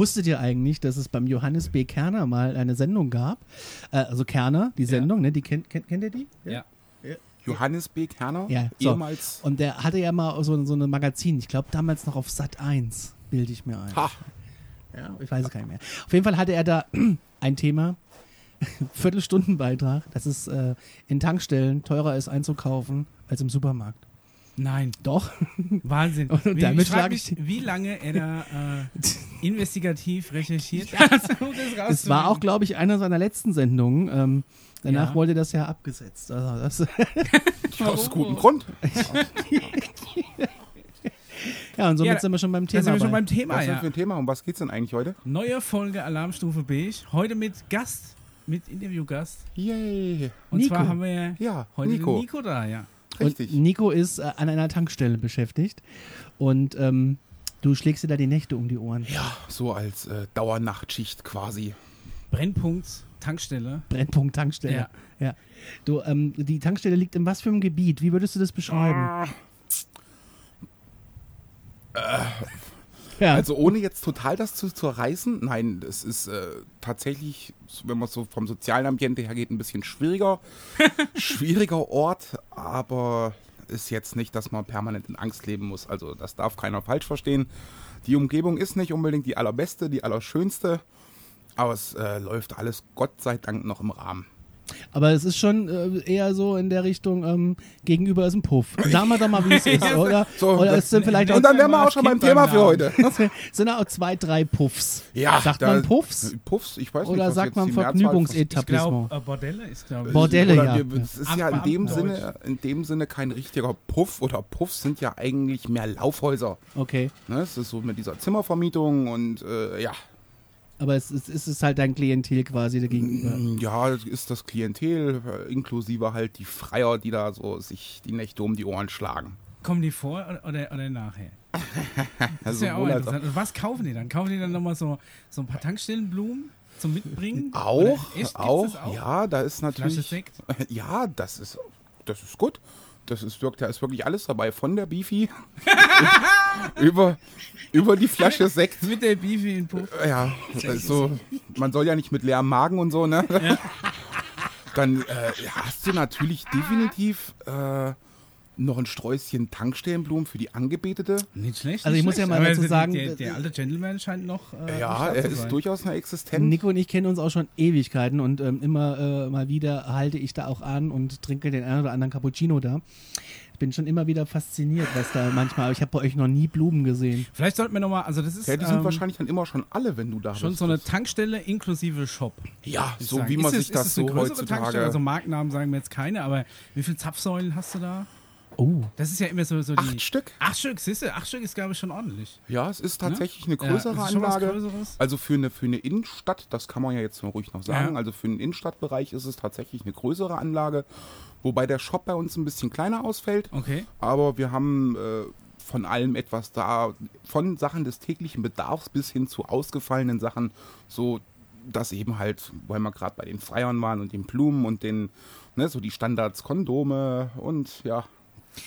wusstet ihr eigentlich, dass es beim Johannes B. Kerner mal eine Sendung gab? Äh, also Kerner, die Sendung, ne? Die kennt, kennt, kennt ihr die? Ja. Johannes B. Kerner, Ja, so. ehemals. Und der hatte ja mal so, so ein Magazin, ich glaube damals noch auf Sat 1, bilde ich mir ein. Ha, Ja, ich weiß es gar nicht mehr. Auf jeden Fall hatte er da ein Thema, Viertelstundenbeitrag, dass es äh, in Tankstellen teurer ist einzukaufen als im Supermarkt. Nein, Doch. Wahnsinn. Und Wie, damit ich frag schlag mich, ich- wie lange er da äh, investigativ recherchiert hat, um das Es war auch, glaube ich, einer seiner letzten Sendungen. Ähm, danach Ja. wurde das ja abgesetzt. Also das, aus gutem Grund. ja, und somit Ja, sind wir schon beim Thema. sind wir schon bei. beim Thema, Was ist denn ja. für ein Thema? Um was geht's denn eigentlich heute? Neue Folge Alarmstufe Beige. Heute mit Gast, mit Interviewgast. Yay. Und Nico. zwar haben wir Ja, heute Nico. Nico da, ja. Richtig. Und Nico ist äh, an einer Tankstelle beschäftigt. Und ähm, du schlägst dir da die Nächte um die Ohren. Ja, so als äh, Dauernachtschicht quasi. Brennpunkt, Tankstelle. Brennpunkt Tankstelle. Ja. Du, ähm, die Tankstelle liegt in was für einem Gebiet? Wie würdest du das beschreiben? Ja. Also ohne jetzt total das zu zerreißen, nein, es ist äh, tatsächlich, wenn man so vom sozialen Ambiente her geht, ein bisschen schwieriger, schwieriger Ort, aber ist jetzt nicht, dass man permanent in Angst leben muss. Also das darf keiner falsch verstehen. Die Umgebung ist nicht unbedingt die allerbeste, die allerschönste, aber es äh, läuft alles Gott sei Dank noch im Rahmen. Aber es ist schon äh, eher so in der Richtung, ähm, gegenüber ist ein Puff. Sagen wir doch mal, wie es ist, oder? So, oder das- es sind vielleicht Und dann wären wir auch schon beim Thema für heute. sind auch zwei, drei Puffs. Ja, Sagt da- man Puffs? Puffs, ich weiß nicht. Oder was sagt jetzt man Vergnügungsetablissement? glaube, äh, Bordelle ist, glaube ich. Bordelle, Oder ja. Es ist ja in dem, Sinne, in dem Sinne kein richtiger Puff oder Puffs sind ja eigentlich mehr Laufhäuser. Okay. Ne? Es ist so mit dieser Zimmervermietung und äh, ja. Aber es ist, es ist halt dein Klientel quasi dagegenüber. Ja, es ist das Klientel, inklusive halt die Freier, die da so sich die Nächte um die Ohren schlagen. Kommen die vor oder, oder, nachher? Das Also ist ja auch interessant. Und was kaufen die dann? Kaufen die dann nochmal so, so ein paar Tankstellenblumen zum Mitbringen? Auch, echt? Auch, das auch? ja, da ist Flasche natürlich. Sekt? Ja, das ist, das ist gut. Das ist, da ist wirklich alles dabei, von der Beefy über, über die Flasche Sekt. Mit der Beefy in Puff. Ja, also, man soll ja nicht mit leerem Magen und so, ne? Dann äh, hast du natürlich definitiv äh, noch ein Sträußchen Tankstellenblumen für die Angebetete. Nicht schlecht. Also ich muss ja schlecht. mal Aber dazu sagen, Der, der alte Gentleman scheint noch. Äh, Ja, er ist sein. durchaus eine Existenz. Nico und ich kennen uns auch schon Ewigkeiten und ähm, immer äh, mal wieder halte ich da auch an und trinke den einen oder anderen Cappuccino da. Ich bin schon immer wieder fasziniert, was da manchmal, aber ich habe bei euch noch nie Blumen gesehen. Vielleicht sollten wir nochmal, also das ist Ja, die sind ähm, wahrscheinlich dann immer schon alle, wenn du da schon bist. so eine Tankstelle inklusive Shop. Ja, so sagen. wie man ist es, sich das ist es eine so heutzutage. Also Markennamen sagen wir jetzt keine, aber wie viele Zapfsäulen hast du da? Oh. Das ist ja immer so, so die. Acht Stück? Acht Stück, siehst du? Acht Stück ist, glaube ich, schon ordentlich. Ja, es ist tatsächlich Ja, eine größere was Anlage. Größeres. Also für eine, für eine Innenstadt, das kann man ja jetzt ruhig noch sagen, Ja. also für einen Innenstadtbereich ist es tatsächlich eine größere Anlage, wobei der Shop bei uns ein bisschen kleiner ausfällt. Okay. Aber wir haben äh, von allem etwas da, von Sachen des täglichen Bedarfs bis hin zu ausgefallenen Sachen, so dass eben halt, weil wir gerade bei den Freiern waren und den Blumen und den, ne, so die Standards, Kondome und ja,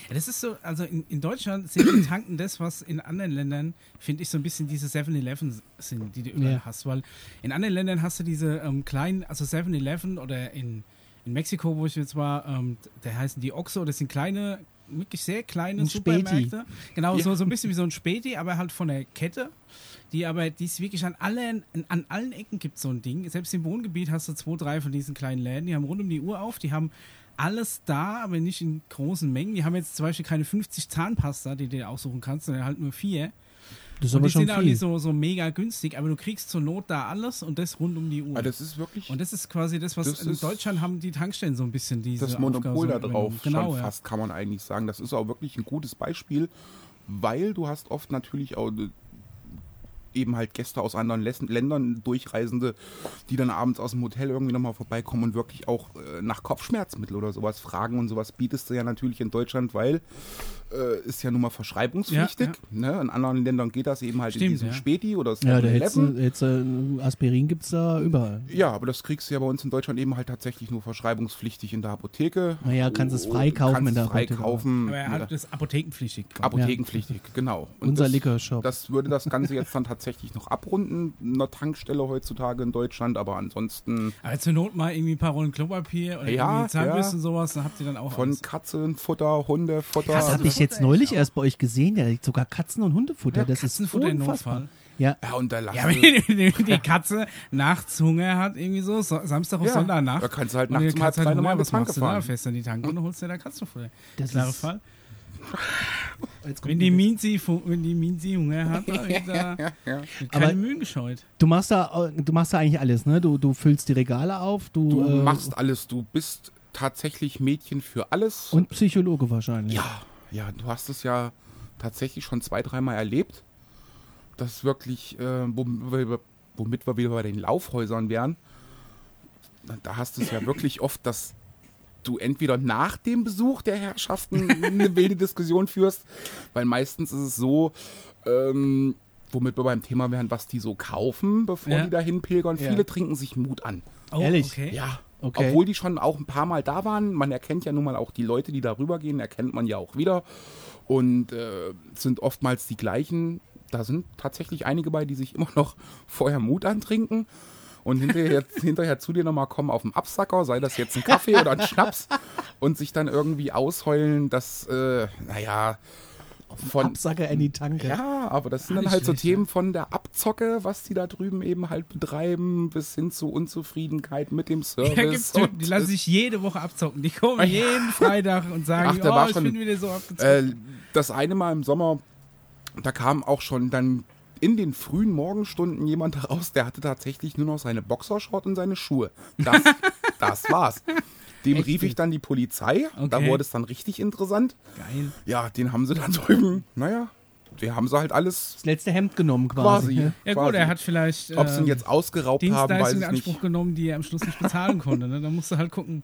Ja, das ist so, also in, in Deutschland sind die Tanken das, was in anderen Ländern, finde ich, so ein bisschen diese 7-Eleven sind, die du überall Ja. hast. Weil in anderen Ländern hast du diese ähm, kleinen, also 7-Eleven oder in, in Mexiko, wo ich jetzt war, ähm, da heißen die Oxo, das sind kleine, wirklich sehr kleine Ein Späti. Supermärkte. Genau, Ja. so, so ein bisschen wie so ein Späti, aber halt von der Kette. Die aber, die ist wirklich an allen, an allen Ecken gibt so ein Ding. Selbst im Wohngebiet hast du zwei, drei von diesen kleinen Läden, die haben rund um die Uhr auf, die haben alles da, aber nicht in großen Mengen. Die haben jetzt zum Beispiel keine 50 Zahnpasta, die du dir aussuchen kannst, sondern halt nur vier. Das ist Und aber die schon sind auch viel. nicht so, so mega günstig, aber du kriegst zur Not da alles und das rund um die Uhr. aber das ist wirklich und das ist quasi das, was Das in Deutschland haben die Tankstellen so ein bisschen diese das Monopol da drauf. Genau, schon ja. fast, kann man eigentlich sagen. Das ist auch wirklich ein gutes Beispiel, weil du hast oft natürlich auch eben halt Gäste aus anderen Läs- Ländern, Durchreisende, die dann abends aus dem Hotel irgendwie nochmal vorbeikommen und wirklich auch äh, nach Kopfschmerzmittel oder sowas fragen und sowas bietest du ja natürlich in Deutschland, weil äh, ist ja nun mal verschreibungspflichtig. Ja, Ne? In anderen Ländern geht das eben halt in Stimmt, diesem ja. Späti oder Ja, da hättest 7-Eleven. du, hättest du, Aspirin gibt es da überall. Ja, aber das kriegst du ja bei uns in Deutschland eben halt tatsächlich nur verschreibungspflichtig in der Apotheke. Naja, kannst es frei kaufen kannst in der Apotheke. kaufen. Aber er hat das apothekenpflichtig. Apothekenpflichtig, genau. Und Unser das, Liquor-Shop. Das würde das Ganze jetzt dann tatsächlich tatsächlich noch abrunden in der Tankstelle heutzutage in Deutschland, aber ansonsten Aber zur Not mal irgendwie ein paar Rollen Klopapier oder Ja, irgendwie Zahnbürste ja. und sowas, dann habt ihr dann auch von alles. Katzenfutter, Hundefutter. Das habe ich jetzt Futter neulich erst bei euch gesehen, ja, sogar Katzen- und Hundefutter. Ja, das Katzenfutter ist unfassbar. Notfall. Ja, ja, und da lassen Ja, wenn die Katze nachts Hunger hat, irgendwie so, so Samstag auf Ja, Sonntagnacht. da kannst du halt und nachts hat drei Hunger, was machst du da? Fährst an die Tanke und holst dir da Katzenfutter. Das Klarer ist- Fall. Wenn die, das. Minzi, wenn die Minzi Hunger hat, da ja. Aber- keine Mühen gescheut. Du machst da, du machst da eigentlich alles, ne? Du, du füllst die Regale auf, du, Du äh, machst alles, du bist tatsächlich Mädchen für alles. und Psychologe wahrscheinlich. ja, ja, du hast es ja tatsächlich schon zwei, dreimal erlebt, dass wirklich, äh, womit, wir, womit wir wieder bei den Laufhäusern wären, da hast du es ja wirklich oft, dass du entweder nach dem Besuch der Herrschaften eine wilde Diskussion führst, weil meistens ist es so, ähm, womit wir beim Thema wären, was die so kaufen, bevor Ja. die dahin pilgern. Ja. Viele trinken sich Mut an. Oh, Ehrlich? Okay. Ja, Okay. obwohl die schon auch ein paar Mal da waren. Man erkennt ja nun mal auch die Leute, die da rübergehen, erkennt man ja auch wieder. Und äh, sind oftmals die gleichen. Da sind tatsächlich einige bei, die sich immer noch vorher Mut antrinken. Und hinterher, hinterher zu dir nochmal kommen auf den Absacker, sei das jetzt ein Kaffee oder ein Schnaps, und sich dann irgendwie ausheulen, dass, äh, naja, von, Absacker in die Tanke. ja, aber das sind dann halt so schlecht, Themen von der Abzocke, was die da drüben eben halt betreiben, bis hin zu Unzufriedenheit mit dem Service. Da gibt's Typen, die lassen sich jede Woche abzocken. Die kommen jeden Freitag und sagen, Ach, oh, war ich schon- bin wieder so abgezockt. äh, das eine Mal im Sommer, da kam auch schon dann in den frühen Morgenstunden jemand heraus, der hatte tatsächlich nur noch seine Boxershort und seine Schuhe. Das, das war's. Dem Echt? rief ich dann die Polizei. Da Okay. wurde es dann richtig interessant. Geil. Ja, den haben sie dann drüben. Naja, die haben sie halt alles Das letzte Hemd genommen quasi. quasi. ne? Ja quasi. gut, er hat vielleicht Ob sie ihn ähm, jetzt ausgeraubt haben, weiß Dienstleistungen ich in Anspruch nicht. genommen, die er am Schluss nicht bezahlen konnte. Ne? Da musst du halt gucken.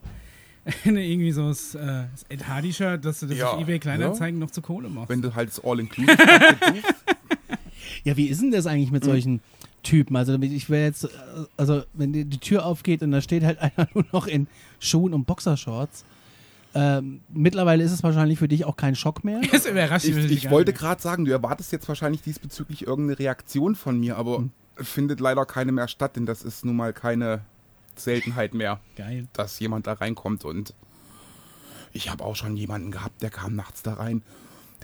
Ne, irgendwie so das, äh, das Ed Hardy-Shirt, dass du das Ja, auf eBay Kleinanzeigen noch zu Kohle machst. Wenn du halt das All-Inclusive. Ja, wie ist denn das eigentlich mit solchen Typen? Also ich wäre jetzt, äh, also wenn die, die Tür aufgeht und da steht halt einer nur noch in Schuhen und Boxershorts. Ähm, mittlerweile ist es wahrscheinlich für dich auch kein Schock mehr. das überrascht Ich, mich ich gar wollte gerade sagen, du erwartest jetzt wahrscheinlich diesbezüglich irgendeine Reaktion von mir, aber Hm. findet leider keine mehr statt, denn das ist nun mal keine Seltenheit mehr, Geil. dass jemand da reinkommt und ich habe auch schon jemanden gehabt, der kam nachts da rein,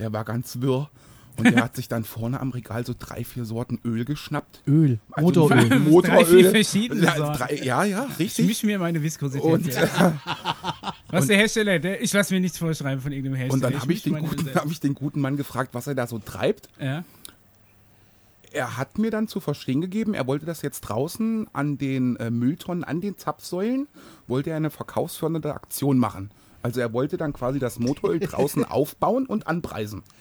der war ganz wirr und der hat sich dann vorne am Regal so drei, vier Sorten Öl geschnappt. Öl, Also Motoröl. Drei, Motoröl. vier verschiedene Ja, drei, ja, ja, Ich richtig. mische mir meine Viskosität. Und, jetzt. Was der Hersteller, der, ich lasse mir nichts vorschreiben von irgendeinem Hersteller. und dann habe ich, selber. hab ich den guten Mann gefragt, was er da so treibt. Ja. Er hat mir dann zu verstehen gegeben, er wollte das jetzt draußen an den äh, Mülltonnen, an den Zapfsäulen, wollte er eine verkaufsfördernde Aktion machen. Also er wollte dann quasi das Motoröl draußen aufbauen und anpreisen.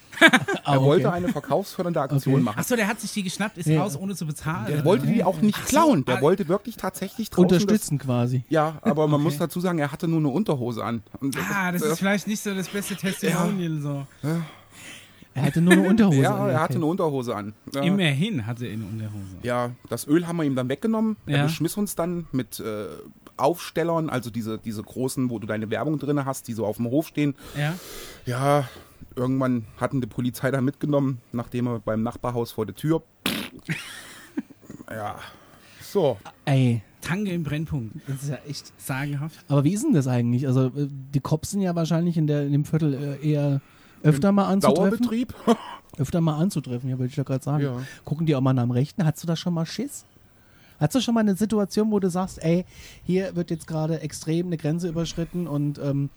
Ah, Er okay. wollte eine verkaufsfördernde Aktion Okay. machen. Achso, der hat sich die geschnappt, ist Ja. raus, ohne zu bezahlen. Der wollte die auch nicht Ach so, klauen. Der ah, wollte wirklich tatsächlich draußen Unterstützen quasi. Das, ja, aber man Okay. muss dazu sagen, er hatte nur eine Unterhose an. Und Ah, das äh, ist vielleicht nicht so das beste Testimonial. So. Er hatte nur eine Unterhose. ja, an, er hatte okay. eine Unterhose an. Ja. Immerhin hatte er eine Unterhose. Ja, das Öl haben wir ihm dann weggenommen. Er Ja. beschmiss uns dann mit äh, Aufstellern, also diese, diese großen, wo du deine Werbung drin hast, die so auf dem Hof stehen. Ja. Ja, irgendwann hatten die Polizei da mitgenommen, nachdem er beim Nachbarhaus vor der Tür. ja. So. Ey, Tange im Brennpunkt. das ist ja echt. Sagenhaft. Aber wie ist denn das eigentlich? Also äh, die Cops sind ja wahrscheinlich in, der, in dem Viertel äh, eher öfter mal anzutreffen. Dauerbetrieb? Öfter mal anzutreffen, ja, würde ich ja gerade sagen. Ja. Gucken die auch mal nach dem Rechten. Hast du da schon mal Schiss? Hast du schon mal eine Situation, wo du sagst, ey, hier wird jetzt gerade extrem eine Grenze überschritten und ähm,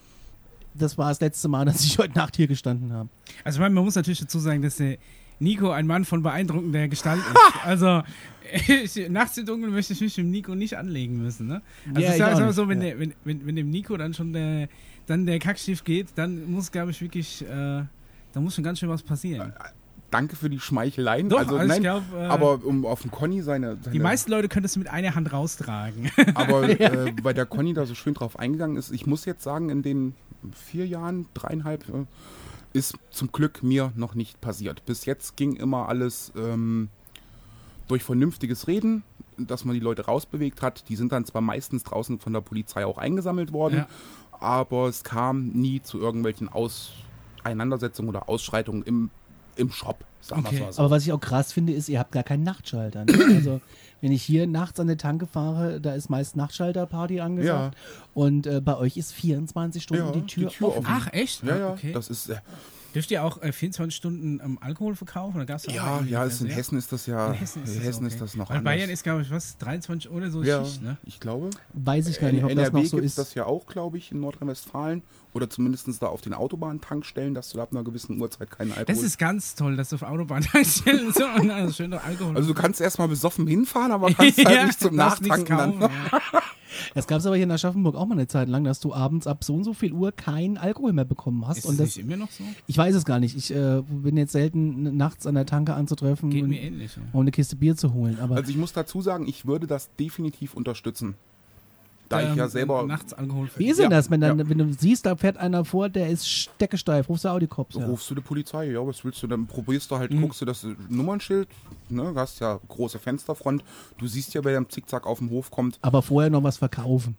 das war das letzte Mal, dass ich heute Nacht hier gestanden habe. Also ich meine, man muss natürlich dazu sagen, dass der Nico ein Mann von beeindruckender Gestalt ist. Also ich, nachts im Dunkeln möchte ich mich mit dem Nico nicht anlegen müssen. Ne? Also Ja, ich sage mal nicht, so, wenn, ja. der, wenn, wenn, wenn dem Nico dann schon der, dann der Kackschiff geht, dann muss, glaube ich, wirklich, äh, da muss schon ganz schön was passieren. Danke für die Schmeicheleien. Doch, also, also nein, glaub, äh, aber um auf den Conny seine, seine Die meisten Leute können das mit einer Hand raustragen. Aber äh, weil der Conny da so schön drauf eingegangen ist, ich muss jetzt sagen, in den vier Jahren, dreieinhalb, äh, ist zum Glück mir noch nicht passiert. Bis jetzt ging immer alles ähm, durch vernünftiges Reden, dass man die Leute rausbewegt hat. Die sind dann zwar meistens draußen von der Polizei auch eingesammelt worden, Ja. aber es kam nie zu irgendwelchen Auseinandersetzungen oder Ausschreitungen im im Shop, sagen Okay. wir mal so. Aber was ich auch krass finde, ist, ihr habt gar keinen Nachtschalter. Ne? Also, wenn ich hier nachts an der Tanke fahre, da ist meist Nachtschalterparty angesagt. Und äh, bei euch ist 24 Stunden Ja, die Tür, die Tür offen. Ach, echt? ja, ja, Okay. das ist, äh, Dürft ihr auch äh, 24 Stunden ähm, Alkohol verkaufen? Oder ja, ja, das, ist in Hessen ist das ja, In Hessen ist, das, okay. ist das noch Weil anders. Bayern ist, glaube ich, was, 23 oder so ja, Schicht, ne? ich glaube. Weiß ich gar nicht, In ob das NRW noch so ist. das ja auch, glaube ich, in Nordrhein-Westfalen. Oder zumindest da auf den Autobahntankstellen, dass du ab einer gewissen Uhrzeit keinen Alkohol Das ist ganz toll, dass du auf Autobahntankstellen so und dann schön noch Alkohol Also du kannst erstmal besoffen hinfahren, aber kannst halt nicht zum Nachtanken dann. ja. Das gab es aber hier in Aschaffenburg auch mal eine Zeit lang, dass du abends ab so und so viel Uhr keinen Alkohol mehr bekommen hast. Ist und das das, nicht immer noch so? ich weiß es gar nicht. Ich äh, bin jetzt selten nachts an der Tanke anzutreffen, Geht und- mir ähnlich. Ja. um eine Kiste Bier zu holen. Aber Also ich muss dazu sagen, ich würde das definitiv unterstützen. Da ich ja Ähm, selber. Nachts Alkohol wie ist denn Ja, das, wenn, dann, ja. wenn du siehst, da fährt einer vor, der ist steckesteif, rufst du auch die Cops? Ja. Rufst du die Polizei, ja, was willst du? Dann probierst du halt, Mhm. guckst du das Nummernschild, ne, du hast ja große Fensterfront. Du siehst ja, wer am Zickzack auf dem Hof kommt. Aber vorher noch was verkaufen.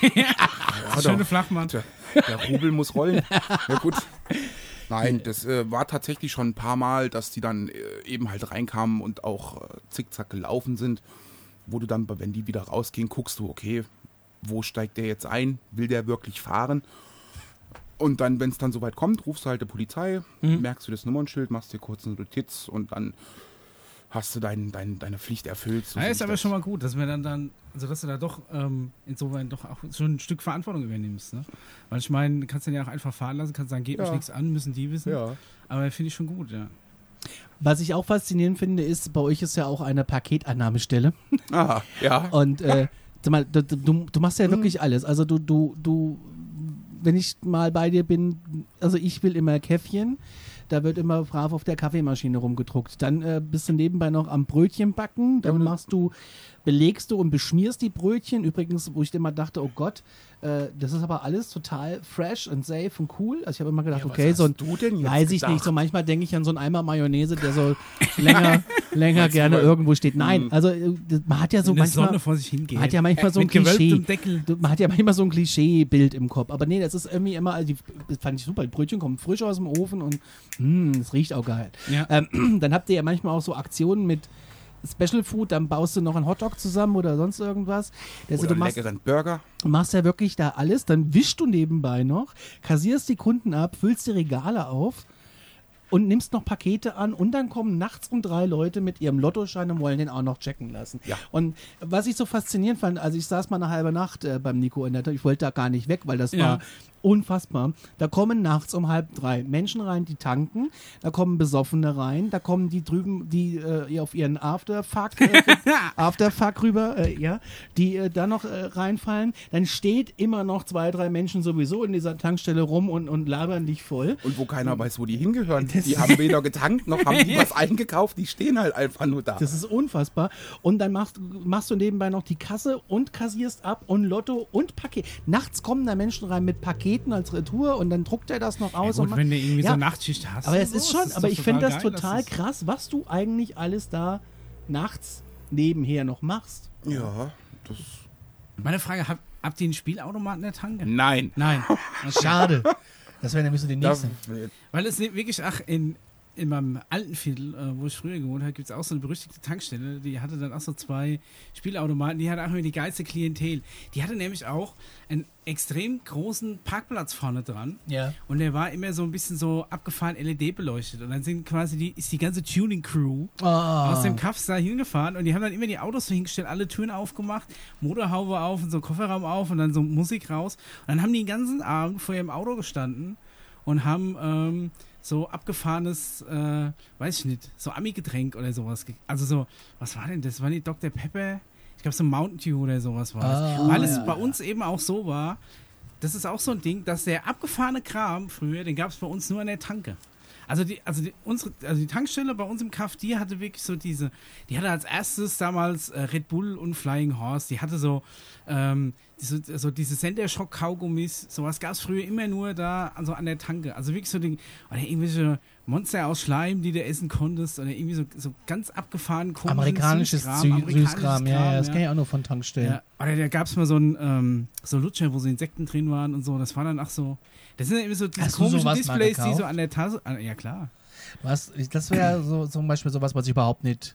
Ja, Schöne Flachmann. der, der Rubel muss rollen. Ja gut. Nein, das äh, war tatsächlich schon ein paar Mal, dass die dann äh, eben halt reinkamen und auch äh, zickzack gelaufen sind, wo du dann, wenn die wieder rausgehen, guckst du, okay, wo steigt der jetzt ein? Will der wirklich fahren? Und dann, wenn es dann soweit kommt, rufst du halt die Polizei, Mhm. merkst du das Nummernschild, machst dir kurz eine Notiz und dann hast du dein, dein, deine Pflicht erfüllt. So Ja, ist aber das. schon mal gut, dass wir dann dann, also dass du da doch ähm, insofern doch auch schon ein Stück Verantwortung übernimmst, ne? Weil ich meine, du kannst den ja auch einfach fahren lassen, kannst sagen, geht mich Ja. nichts an, müssen die wissen. Ja. Aber finde ich schon gut, ja. Was ich auch faszinierend finde, ist, bei euch ist ja auch eine Paketannahmestelle. Ah, ja. Und äh, mal, du, du, du machst Mhm. ja wirklich alles. Also du, du, du, wenn ich mal bei dir bin, also ich will immer Käffchen. Da wird immer brav auf der Kaffeemaschine rumgedruckt. Dann äh, bist du nebenbei noch am Brötchen backen. Dann machst du, belegst du und beschmierst die Brötchen. Übrigens, wo ich immer dachte, oh Gott, äh, das ist aber alles total fresh und safe und cool. Also ich habe immer gedacht, was okay, so ein, du denn jetzt weiß ich gedacht? nicht, so manchmal denke ich an so einen Eimer Mayonnaise, der so länger, länger gerne irgendwo steht. Nein, Mhm. also äh, man hat ja so manchmal Sonne vor sich man hat ja manchmal so ein Mit gewölbtem Klischee. Man hat ja manchmal so ein Klischeebild im Kopf. Aber nee, das ist irgendwie immer, also die, das fand ich super. Die Brötchen kommen frisch aus dem Ofen und mh, das riecht auch geil. Ja. Ähm, dann habt ihr ja manchmal auch so Aktionen mit Special Food, dann baust du noch einen Hotdog zusammen oder sonst irgendwas. Oder du machst, leckeren Burger. machst ja wirklich da alles, dann wischst du nebenbei noch, kassierst die Kunden ab, füllst die Regale auf und nimmst noch Pakete an und dann kommen nachts um drei Leute mit ihrem Lottoschein und wollen den auch noch checken lassen. Ja. Und was ich so faszinierend fand, also ich saß mal eine halbe Nacht äh, beim Nico in der ich wollte da gar nicht weg, weil das Ja. war unfassbar. Da kommen nachts um halb drei Menschen rein, die tanken, da kommen Besoffene rein, da kommen die drüben, die äh, auf ihren Afterfuck, äh, Afterfuck rüber, äh, ja, die äh, da noch äh, reinfallen. Dann steht immer noch zwei, drei Menschen sowieso in dieser Tankstelle rum und, und labern dich voll. Und wo keiner weiß, wo die hingehören. Die haben weder getankt, noch haben die was eingekauft. Die stehen halt einfach nur da. Das ist unfassbar. Und dann machst, machst du nebenbei noch die Kasse und kassierst ab und Lotto und Paket. Nachts kommen da Menschen rein mit Paketen als Retour und dann druckt er das noch Ja, aus. gut, und wenn du irgendwie Ja, so Nachtschicht hast. aber es ist schon, das aber ich finde das total ist- krass, was du eigentlich alles da nachts nebenher noch machst. ja, das. Meine Frage, hab, habt ihr einen Spielautomaten in der Tanke? Nein. Nein. Okay. Schade. Das wäre nämlich so die Da, nächste. Weil es wirklich, ach, in, in meinem alten Viertel, äh, wo ich früher gewohnt habe, gibt es auch so eine berüchtigte Tankstelle, die hatte dann auch so zwei Spielautomaten, die hatte auch immer die geilste Klientel. Die hatte nämlich auch einen extrem großen Parkplatz vorne dran. Ja. Und der war immer so ein bisschen so abgefahren LED beleuchtet. Und dann sind quasi die, ist die ganze Tuning-Crew Ah. aus dem Kaffs da hingefahren und die haben dann immer die Autos so hingestellt, alle Türen aufgemacht, Motorhaube auf und so Kofferraum auf und dann so Musik raus. Und dann haben die den ganzen Abend vor ihrem Auto gestanden und haben ähm, so abgefahrenes, äh, weiß ich nicht, so Ami-Getränk oder sowas. Also so, was war denn das? War nicht Dr. Pepper? Ich glaube, so Mountain Dew oder sowas war das. Ah, Weil es ja. bei uns eben auch so war, das ist auch so ein Ding, dass der abgefahrene Kram früher, den gab es bei uns nur an der Tanke. Also die, also die, unsere, also die Tankstelle bei uns im Kaff, die hatte wirklich so diese, die hatte als erstes damals äh, Red Bull und Flying Horse, die hatte so, ähm, diese, so diese Center Shock Kaugummis, sowas gab es früher immer nur da, also an der Tanke. Also wirklich so die, oder irgendwelche Monster aus Schleim, die du essen konntest, oder irgendwie so, so ganz abgefahren komischen Amerikanisches Süßkram, Sü amerikanisches Süßkram, ja, ja, das kenne ich auch nur von Tankstellen. ja, oder da gab es mal so ein ähm, so Lutscher, wo so Insekten drin waren und so. Das war dann auch so. Das sind ja immer so diese Hast komischen Displays, die so an der Tasse. An, ja, klar. Was, das wäre so zum Beispiel sowas, was ich überhaupt nicht.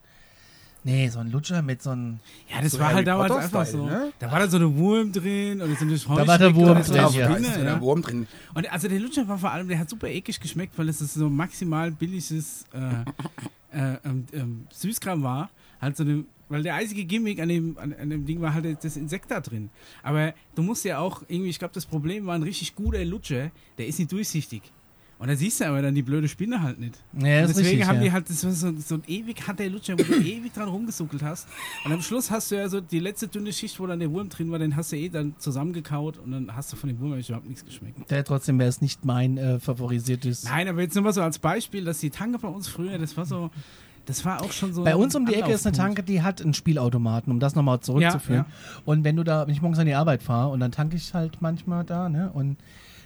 Nee, so ein Lutscher mit so einem. Ja, das So war Harry halt damals Potter einfach Style, so. ne? Da war da so eine Wurm drin und so eine Da war der Wurm drin, eine ja. da Spinne, ja. der Wurm drin. Und also der Lutscher war vor allem, der hat super eklig geschmeckt, weil es so maximal billiges äh, äh, ähm, ähm, Süßkram war. Halt so eine, weil der einzige Gimmick an dem, an, an dem Ding war halt das Insekt da drin. Aber du musst ja auch irgendwie, ich glaube, das Problem war ein richtig guter Lutscher, der ist nicht durchsichtig. Und da siehst du aber dann die blöde Spinne halt nicht. Ja, deswegen richtig. haben ja. die halt das war so, so ein ewig hat der Lutscher, wo du ewig dran rumgesuckelt hast. Und am Schluss hast du ja so die letzte dünne Schicht, wo dann der Wurm drin war, den hast du eh dann zusammengekaut und dann hast du von dem Wurm eigentlich überhaupt nichts geschmeckt. Der, trotzdem wäre es nicht mein äh, favorisiertes. Nein, aber jetzt nur mal so als Beispiel, dass die Tanke bei uns früher, das war so, das war auch schon so. Bei uns um die Ecke ist eine. Tanke, die hat einen Spielautomaten, um das nochmal zurückzuführen. Und wenn du da, wenn ich morgens an die Arbeit fahre und dann tanke ich halt manchmal da, ne? Und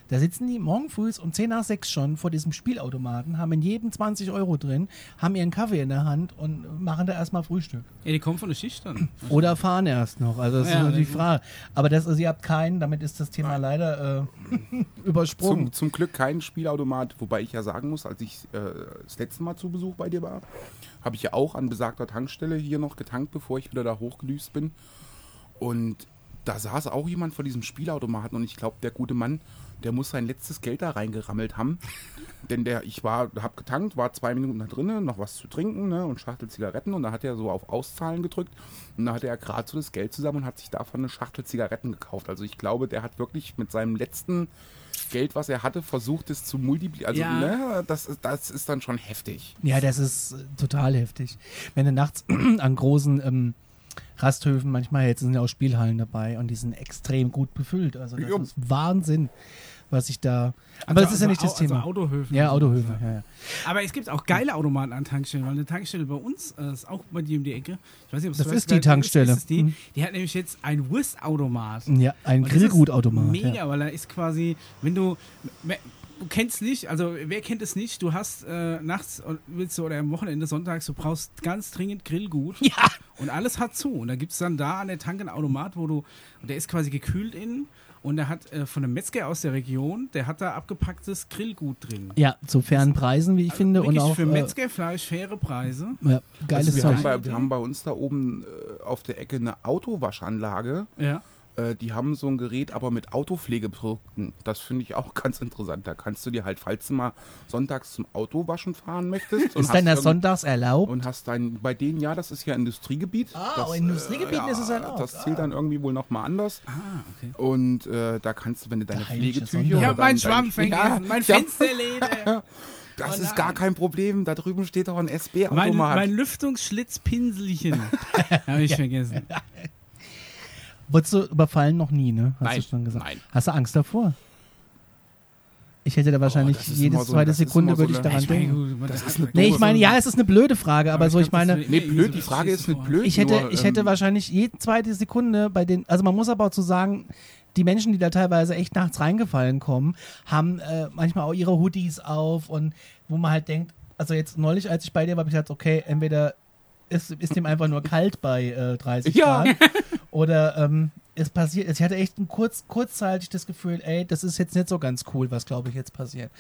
da sitzen die morgen früh um 10 nach 6 schon vor diesem Spielautomaten, haben in jedem 20 Euro drin, haben ihren Kaffee in der Hand und machen da erstmal Frühstück. Ja, die kommen von der Schicht dann. Oder fahren erst noch. Also das Ja, ist nur die das- Frage. Aber das, also ihr habt keinen, damit ist das Thema leider äh, übersprungen. Zum, zum Glück kein Spielautomat, wobei ich ja sagen muss, als ich äh, das letzte Mal zu Besuch bei dir war, habe ich ja auch an besagter Tankstelle hier noch getankt, bevor ich wieder da hochgedüst bin. Und da saß auch jemand vor diesem Spielautomaten und ich glaube, der gute Mann, der muss sein letztes Geld da reingerammelt haben. Denn der, ich war, hab getankt, war zwei Minuten da drinnen, noch was zu trinken ne, und Schachtel Zigaretten und da hat er so auf Auszahlen gedrückt und da hatte er gerade so das Geld zusammen und hat sich davon eine Schachtel Zigaretten gekauft. Also ich glaube, der hat wirklich mit seinem letzten Geld, was er hatte, versucht es zu multiplizieren. Also Ja. ne, das, ist, das ist dann schon heftig. Ja, das ist äh, total heftig. Wenn du nachts an großen ähm, Rasthöfen manchmal jetzt sind ja auch Spielhallen dabei und die sind extrem gut befüllt. Also das Ja. ist Wahnsinn, was ich da. Aber das ist ja nicht das also Thema. Autohöfen. ja, Autohöfe. Ja, ja. Aber es gibt auch geile Automaten an Tankstellen, weil eine Tankstelle bei uns äh, ist auch bei dir um die Ecke. Ich weiß nicht, ob Das ist die Tankstelle. Ist es die? Mhm. die hat nämlich jetzt einen Wurstautomat. ja ein ist Grillgutautomat. Mega, Ja. weil er ist quasi, wenn du, du kennst nicht, also wer kennt es nicht, du hast äh, nachts willst du oder am Wochenende sonntags, du brauchst ganz dringend Grillgut. Ja. Und alles hat zu. Und da gibt es dann da an der Tanke einen Automat, wo du, und der ist quasi gekühlt innen und der hat äh, von einem Metzger aus der Region, der hat da abgepacktes Grillgut drin. ja, zu fairen Preisen, wie ich finde. Und auch für äh, Metzgerfleisch faire Preise. ja, geiles Also wir, haben bei, wir haben bei uns da oben äh, auf der Ecke eine Autowaschanlage. Ja. Äh, die haben so ein Gerät, aber mit Autopflegeprodukten. Das finde ich auch ganz interessant. Da kannst du dir halt, falls du mal sonntags zum Autowaschen fahren möchtest. und Ist das irgend- sonntags erlaubt? Und hast dein, bei denen, ja, das ist ja Industriegebiet. Ah, das, oh, in Industriegebieten ist es erlaubt. Das zählt dann irgendwie wohl nochmal anders. Ah, okay. Und äh, da kannst du, wenn du deine Pflegetücher. Ich habe meinen Schwamm vergessen, Ja, mein ja, Fensterleder. Das Oh ist gar kein Problem. Da drüben steht doch ein Mein, SB-Automat. mein Lüftungsschlitzpinselchen. habe ich vergessen. Wurdest du überfallen noch nie, ne? Hast Nein, du schon gesagt. nein. Hast du Angst davor? Ich hätte da wahrscheinlich das ist jede immer so- zweite Sekunde so würde ich daran Ich meine, denken. Das ist eine Nee, ich meine, so- ja, es ist eine blöde Frage, aber, Aber so, ich meine, Nee, blöd, so die Frage ist nicht blöd. ich hätte, nur, ich hätte ähm, wahrscheinlich jede zweite Sekunde bei den, also man muss aber auch zu sagen, die Menschen, die da teilweise echt nachts reingefallen kommen, haben äh, manchmal auch ihre Hoodies auf und wo man halt denkt, also jetzt neulich, als ich bei dir war, habe ich gesagt, okay, entweder ist, ist dem einfach nur kalt bei äh, 30 Ja. Grad oder ähm, es passiert, ich hatte echt ein kurz, kurzzeitig das Gefühl, ey, das ist jetzt nicht so ganz cool, was glaube ich jetzt passiert.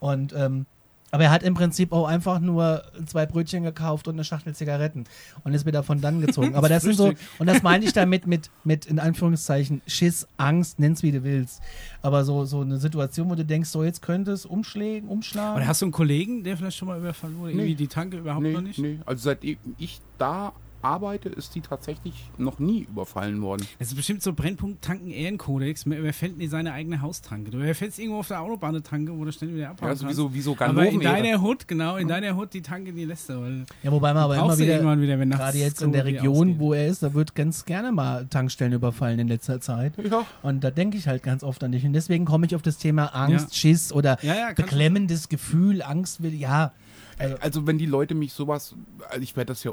Und ähm, aber er hat im Prinzip auch einfach nur zwei Brötchen gekauft und eine Schachtel Zigaretten und ist wieder von dann gezogen. Aber das sind so, und das meine ich damit mit, mit in Anführungszeichen Schiss, Angst, nenn's wie du willst. Aber so, so eine Situation, wo du denkst, so jetzt könnte es umschlägen, umschlagen. Oder hast du einen Kollegen, der vielleicht schon mal überfallen wurde? Nee. Irgendwie die Tanke überhaupt nee, noch nicht? Nee, also seit ich da arbeite, ist die tatsächlich noch nie überfallen worden. Das ist bestimmt so Brennpunkt Tanken Ehrenkodex. Man überfällt nie seine eigene Haustanke. Du überfällst irgendwo auf der Autobahn eine Tanke, wo du schnell wieder abhauen Ja, also wie kannst. so, wie so aber in deiner Hut, genau, in deiner Hut die Tanke, die lässt du. Weil ja, wobei man aber immer wieder, irgendwann wieder, wenn nachts gerade jetzt in der Region, ausgeht. wo er ist, da wird ganz gerne mal Tankstellen überfallen in letzter Zeit. Ja, Und da denke ich halt ganz oft an dich. Und deswegen komme ich auf das Thema Angst, Ja. Schiss oder Ja, beklemmendes Gefühl, Angst will, ja. Also, also wenn die Leute mich sowas, also ich werde das ja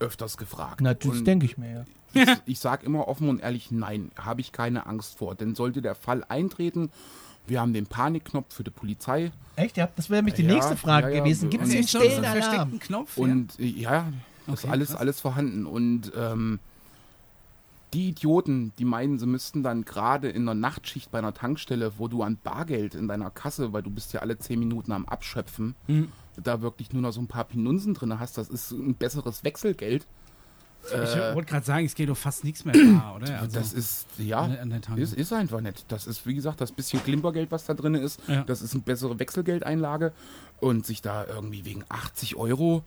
öfters gefragt. natürlich denke ich mir, ja. ich, ich sage immer offen und ehrlich, nein, habe ich keine Angst vor. Denn sollte der Fall eintreten, wir haben den Panikknopf für die Polizei Echt? Ja, das wäre nämlich die Ja, nächste Frage ja, ja. gewesen. Gibt es den einen stillen Alarm? versteckten Knopf? ja? und ja, ist Okay, alles, krass. alles vorhanden. Und ähm, die Idioten, die meinen, sie müssten dann gerade in der Nachtschicht bei einer Tankstelle, wo du an Bargeld in deiner Kasse, weil du bist ja alle zehn Minuten am Abschöpfen, Mhm. Da wirklich nur noch so ein paar Pinunsen drin hast, das ist ein besseres Wechselgeld. Ich wollte gerade sagen, es geht doch fast nichts mehr da, oder? Also, das ist, ja, an der- an ist, ist einfach nett. Das ist, wie gesagt, das bisschen Klimpergeld, was da drin ist, Ja. das ist eine bessere Wechselgeldeinlage und sich da irgendwie wegen 80 Euro,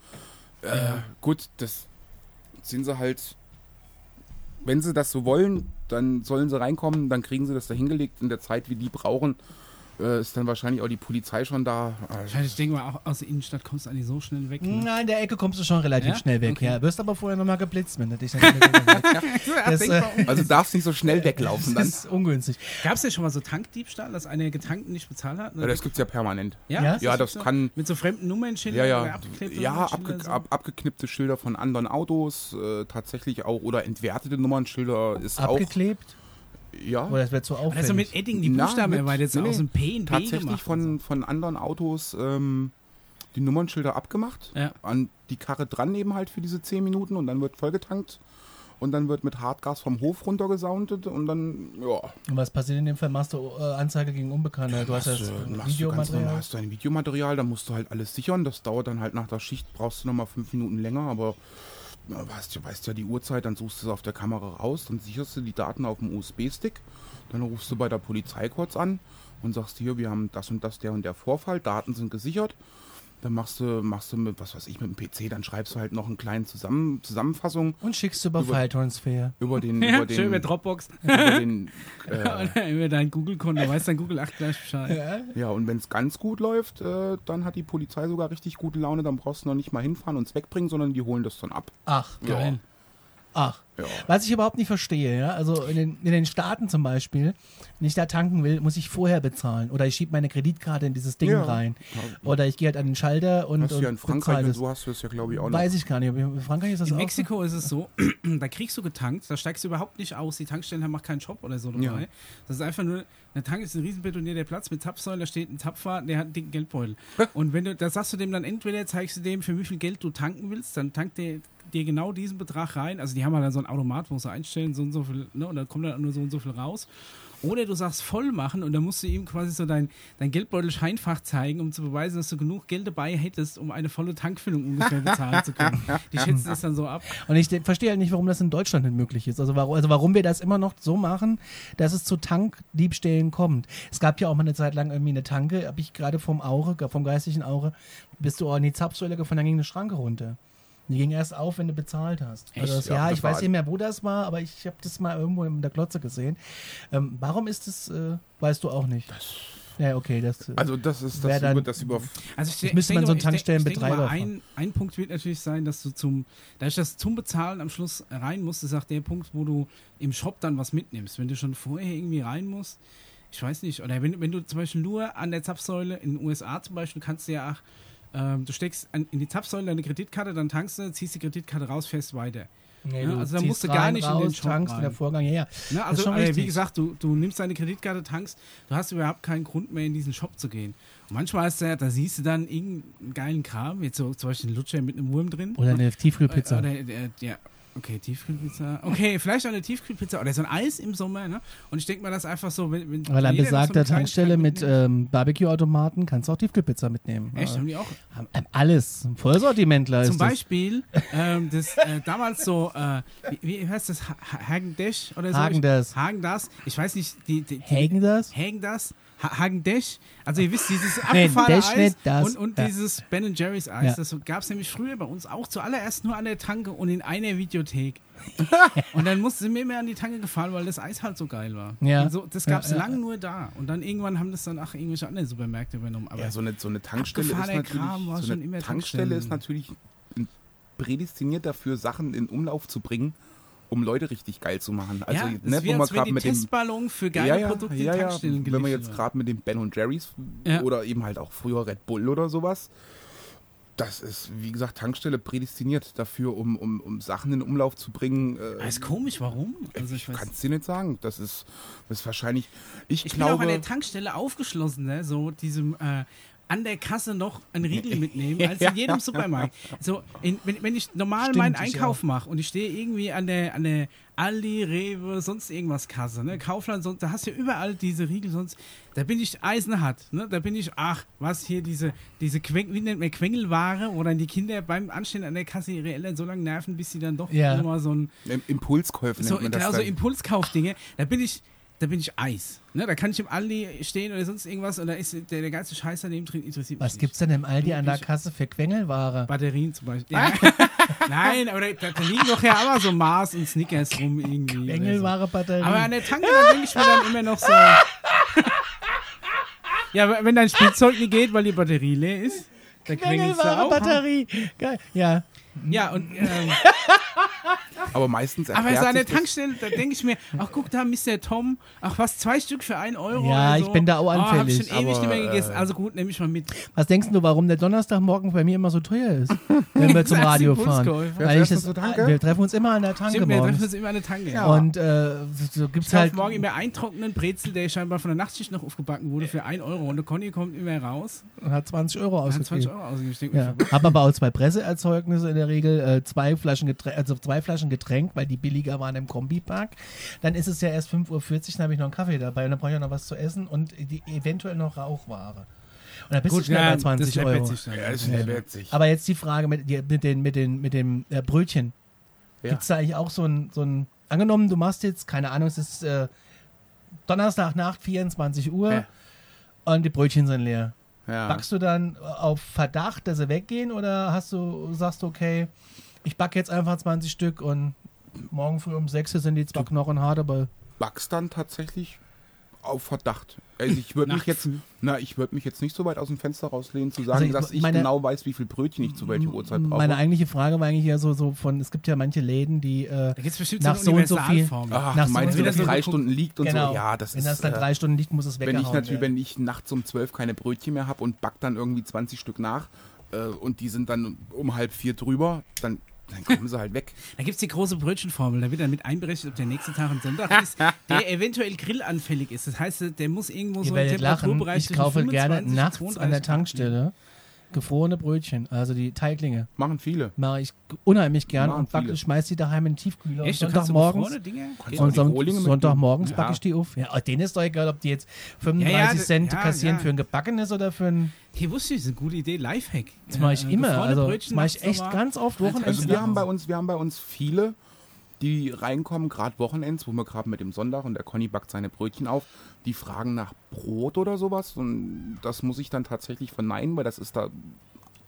äh, gut, das sind sie halt, wenn sie das so wollen, dann sollen sie reinkommen, dann kriegen sie das da hingelegt. In der Zeit, wie die brauchen, äh, ist dann wahrscheinlich auch die Polizei schon da. Äh, Ich denke mal, auch aus der Innenstadt kommst du eigentlich so schnell weg. Ne? Nein, in der Ecke kommst du schon relativ Ja? schnell weg. Okay. Ja, wirst aber vorher nochmal geblitzt, wenn du dich dann das, äh, Also darfst nicht so schnell weglaufen das dann. ist ungünstig. Gab es ja schon mal so Tankdiebstahl, dass einer Getankten nicht bezahlt hat? Ja, das gibt's ja permanent. ja, Ja? Ja, wirklich das kann- Mit so fremden Nummernschildern Ja, oder ja, abgeklebte ja abge so? ab, abgeknippte Schilder von anderen Autos, äh, tatsächlich auch, oder entwertete Nummernschilder ist Abgeklebt? auch. Ja, Oder das wird so auffällig? Also mit Edding die Na, Buchstaben mit- erweitert, so nee, aus dem P und B tatsächlich gemacht. von, von anderen Autos ähm, die Nummernschilder abgemacht, Ja. an die Karre dran eben halt für diese 10 Minuten und dann wird vollgetankt und dann wird mit Hartgas vom Hof runtergesoundet und dann, ja. Und was passiert in dem Fall? Machst du äh, Anzeige gegen Unbekannte? Du hast das äh, machst du Videomaterial. hast du ein Videomaterial, da musst du halt alles sichern. Das dauert dann halt nach der Schicht, brauchst du nochmal fünf Minuten länger, aber weißt, du weißt ja die Uhrzeit, dann suchst du es auf der Kamera raus, dann sicherst du die Daten auf dem USB-Stick, dann rufst du bei der Polizei kurz an und sagst hier, wir haben das und das, der und der Vorfall, Daten sind gesichert. Dann machst du, machst du mit, was weiß ich, mit dem PC, dann schreibst du halt noch eine kleine Zusammen Zusammenfassung Und schickst du über Über- File-Transfer. über den, Ja, über den, schön mit Dropbox. über den äh, über dein Google-Konto, weiß dein Google 8 gleich Bescheid. Ja, und wenn es ganz gut läuft, äh, dann hat die Polizei sogar richtig gute Laune. Dann brauchst du noch nicht mal hinfahren und es wegbringen, sondern die holen das dann ab. Ach, Ja. Ach. Ja. Was ich überhaupt nicht verstehe, ja, also in den, in den Staaten zum Beispiel, wenn ich da tanken will, muss ich vorher bezahlen. Oder ich schiebe meine Kreditkarte in dieses Ding Ja. rein. Oder ich gehe halt an den Schalter und, Hast du ja in Frankreich und so hast du das ja, glaube ich, auch noch. Weiß ich gar nicht. In Frankreich ist das In auch Mexiko ist es so, da kriegst du getankt, da steigst du überhaupt nicht aus, die Tankstellen haben auch keinen Shop oder so dabei. Ja. Das ist einfach nur, der Tank ist ein riesen betonierter Platz mit Zapfsäulen, da steht ein Zapfer, der hat einen dicken Geldbeutel. Und wenn du, da sagst du dem dann entweder, zeigst du dem, für wie viel Geld du tanken willst, dann tankt der dir genau diesen Betrag rein. Also die haben halt dann so ein Automat, wo sie einstellen, so und so viel, ne, und dann kommt dann nur so und so viel raus. Oder du sagst voll machen und dann musst du ihm quasi so dein, dein Geldbeutel-Scheinfach zeigen, um zu beweisen, dass du genug Geld dabei hättest, um eine volle Tankfüllung ungefähr bezahlen zu können. Die schätzen das dann so ab. Und ich verstehe halt nicht, warum das in Deutschland nicht möglich ist. Also warum, also warum wir das immer noch so machen, dass es zu Tankdiebstählen kommt. Es gab ja auch mal eine Zeit lang irgendwie eine Tanke, habe ich gerade vom Auge, vom geistigen Auge, bist du auch in die Zapfsäule gefahren, dann ging eine Schranke runter. Die ging erst auf, wenn du bezahlt hast. Also das, Ja, ja, das ich weiß nicht mehr, wo das war, aber ich habe das mal irgendwo in der Klotze gesehen. Ähm, warum ist das, äh, weißt du auch nicht. ja, okay, das. äh, Also das ist das, dann- über, das über Also ich, Das müsste ich man so einen ich ich Tankstellenbetreiber Ein, ein Punkt wird natürlich sein, dass du zum, dadurch, dass du zum Bezahlen am Schluss rein musst, ist auch der Punkt, wo du im Shop dann was mitnimmst. Wenn du schon vorher irgendwie rein musst, ich weiß nicht, oder wenn, wenn du zum Beispiel nur an der Zapfsäule, in den USA zum Beispiel, kannst du ja auch, ähm, du steckst an, in die Zapfsäule deine Kreditkarte, dann tankst du, ziehst die Kreditkarte raus, fährst weiter. nee, ja, also da musst du gar rein, nicht in den raus, Shop tankst, rein. der Vorgang, ja, ja. Ne, ist also äh, wie gesagt, du, du nimmst deine Kreditkarte, tankst, du hast überhaupt keinen Grund mehr in diesen Shop zu gehen. Und manchmal ist der, da siehst du dann irgendeinen geilen Kram, jetzt so zum Beispiel einen Lutscher mit einem Wurm drin. Oder eine Tiefkühlpizza. Oder, äh, ja, okay, Tiefkühlpizza. Okay, vielleicht auch eine Tiefkühlpizza oder so ein Eis im Sommer, ne? Und ich denke mal, das ist einfach so, wenn, wenn Weil an so besagter kleine Tankstelle Tank mit ähm, Barbecue-Automaten kannst du auch Tiefkühlpizza mitnehmen. Echt, Äh, haben die auch? haben- ähm, alles. Vollsortimentler Zum. Beispiel, ähm, das äh, damals so, äh, wie, wie heißt das? Ha- Ha- Hagen Dash oder so? Hagen das. Hagen das. Ich weiß nicht, die, die, die Hagen das? Hagen das. Ha Hagen Dash. Also ihr wisst, dieses abgefahrene Eis nicht, das. und, und Ja. dieses Ben Jerry's Eis. Ja. Das gab es nämlich früher bei uns auch zuallererst nur an der Tanke und in einer Videothek. und dann mussten sie mir mehr an die Tanke gefahren, weil das Eis halt so geil war. Ja. So, das gab es Ja, ja. lange nur da. Und dann irgendwann haben das dann auch irgendwelche anderen Supermärkte übernommen. Aber ja, so eine, so eine Tankstelle ist natürlich, Kram war so schon eine immer Tankstelle ist natürlich prädestiniert dafür, Sachen in Umlauf zu bringen, um Leute richtig geil zu machen. Also, ja, ne, wo man gerade mit dem Testballon für geile ja, Produkte ja, ja. Wenn man jetzt gerade mit dem Ben Jerry's Ja. oder eben halt auch früher Red Bull oder sowas, das ist, wie gesagt, Tankstelle prädestiniert dafür, um, um, um Sachen in Umlauf zu bringen. Äh, ist komisch, warum? Also ich kann es dir nicht sagen. Das ist, das ist wahrscheinlich. Ich, Ich bin auch an glaube. der Tankstelle aufgeschlossen, ne? so diesem, äh, an der Kasse noch einen Riegel mitnehmen, als in jedem Supermarkt. So, in, wenn, wenn ich normal Stimmt, meinen Einkauf mache und ich stehe irgendwie an der, an der Aldi, Rewe, sonst irgendwas Kasse, ne? Kaufland, sonst, da hast du ja überall diese Riegel, sonst, da bin ich eisenhart, ne? Da bin ich, ach, was hier, diese, diese Queng, wie nennt man, Quengelware, wo dann die Kinder beim Anstehen an der Kasse ihre Eltern so lange nerven, bis sie dann doch Ja. nochmal so ein, Im- Impulskäufe so, nennt man das genau so. Impulskaufdinge, da bin ich, da bin ich Eis. Ne? Da kann ich im Aldi stehen oder sonst irgendwas und da ist der, der ganze Scheiß daneben drin, interessiert mich Was nicht. gibt's denn im Aldi an der Kasse für Quengelware? Batterien zum Beispiel. Ja. Nein, aber da, da liegen doch ja aber so Mars und Snickers rum irgendwie. Quengelware So. Batterie. Aber an der Tanke, da denke ich mir dann immer noch so. ja, wenn dein Spielzeug nicht geht, weil die Batterie leer ist, da Quengelware. Batterie. Geil. Ja. Ja, und ähm, Aber meistens aber erklärt so an der Tankstelle, da denke ich mir, ach guck da, Mr. Tom, ach was, zwei Stück für ein Euro Ja, oder ich so. bin da auch Oh, hab anfällig, ich schon ewig aber, nicht mehr gegessen. äh, Also gut, nehme ich mal mit. Was denkst du, warum der Donnerstagmorgen bei mir immer so teuer ist, wenn wir zum Radio fahren? Weil ich das, wir treffen uns immer an der Tanke Stimmt, wir treffen uns immer an der Tanke. Ja. Und äh, so gibt's Ich kaufe halt morgen immer einen trockenen Brezel, der scheinbar von der Nachtschicht noch aufgebacken wurde, für 1 Euro. Und der Conny kommt immer raus. und hat 20 Euro und hat 20 ausgegeben. Euro ausgegeben. Ja. Hab aber auch zwei Presseerzeugnisse in der Regel, äh, zwei Flaschen Getränk, also zwei Flaschen Getränk, weil die billiger waren im Kombipark. Dann ist es ja erst 5.40 Uhr, dann habe ich noch einen Kaffee dabei und dann brauche ich auch noch was zu essen und die, eventuell noch Rauchware. Und dann bist du schnell bei 20 das Euro. sich. Ja, das Ja. ist witzig. Aber jetzt die Frage mit, mit, den, mit, den, mit dem äh, Brötchen. Ja. Gibt es da eigentlich auch so ein, so ein, angenommen, du machst jetzt, keine Ahnung, es ist äh, Donnerstag Nacht, 24 Uhr Ja. und die Brötchen sind leer. Ja. Backst du dann auf Verdacht, dass sie weggehen oder hast du, sagst du, okay, ich backe jetzt einfach 20 Stück und morgen früh um 6 sind die zwar knochenhart, aber backst dann tatsächlich auf Verdacht. Also ich würde mich jetzt, na, ich würde mich jetzt nicht so weit aus dem Fenster rauslehnen zu sagen, Also ich- dass ich meine- genau weiß, wie viel Brötchen ich zu welcher Uhrzeit brauche. meine eigentliche Frage war eigentlich ja so, so von, es gibt ja manche Läden, die äh, Da gibt es bestimmt Nach so so und so viel-. Ach, nach du so meinst, und wenn so das viel- drei Stunden liegt und genau, so. Ja, das wenn ist. das dann äh, drei Stunden liegt, muss es wenn weggehauen ich natürlich, werden. wenn ich nachts um zwölf keine Brötchen mehr habe und back dann irgendwie 20 Stück nach äh, und die sind dann um halb vier drüber, dann, dann kommen sie halt weg. Da gibt es die große Brötchenformel. Da wird dann mit einberechnet, ob der nächste Tag ein Sonntag ist, der eventuell grillanfällig ist. Das heißt, der muss irgendwo Ihr so im werdet lachen, Temperaturbereich ich kaufe gerne 25 und nachts 32 an der Tankstelle gefrorene Brötchen, also die Teiglinge. Machen viele. Mache ich unheimlich gern Machen und backe, viele. schmeiß die daheim in den Tiefkühler. Echt? und Sonntagmorgens und? Sonntagmorgens Ja. backe ich die auf. Ja, denen ist doch egal, ob die jetzt 35 Ja, ja, Cent ja, kassieren ja. für ein gebackenes oder für ein. Hier wusste ich, das ist eine gute Idee. Lifehack. Das mache ich Äh, immer. Also, das mache ich echt ganz oft. Als Wochenends. Also wir haben bei uns, wir haben bei uns viele, die reinkommen, gerade Wochenends, wo wir gerade mit dem Sonntag und der Conny backt seine Brötchen auf, die fragen nach Brot oder sowas und das muss ich dann tatsächlich verneinen, weil das ist da ein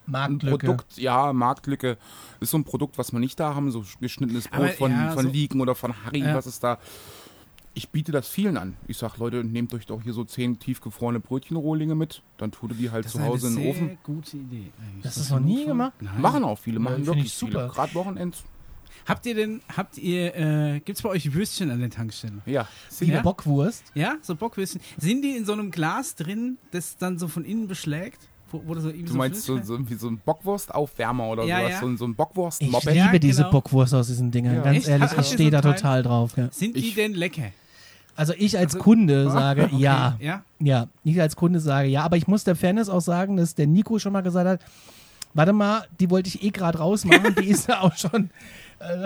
Marktlücke. Produkt, ja, Marktlücke, ist so ein Produkt, was wir nicht da haben, so geschnittenes Brot Aber von, ja, von so- Liegen oder von Harry, Ja. was ist da. Ich biete das vielen an. Ich sag, Leute, nehmt euch doch hier so zehn tiefgefrorene Brötchenrohlinge mit, dann tut ihr die halt Das zu Hause in den sehr Ofen. gute Idee. eigentlich. Das So ist noch nie gemacht? Nein. Machen auch viele, machen finde wirklich ich super. viele. Gerade Wochenends. Habt ihr denn, habt ihr, äh, gibt's bei euch Würstchen an der Tankstelle? Ja, Wie eine Ja? Bockwurst. Ja, so Bockwürstchen. Sind die in so einem Glas drin, das dann so von innen beschlägt? Wo, wo das so Du meinst so, so wie so ein Bockwurstaufwärmer oder Ja, sowas, ja. so, ein- so ein Ich Bockwurst-Moped. Ja, liebe diese genau. Bockwurst aus diesen Dingern. Ja. Ganz Echt? ehrlich, ich stehe so da Teil? total drauf. Ja. Sind die Ich- denn lecker? Also ich als Also- Kunde sage ja. Ja? Ja, ich als Kunde sage ja, aber ich muss der Fairness auch sagen, dass der Nico schon mal gesagt hat, warte mal, die wollte ich eh gerade rausmachen, die ist ja auch schon,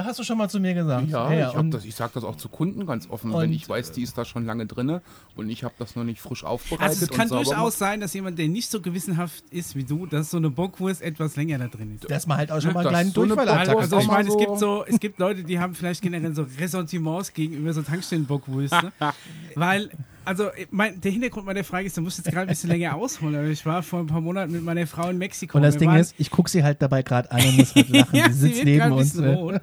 hast du schon mal zu mir gesagt. Ja, ich, hab und das, ich sage das auch zu Kunden ganz offen, wenn ich weiß, die ist da schon lange drinne und ich habe das noch nicht frisch aufbereitet. Also es kann durchaus gemacht. sein, dass jemand, der nicht so gewissenhaft ist wie du, dass so eine Bockwurst etwas länger da drin ist. dass man halt auch schon mal einen kleinen so Durchfall Also, Bockwurst also ich meine, es so- gibt so, es gibt Leute, die haben vielleicht generell so Ressentiments gegenüber so Tankstellenbockwürste, weil also ich mein, der Hintergrund meiner Frage ist, du musst jetzt gerade ein bisschen länger ausholen, aber ich war vor ein paar Monaten mit meiner Frau in Mexiko. Und das Wir Ding waren- ist, ich gucke sie halt dabei gerade an und muss halt lachen. ja, sie sie sitzt wird neben uns. ne?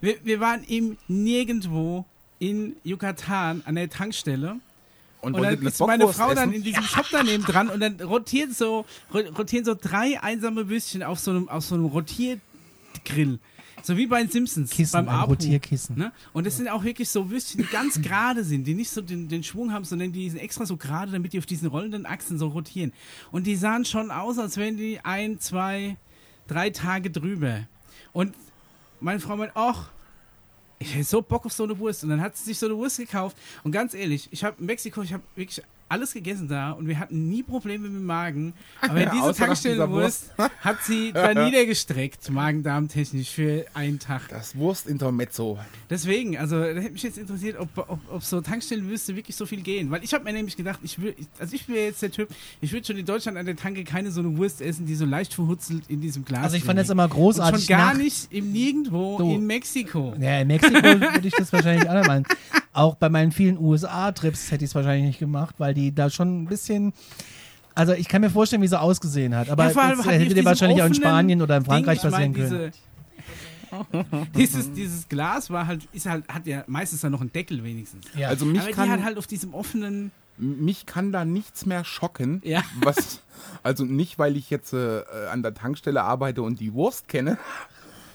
Wir, wir waren im Nirgendwo in Yucatan an der Tankstelle Und, und dann ist meine Bockwurst Frau dann essen? in diesem Shop daneben dran und dann rotieren so, ro- rotieren so drei einsame Würstchen auf so einem, auf so einem Rotiergrill. So wie bei den Simpsons. Kissen, beim ein Apu. Rotierkissen. Ne? Und das sind auch wirklich so Würstchen, die ganz gerade sind, die nicht so den, den Schwung haben, sondern die sind extra so gerade, damit die auf diesen rollenden Achsen so rotieren. Und die sahen schon aus, als wären die ein, zwei, drei Tage drüber. Und meine Frau meint, ach, ich hätte so Bock auf so eine Wurst. Und dann hat sie sich so eine Wurst gekauft. Und ganz ehrlich, ich habe in Mexiko, ich habe wirklich alles gegessen da und wir hatten nie Probleme mit dem Magen. Aber Ja, diese Tankstellenwurst hat sie da niedergestreckt, Magen-Darm-technisch, für einen Tag. Das Wurstintermezzo. Deswegen, also da hätte mich jetzt interessiert, ob, ob, ob so Tankstellenwürste wirklich so viel gehen. Weil ich habe mir nämlich gedacht, ich will, also ich bin jetzt der Typ, ich würde schon in Deutschland an der Tanke keine so eine Wurst essen, die so leicht verhutzelt in diesem Glas Also ich fand das immer Und großartig. schon gar nicht im Nirgendwo Du. in Mexiko. Ja, in Mexiko würde ich das wahrscheinlich auch nicht machen. Auch bei meinen vielen USA-Trips hätte ich es wahrscheinlich nicht gemacht, weil die da schon ein bisschen. Also ich kann mir vorstellen, wie sie ausgesehen hat. Aber Ja, vor allem das die hätte dir wahrscheinlich auch in Spanien oder in Frankreich Ding, passieren können. Diese, dieses, dieses Glas war halt, ist halt, hat ja meistens dann noch einen Deckel wenigstens. Ja. Also mich Aber die kann, hat halt auf diesem offenen. mich kann da nichts mehr schocken. Ja. Was, also nicht, weil ich jetzt äh, an der Tankstelle arbeite und die Wurst kenne,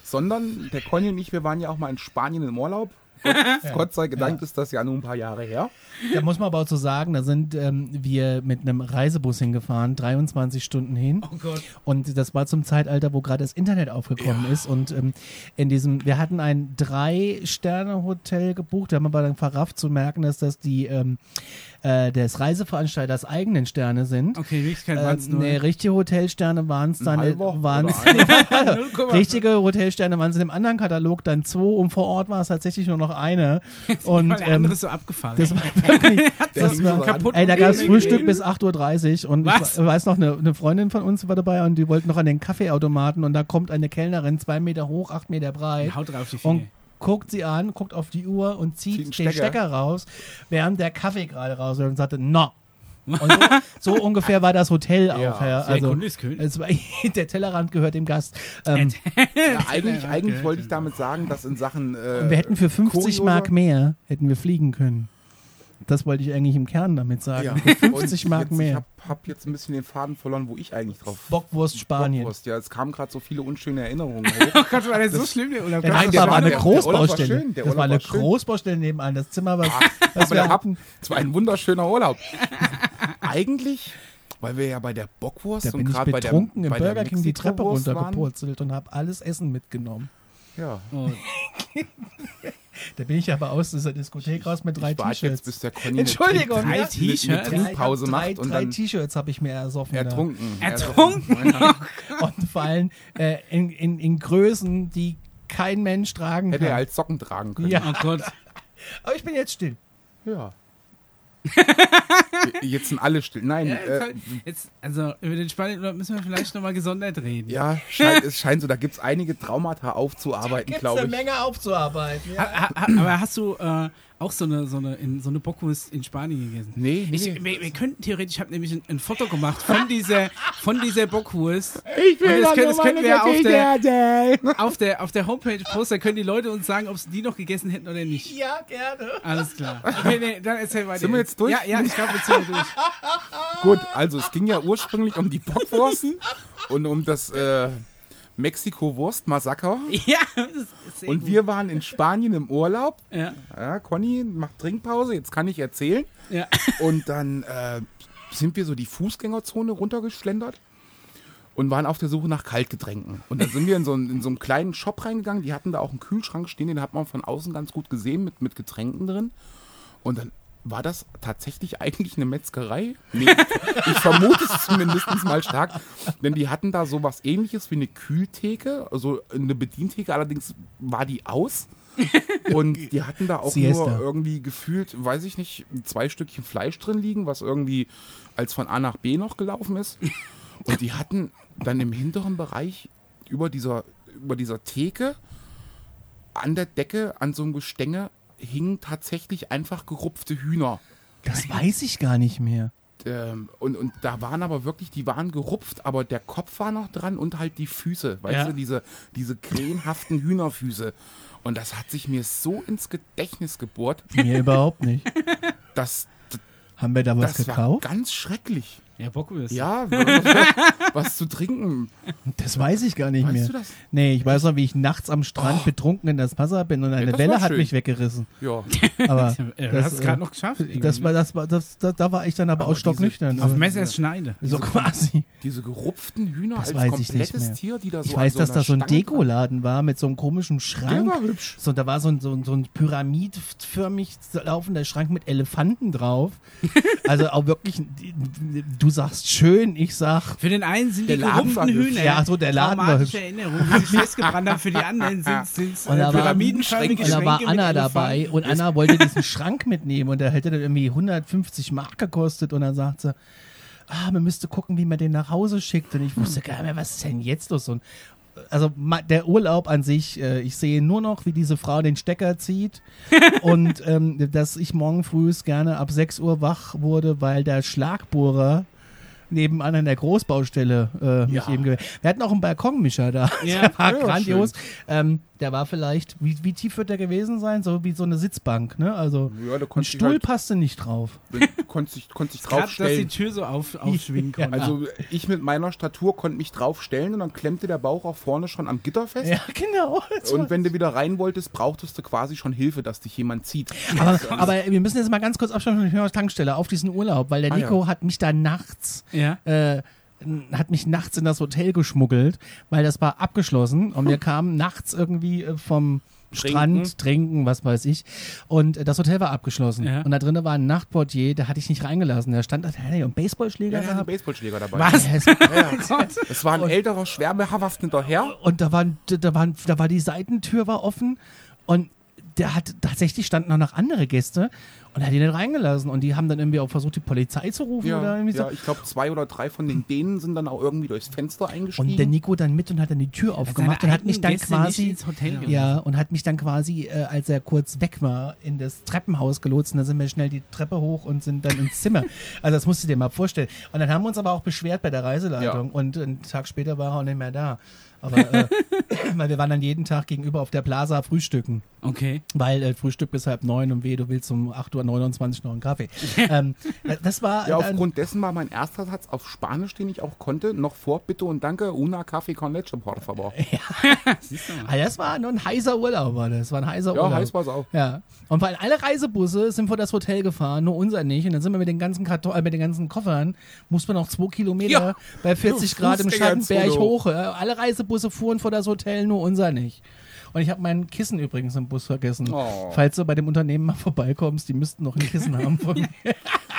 sondern der Conny und ich, wir waren ja auch mal in Spanien im Urlaub. Gott, Gott sei Dank ist das ja nur ein paar Jahre her. Da muss man aber auch so sagen, da sind ähm, wir mit einem Reisebus hingefahren, 23 Stunden hin. Oh Gott. Und das war zum Zeitalter, wo gerade das Internet aufgekommen ist. Und ähm, in diesem, wir hatten ein Drei-Sterne-Hotel gebucht, da haben wir aber dann verrafft zu merken, dass das die ähm, äh, des Reiseveranstalters eigenen Sterne sind. Okay, Wirklichkeit Äh, waren es nur. nee, richtige Hotelsterne waren es dann. halber Waren oder es richtige Hotelsterne waren es in dem anderen Katalog dann zwei und vor Ort war es tatsächlich nur noch eine. Und der ähm, andere ist so abgefallen. das war wirklich, das ist war, kaputt. Ey, da gab es Frühstück bis 8.30 Uhr und Was? ich weiß noch, eine, eine Freundin von uns war dabei und die wollten noch an den Kaffeeautomaten und da kommt eine Kellnerin, zwei Meter hoch, acht Meter breit Haut drauf die Finger. Guckt sie an, guckt auf die Uhr und zieht Zieht den Stecker. Stecker. raus, während der Kaffee gerade raus ist und sagte, no. Und so, so ungefähr war das Hotel auch. Ja, Der also, es war, der Tellerrand gehört dem Gast. Ähm, Ja, eigentlich Ja, eigentlich wollte ich damit sagen, dass in Sachen. Äh, wir hätten für 50 kuriose- Mark mehr, hätten wir fliegen können. Das wollte ich eigentlich im Kern damit sagen. Ja. Für 50 Und Mark jetzt, mehr. Ich habe hab jetzt ein bisschen den Faden verloren, wo ich eigentlich drauf. Bockwurst Spanien. Bockwurst, ja, es kamen gerade so viele unschöne Erinnerungen. Oh Gott, war das so schlimm, der Urlaub? Nein, das war eine der- der Urlaub war Großbaustelle. schön, Das war eine schön. Großbaustelle nebenan. Das Zimmer war. Wir hatten, es war ein wunderschöner Urlaub. eigentlich, weil wir ja bei der Bockwurst da und gerade bei der, betrunken im bei Burger King die Treppe runtergepurzelt und habe alles Essen mitgenommen. Ja, Oh, Da bin ich aber aus dieser Diskothek raus mit drei ich warte jetzt, bis T-Shirts. der Conny Entschuldigung, ja. Trink- eine, T-Shirts? eine Trinkpause drei, macht und drei dann T-Shirts habe ich mir ersoffen. da. ertrunken. Ertrunken? Und vor allem äh, in, in, in Größen, die kein Mensch tragen Hätte er kann. als Socken tragen können. Ja. oh Gott. Aber ich bin jetzt still. Ja. Jetzt sind alle still. Nein, Ja, jetzt, äh, jetzt, also über den spannenden Urlaub müssen wir vielleicht nochmal gesondert reden. ja scheint, es scheint so, da gibt es einige Traumata aufzuarbeiten, glaube eine ich. Menge aufzuarbeiten. Ja. Ha, ha, aber hast du äh, auch so eine, so, eine, in, so eine Bockwurst in Spanien gegessen? Nee, nee. Ich, wir, wir könnten theoretisch, ich habe nämlich ein, ein Foto gemacht von dieser, von dieser Bockwurst. ich Und das können- das können wir auf der-. Auf der, auf der Homepage posten, können die Leute uns sagen, ob sie die noch gegessen hätten oder nicht. ja, gerne. Alles klar. Okay, nee, dann erzähl weiter. Sind wir jetzt durch? Ja, ja, ich glaube, jetzt sind wir durch. Gut, also es ging ja ursprünglich um die Bockwurst und um das äh, Mexiko-Wurst-Massaker. Ja, das ist sehr Und gut. wir waren in Spanien im Urlaub. Ja, Ja, Conny macht Trinkpause, jetzt kann ich erzählen. ja. Und dann äh, sind wir so die Fußgängerzone runtergeschlendert und waren auf der Suche nach Kaltgetränken. Und dann sind wir in so, einen, in so einen kleinen Shop reingegangen, die hatten da auch einen Kühlschrank stehen, den hat man von außen ganz gut gesehen mit, mit Getränken drin. Und dann war das tatsächlich eigentlich eine Metzgerei? Nee, ich vermute es zumindest mal stark. Denn die hatten da sowas ähnliches wie eine Kühltheke, also eine Bedientheke, allerdings war die aus. Und die hatten da auch Siesta. nur irgendwie gefühlt, weiß ich nicht, zwei Stückchen Fleisch drin liegen, was irgendwie als von A nach B noch gelaufen ist. Und die hatten dann im hinteren Bereich über dieser, über dieser Theke an der Decke, an so einem Gestänge, hingen tatsächlich einfach gerupfte Hühner. Das weiß ich gar nicht mehr. Ähm, und, und da waren aber wirklich, die waren gerupft, aber der Kopf war noch dran und halt die Füße, weißt Ja. du, diese, diese krähenhaften Hühnerfüße. Und das hat sich mir so ins Gedächtnis gebohrt, Mir überhaupt nicht. dass Haben wir da was das war gekauft? ganz schrecklich. Ja, Bockwürste. Ja, was, zu trinken. Das weiß ich gar nicht Weißt mehr. du das? Nee, ich weiß noch, wie ich nachts am Strand Oh. betrunken in das Wasser bin und eine das Welle hat schön. mich weggerissen. Ja. Aber Ja, du das, hast es äh, gerade noch geschafft. das war, das war, das, da, da war ich dann aber, Aber auch stocknüchtern. Auf Messers Schneide. so quasi. Diese gerupften Hühner Das als weiß ich nicht komplettes mehr. Tier, die da so Ich weiß, an dass so da so ein Dekoladen war mit so einem komischen Der Schrank. war hübsch. So, da war so ein, so ein, so ein pyramidförmig laufender Schrank mit Elefanten drauf. Also auch wirklich, du sagst schön, ich sag. Für den einen sind Der die war hübsch. Hühner. Ja, so, der Laden war hübsch. Erinnerung, die sich festgebrannt haben. Für die anderen sind es Und da war- pyramidenförmige Und da war Schränke mit Anna dabei und Anna wollte diesen Schrank mitnehmen und der hätte dann irgendwie 150 Mark gekostet und dann sagt sie, ah, man müsste gucken, wie man den nach Hause schickt und ich wusste gar nicht mehr, was ist denn jetzt los? Und also der Urlaub an sich, äh, ich sehe nur noch, wie diese Frau den Stecker zieht und ähm, dass ich morgen früh gerne ab 6 Uhr wach wurde, weil der Schlagbohrer nebenan an der Großbaustelle äh, mich Ja. eben gewählt. Wir hatten auch einen Balkonmischer da. Ja. der war Ja, grandios. Ähm, der war vielleicht, wie, wie tief wird der gewesen sein? So wie so eine Sitzbank, ne? Also Ja, da ein Stuhl halt, passte nicht drauf. konntest dich, konntest dich Gerade, dass die draufstellen. Tür so auf, aufschwingen Ja. konnte. Also ich mit meiner Statur konnte mich draufstellen und dann klemmte der Bauch auch vorne schon am Gitter fest. Ja, genau. Und wenn du wieder rein wolltest, brauchtest du quasi schon Hilfe, dass dich jemand zieht. aber, aber wir müssen jetzt mal ganz kurz abschauen von der Tankstelle auf diesen Urlaub, weil der Ah, Nico ja. hat mich da nachts ja. äh, hat mich nachts in das Hotel geschmuggelt, weil das war abgeschlossen und wir kamen nachts irgendwie äh, vom Strand, trinken, was weiß ich. Und äh, das Hotel war abgeschlossen. Ja. Und da drinnen war ein Nachtportier, der hatte ich nicht reingelassen. Der stand da, ja einen Baseballschläger Ja, ja, einen gehabt. Baseballschläger dabei. Was? Ja, es- Es war ein älterer, schwerbehaft hinterher. Und da, waren, da, waren, da war die Seitentür war offen und der hat tatsächlich standen auch noch andere Gäste und er hat die nicht reingelassen. Und die haben dann irgendwie auch versucht, die Polizei zu rufen oder Ja, irgendwie so. ja, ich glaube, zwei oder drei von den Dänen sind dann auch irgendwie durchs Fenster eingestiegen. Und der Nico dann mit und hat dann die Tür aufgemacht und hat mich dann Gäste quasi. ins Hotel. Ja, und hat mich dann quasi, äh, als er kurz weg war, in das Treppenhaus gelotst. Und dann sind wir schnell die Treppe hoch und sind dann ins Zimmer. Also das musst du dir mal vorstellen. Und dann haben wir uns aber auch beschwert bei der Reiseleitung. Und einen Tag später war er auch nicht mehr da. Aber äh, weil wir waren dann jeden Tag gegenüber auf der Plaza frühstücken. Okay. Weil äh, Frühstück bis halb neun und weh, du willst um 8.29 Uhr noch einen Kaffee. ähm, äh, das war ja, aufgrund dessen war mein erster Satz auf Spanisch, den ich auch konnte, noch vor Bitte und Danke, una café con leche, por favor. Mal. Ah, das war nur ein heißer Urlaub, war das. War ein heißer Ja, Urlaub. heiß war's auch. Ja. Und weil alle Reisebusse sind vor das Hotel gefahren, nur unser nicht. Und dann sind wir mit den ganzen Karton äh, mit den ganzen Koffern, muss man noch zwei Kilometer Ja. bei 40 Grad im Schattenberg hoch. hoch. Äh, Alle Reisebusse fuhren vor das Hotel, nur unser nicht. Und ich habe mein Kissen übrigens im Bus vergessen. Oh. Falls du bei dem Unternehmen mal vorbeikommst, die müssten noch ein Kissen haben von mir.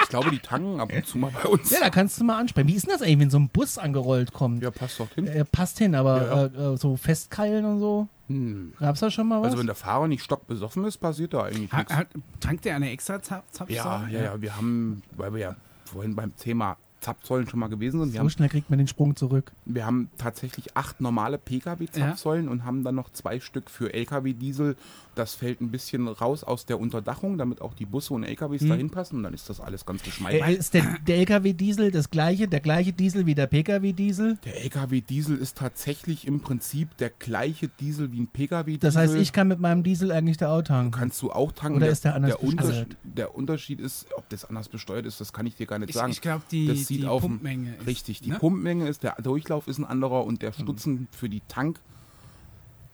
Ich glaube, die tanken ab und zu mal bei uns. Ja, da kannst du mal ansprechen. Wie ist denn das eigentlich, wenn so ein Bus angerollt kommt? Ja, passt doch hin. Äh, passt hin, aber Ja, Äh, äh, so festkeilen und so? Hm. Gab's da schon mal was? Also wenn der Fahrer nicht stockbesoffen ist, passiert da eigentlich Ha, nichts. tankt der eine extra Zap Ja, Zapfsäule? ja, ja, wir haben, weil wir ja vorhin beim Thema Zapfsäulen schon mal gewesen sind, wir so haben, schnell kriegt man den Sprung zurück. wir haben tatsächlich acht normale Pkw-Zapfsäulen und haben dann noch zwei Stück für Lkw-Diesel. Das fällt ein bisschen raus aus der Unterdachung, damit auch die Busse und LKWs Mhm. dahin passen und dann ist das alles ganz geschmeidig. Äh, ist der, der LKW-Diesel das gleiche, der gleiche Diesel wie der PKW-Diesel? Der LKW-Diesel ist tatsächlich im Prinzip der gleiche Diesel wie ein Pkw-Diesel. Das heißt, ich kann mit meinem Diesel eigentlich da auch tanken. kannst du auch tanken. Oder ist der anders der, Unterschied, besteuert? der Unterschied ist, ob das anders besteuert ist, das kann ich dir gar nicht Ich, sagen. ich glaube, die, das sieht die auf dem- Pumpmenge ist. Richtig, die ne? Pumpmenge ist, der Durchlauf ist ein anderer und der Stutzen für die Tank,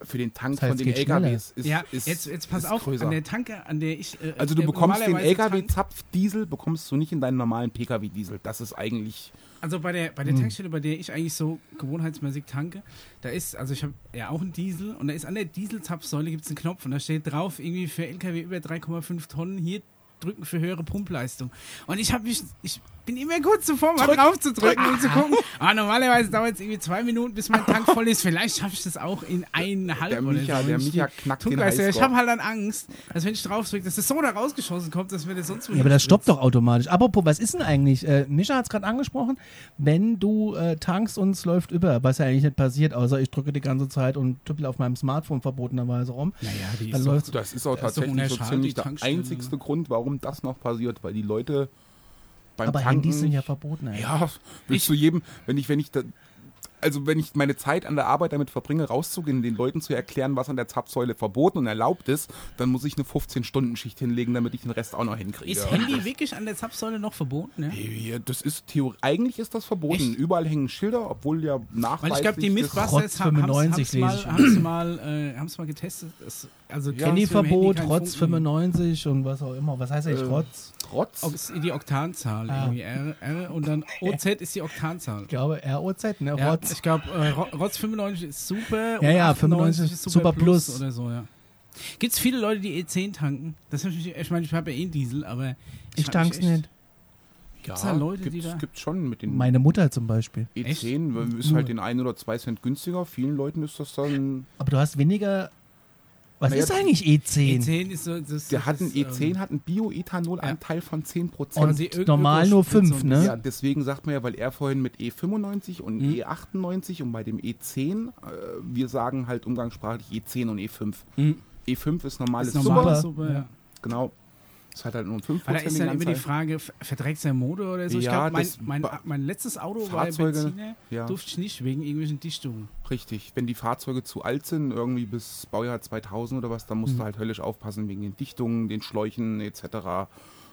für den Tank Das heißt, von den. LKWs ist, Ja, ist jetzt, jetzt pass auf, größer. an der Tanke, an der ich. Äh, Also du bekommst den LKW-Zapfdiesel, bekommst du nicht in deinen normalen Pkw-Diesel. Das ist eigentlich, Also bei der, bei der Tankstelle, bei der ich eigentlich so gewohnheitsmäßig tanke, da ist, also ich habe ja auch einen Diesel und da ist an der Dieselzapfsäule gibt es einen Knopf und da steht drauf, irgendwie für LKW über 3,5 Tonnen hier drücken für höhere Pumpleistung. Und ich habe mich, ich bin immer kurz zuvor, mal Drück, drauf zu drücken und zu gucken. Aber normalerweise dauert es irgendwie zwei Minuten, bis mein Tank voll ist. Vielleicht schaffe ich das auch in eineinhalb der oder Micha, so. der Micha knackt den Tunkleiste, ich habe halt dann Angst, dass wenn ich drauf drücke, dass das so da rausgeschossen kommt, dass mir das sonst Ja, aber das stoppt doch automatisch. Apropos, was ist denn eigentlich? Äh, Mischa hat es gerade angesprochen. Wenn du äh, tankst und es läuft über, was ja eigentlich nicht passiert, außer ich drücke die ganze Zeit und tüppel auf meinem Smartphone verbotenerweise rum. Naja, die Dann ist doch, läuft's. das ist auch Das ist tatsächlich so ziemlich der Tankstelle. einzigste Grund, warum das noch passiert, weil die Leute beim Aber Tanken Handys sind ja verboten. Ey. Ja, willst du jedem, wenn ich, wenn ich da, also wenn ich meine Zeit an der Arbeit damit verbringe, rauszugehen, den Leuten zu erklären, was an der Zapfsäule verboten und erlaubt ist, dann muss ich eine 15-Stunden-Schicht hinlegen, damit ich den Rest auch noch hinkriege. Ist Handy wirklich an der Zapfsäule noch verboten? Ne? Ja, das ist Theorie. Eigentlich ist das verboten. Überall hängen Schilder, obwohl ja nachweislich. Weil ich glaube, die Mythbusters Rotz 95 haben es ich. mal, haben's mal, äh, haben's mal getestet. Das, also Ja. Handyverbot, Rotz Funken. 95 und was auch immer. Was heißt eigentlich Äh, Rotz? Trotz. Ox- Die Oktanzahl Ah. irgendwie. R, R und dann OZ ist die Oktanzahl. Ich glaube ROZ, ne? Ja, Rotz. ich glaube, äh, Ro- Rotz 95 ist super. Ja, ja, 98 95 ist Super Plus. Oder so, ja. Gibt es viele Leute, die E10 tanken? Das ich, ich meine, ich habe ja eh einen Diesel, aber. Ich frag tank's mich echt, nicht. Gibt's da Leute, die gibt's, da- gibt's schon mit den Meine Mutter zum Beispiel. E10 ist Nur. halt den ein oder zwei Cent günstiger. Vielen Leuten ist das dann. Aber du hast weniger. Was Naja, ist eigentlich E10? E10 ist so. Das, Der das hat ein ist, E10 ähm, hat einen Bioethanolanteil von 10%. Und quasi Ö- normal nur Ökosprit so 5, ein ne? Ja, deswegen sagt man ja, weil er vorhin mit E95 und Mhm. E98 und bei dem E10, äh, wir sagen halt umgangssprachlich E10 und E5. Mhm. E5 ist normales ist normal, Super, super, ja. genau. Es hat halt nur einen 5% Weil da ist dann immer die Frage, ver- verträgt sein Motor oder so? Ich Ja, glaube, mein, mein, mein letztes Auto Fahrzeuge, war Benziner, ja. durfte ich nicht wegen irgendwelchen Dichtungen. Richtig, wenn die Fahrzeuge zu alt sind, irgendwie bis Baujahr 2000 oder was, dann musst Mhm. du halt höllisch aufpassen wegen den Dichtungen, den Schläuchen etc.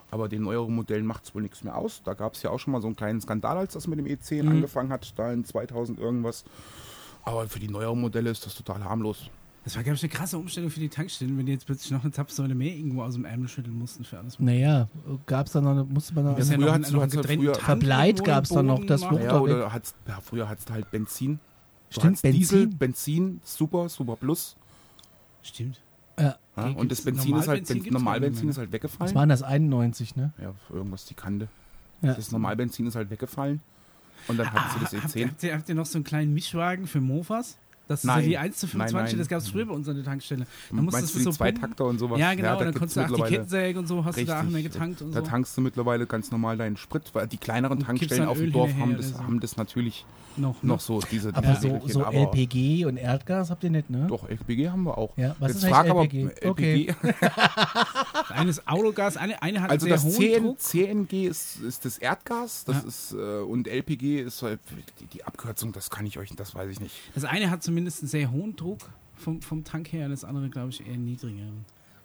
Aber den neueren Modellen macht es wohl nichts mehr aus. Da gab es ja auch schon mal so einen kleinen Skandal, als das mit dem E10 Mhm. angefangen hat, da in 2000 irgendwas. Aber für die neueren Modelle ist das total harmlos. Das war, glaube ich, eine krasse Umstellung für die Tankstellen, wenn die jetzt plötzlich noch eine Zapfsäule mehr irgendwo aus dem Ärmel schütteln mussten für alles. Naja, gab's da noch, eine- musste man noch. Das ja früher noch, hat's- ein- noch einen du ja getrennten früher- Verbleit im gab's da noch, das. Wucht- Ja, da oder hat's, ja, früher hattest du halt Benzin. Du Stimmt, hattest Diesel, Benzin. Benzin, Super, Super Plus. Stimmt. Ja. Ja, und das Benzin ist halt, Normalbenzin Ben- gibt's Normalbenzin ist halt Was weggefallen. waren das? 91, ne? Ja, irgendwas die Kante. Ja. Das Normalbenzin ist halt weggefallen. Und dann hattest du das Ah, habt, E10. habt, ihr, habt ihr noch so einen kleinen Mischwagen für Mofas? Das ist Nein. ja die 1 zu 25, Nein, nein. das gab es früher bei uns an der Tankstelle. Dann musstest Meinst du so. Zweitakter und sowas? Ja, genau, da und dann konntest du auch die Kettensäge und so, hast du da auch Richtig. mehr getankt und Da so. tankst du mittlerweile ganz normal deinen Sprit, weil die kleineren Und Tankstellen auf dem Dorf haben das, so. haben das natürlich noch, ne? noch so diese Aber diese so, so aber LPG und Erdgas habt ihr nicht, ne? Doch, LPG haben wir auch. Ja, was Jetzt ist frag eigentlich aber LPG? LPG. Eines Autogas, eine, eine hat Also das CN. CNG ist, ist das Erdgas, das Ja. ist äh, und LPG ist die, die Abkürzung, das kann ich euch, das weiß ich nicht. Das eine hat zumindest einen sehr hohen Druck vom, vom Tank her, das andere, glaube ich, eher niedriger.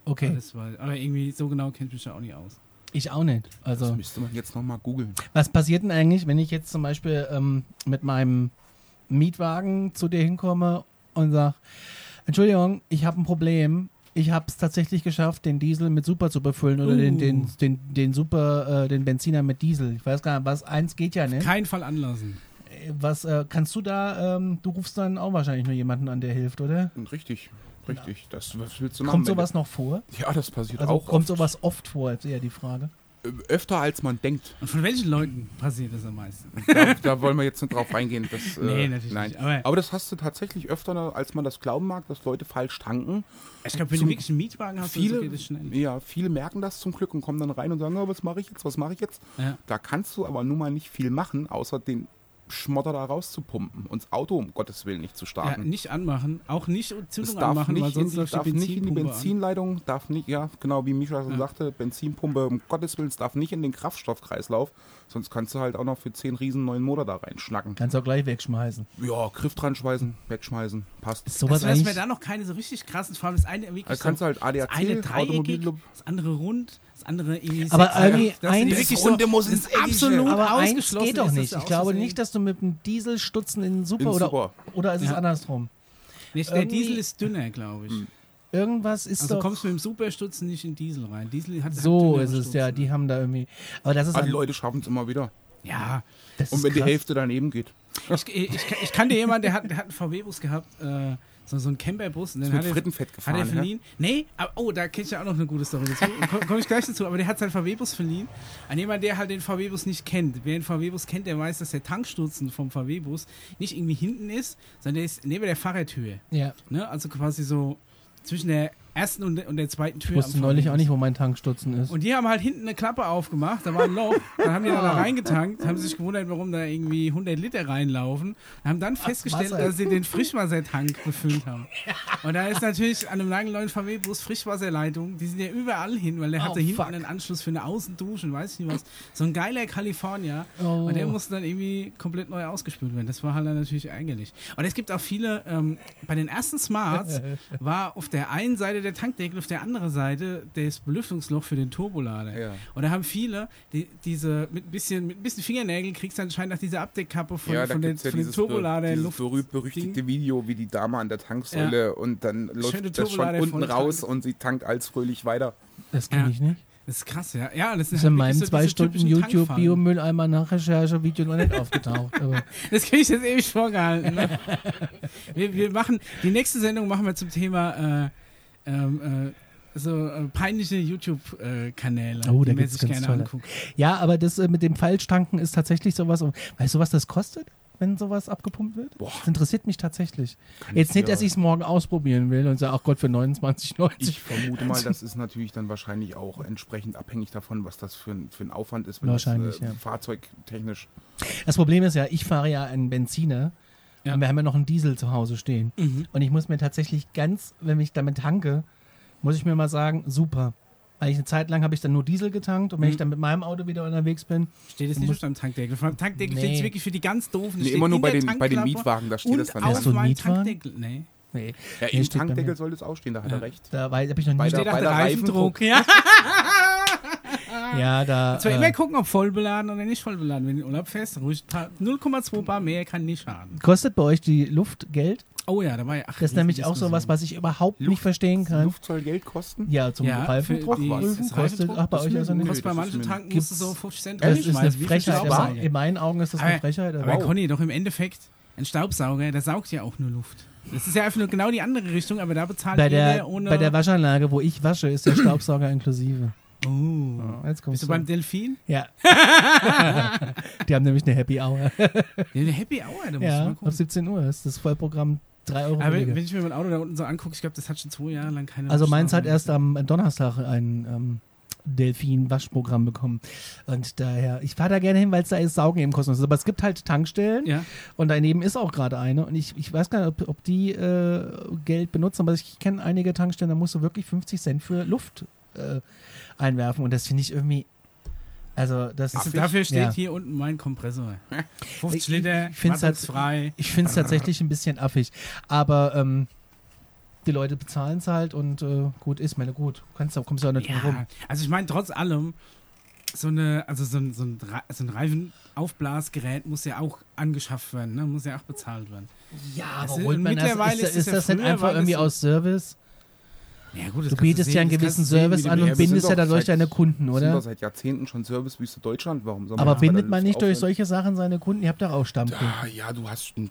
Okay, Das war, aber irgendwie so genau kennt mich ja auch nicht aus. ich auch nicht. Das Also, müsste man jetzt nochmal googeln. was passiert denn eigentlich, wenn ich jetzt zum Beispiel ähm, mit meinem Mietwagen zu dir hinkomme und sag, Entschuldigung, ich habe ein Problem. Ich habe es tatsächlich geschafft, den Diesel mit Super zu befüllen oder den, Uh. den, den, den Super, äh, den Benziner mit Diesel. Ich weiß gar nicht, was eins geht ja nicht. Keinen Fall anlassen. Was äh, kannst du da? Ähm, du rufst dann auch wahrscheinlich nur jemanden an, der hilft, oder? Und richtig, richtig. Das, was willst du machen? Kommt sowas noch vor? Ja, das passiert Also auch. kommt oft. sowas oft vor, ist eher die Frage. Öfter als man denkt. Und von welchen Leuten passiert das am meisten? Da, da wollen wir jetzt nicht drauf reingehen. Das, äh, Nee, natürlich nein. nicht, aber- Aber, das hast du tatsächlich öfter, als man das glauben mag, dass Leute falsch tanken. Ich glaube, wenn Zum- du wirklich einen Mietwagen hast, Viele, so geht es schnell. ja, viele merken das zum Glück und kommen dann rein und sagen, oh, was mache ich jetzt, was mache ich jetzt? Ja. Da kannst du aber nun mal nicht viel machen, außer den Schmotter da rauszupumpen und das Auto um Gottes Willen nicht zu Ja, starten. nicht anmachen, auch nicht Zündung darf, anmachen, weil nicht in, sonst die, läuft darf die nicht in die Benzinpumpe an. Benzinleitung, darf nicht, ja, genau wie Misha schon Ja. sagte, Benzinpumpe, um Gottes Willen, es darf nicht in den Kraftstoffkreislauf, sonst kannst du halt auch noch für 10 riesen neuen Motor da reinschnacken. Kannst du auch gleich wegschmeißen. Ja, Griff dran schmeißen, wegschmeißen, passt. Ist sowas Also, dass wir da noch keine so richtig krassen, vor allem das eine wirklich Da kannst so, du halt das eine ADAC, dreieckig, das andere rund, das andere irgendwie Aber irgendwie Das eins- die wirklich Das Runde muss ins absolut aber eins ausgeschlossen geht doch nicht. Ich glaube nicht, dass du mit dem Dieselstutzen in Super In oder Super. oder ist es Ja. andersrum? Nee, der Diesel ist dünner, glaube ich. Irgendwas ist Also doch kommst du mit dem Superstutzen nicht in Diesel rein. Diesel hat so hat ist es ja. Stutzen. Die haben da irgendwie. Aber das ist Aber die ein- Leute schaffen es immer wieder. Ja, das Und ist wenn die krass. Hälfte daneben geht. ich, ich, ich, ich kannte jemanden, der hat, der hat einen VW-Bus gehabt, äh, so, so einen Camperbus. Und Ist hat mit er, Frittenfett hat gefahren. er ja? verliehen. Nee, aber, oh, da kenne ich ja auch noch eine gute Story dazu. Komme komm ich gleich dazu. Aber der hat seinen VW-Bus verliehen an jemanden, der halt den VW-Bus nicht kennt. Wer den VW-Bus kennt, der weiß, dass der Tankstutzen vom VW-Bus nicht irgendwie hinten ist, sondern der ist neben der Fahrradhöhe. Ja. Ne? Also quasi so zwischen der ersten und, und der zweiten Tür. Ich wusste neulich auch nicht, wo mein Tankstutzen ist. Und die haben halt hinten eine Klappe aufgemacht, da war ein Loch, dann haben die da reingetankt, haben sich gewundert, warum da irgendwie 100 Liter reinlaufen, haben dann festgestellt, Wasser. dass sie den Frischwassertank befüllt haben. Und da ist natürlich an einem langen neuen VW-Bus Frischwasserleitung, die sind ja überall hin, weil der Oh, hatte hinten fuck. einen Anschluss für eine Außendusche und weiß ich nicht was. So ein geiler California. Oh. Und der musste dann irgendwie komplett neu ausgespült werden. Das war halt dann natürlich ärgerlich. Und es gibt auch viele, ähm, bei den ersten Smarts war auf der einen Seite der Tankdeckel, auf der anderen Seite das Belüftungsloch für den Turbolader. Ja. Und da haben viele, die, diese mit ein bisschen, mit ein bisschen Fingernägeln kriegst du anscheinend nach dieser Abdeckkappe von, ja, von, den, ja von den dieses, Turbolader dieses Luft. berühmt-berüchtigte Video, wie die Dame an der Tanksäule und dann Schöne läuft das schon unten raus tankt. und sie tankt als fröhlich weiter. Das kenne Ja. ich nicht. Das ist krass, ja. Ja, das, Das ist halt in wirklich meinem so zwei Stunden YouTube. Biomülleimer Nachrecherche Video noch nicht aufgetaucht. Aber Das kriege ich jetzt ewig vorgehalten. Ne? wir, wir machen, die nächste Sendung machen wir zum Thema äh, ähm, äh, so äh, peinliche YouTube-Kanäle, Oh, da die man sich ganz gerne tolle. anguckt. ja, aber das äh, mit dem Falschtanken ist tatsächlich sowas. Weißt du, was das kostet, wenn sowas abgepumpt wird? Boah. Das interessiert mich tatsächlich. Kann Jetzt ich nicht, dass ich es morgen ausprobieren will und sage, ach Gott, für 29,90. Ich vermute mal, das ist natürlich dann wahrscheinlich auch entsprechend abhängig davon, was das für ein, für ein Aufwand ist, wenn Wahrscheinlich, das äh, ja. fahrzeugtechnisch. Das Problem ist ja, ich fahre ja einen Benziner Ja. und wir haben ja noch einen Diesel zu Hause stehen. Mhm. Und ich muss mir tatsächlich ganz, wenn ich damit tanke, muss ich mir mal sagen, super. Weil ich eine Zeit lang habe ich dann nur Diesel getankt und wenn Mhm. ich dann mit meinem Auto wieder unterwegs bin, Steht es nicht auf deinem Tankdeckel. Auf meinem Tankdeckel Nee. steht es wirklich für die ganz doofen. Nee, immer nur bei der den, bei den Mietwagen, da steht das dann auf Hast du einen meinem Mietwagen? Tankdeckel. Nee. nee, Ja, im bei Tankdeckel soll es auch stehen, da hat Ja. er recht. da habe ich noch Bei nie. der- Steht auch bei der der Reifendruck. Ja. Ja, da. Zwar äh, immer gucken, ob voll beladen oder nicht voll beladen. Wenn du in Urlaub fährst, ruhig ein paar- 0,2 Bar mehr kann nicht schaden. kostet bei euch die Luft Geld? Oh ja, da war ja. Ach, Das ist nämlich auch so was, was ich überhaupt nicht Luft- verstehen kann. Luft soll Geld kosten? Ja, zum Ja, Reifendruck für die- prüfen das kostet. Ach, bei euch ist also nicht. Kostet bei das manchen Tanken musst du so 50 Cent Das ist eine Frechheit. Aber In meinen Augen ist das eine Aber- Frechheit. Aber Aber Conny, doch im Endeffekt, ein Staubsauger, der saugt ja auch nur Luft. Das ist ja einfach nur genau die andere Richtung, aber da bezahlt bei, der, ohne. bei der Waschanlage, wo ich wasche, ist der Staubsauger inklusive. Oh. Jetzt kommst Bist du beim Delfin? Ja. Die haben nämlich eine Happy Hour. Ja, eine Happy Hour, da musst du Ja, mal ab gucken. 17 Uhr ist das Vollprogramm 3 Euro Aber wenn, ich mir mein Auto da unten so angucke, ich glaube, das hat schon zwei Jahre lang keine Also meins hat erst am Donnerstag ein ähm, Delfin-Waschprogramm bekommen. Und daher, ich fahre da gerne hin, weil es da ist Saugen eben kostenlos ist. Aber es gibt halt Tankstellen Ja, und daneben ist auch gerade eine. Und ich, ich weiß gar nicht, ob, ob die äh, Geld benutzen, aber ich kenne einige Tankstellen, da musst du wirklich 50 Cent für Luft äh, einwerfen. Und das finde ich irgendwie. Also, das also ist. dafür steht ja. hier unten mein Kompressor. 50 Ich- Liter, ich halt- frei. Ich finde es tatsächlich ein bisschen affig. Aber ähm, die Leute bezahlen es halt und äh, gut ist, meine gut. Kannst, du- kommst du auch nicht drum rum. Ja, also ich meine, trotz allem, so eine, also so ein, so ein, so ein Reifenaufblasgerät muss ja auch angeschafft werden, ne? muss ja auch bezahlt werden. Ja, Das aber ist- das? mittlerweile Ist, ist ist, es ja das nicht einfach das irgendwie aus Service? Ja, gut, das Du bietest sehen, ja einen gewissen Service an und sind bindest ja doch dadurch seit- deine Kunden, Sind oder? wir seit Jahrzehnten schon Servicewüste Deutschland. Warum soll man Aber bindet man nicht durch solche Sachen seine Kunden? Ihr habt doch auch Stammkunden. Ja, ja, du hast einen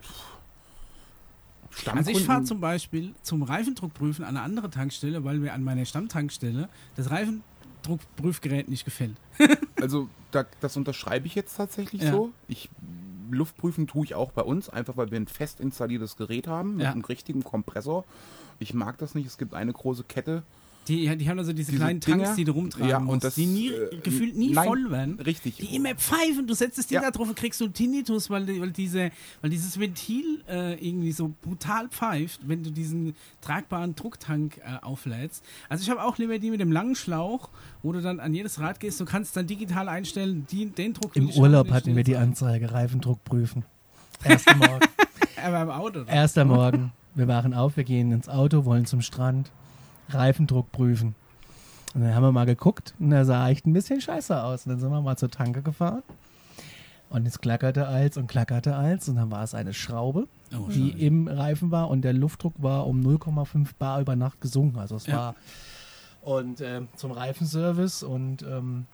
Stammkunden. Also ich fahre zum Beispiel zum Reifendruckprüfen an eine andere Tankstelle, weil mir an meiner Stammtankstelle das Reifendruckprüfgerät nicht gefällt. Also da, das unterschreibe ich jetzt tatsächlich Ja. so. Ich Luftprüfen tue ich auch bei uns, einfach weil wir ein fest installiertes Gerät haben mit Ja. einem richtigen Kompressor. Ich mag das nicht. Es gibt eine große Kette. Die, die haben also diese, Diese kleinen Dinger, Tanks, die du rumtragen ja, und musst, das, die nie, äh, gefühlt nie nein, voll werden. Richtig. Die immer pfeifen, du setzt das Ding Ja. da drauf und kriegst so einen Tinnitus, weil, weil, diese, weil dieses Ventil äh, irgendwie so brutal pfeift, wenn du diesen tragbaren Drucktank äh, auflädst. Also ich habe auch lieber die mit dem langen Schlauch, wo du dann an jedes Rad gehst, du kannst dann digital einstellen, die, den Druck. Im haben, Urlaub den hatten wir die Anzeige, Reifendruck prüfen. Erster Morgen. Aber im Auto. Oder? Erster Morgen. Wir wachen auf, wir gehen ins Auto, wollen zum Strand, Reifendruck prüfen. Und dann haben wir mal geguckt und er sah echt ein bisschen scheiße aus. Und dann sind wir mal zur Tanke gefahren. Und es klackerte als und klackerte als. Und dann war es eine Schraube, Oh, die im Reifen war. Und der Luftdruck war um 0,5 Bar über Nacht gesunken. Also es Ja. war. Und ähm, zum Reifenservice. Und ähm,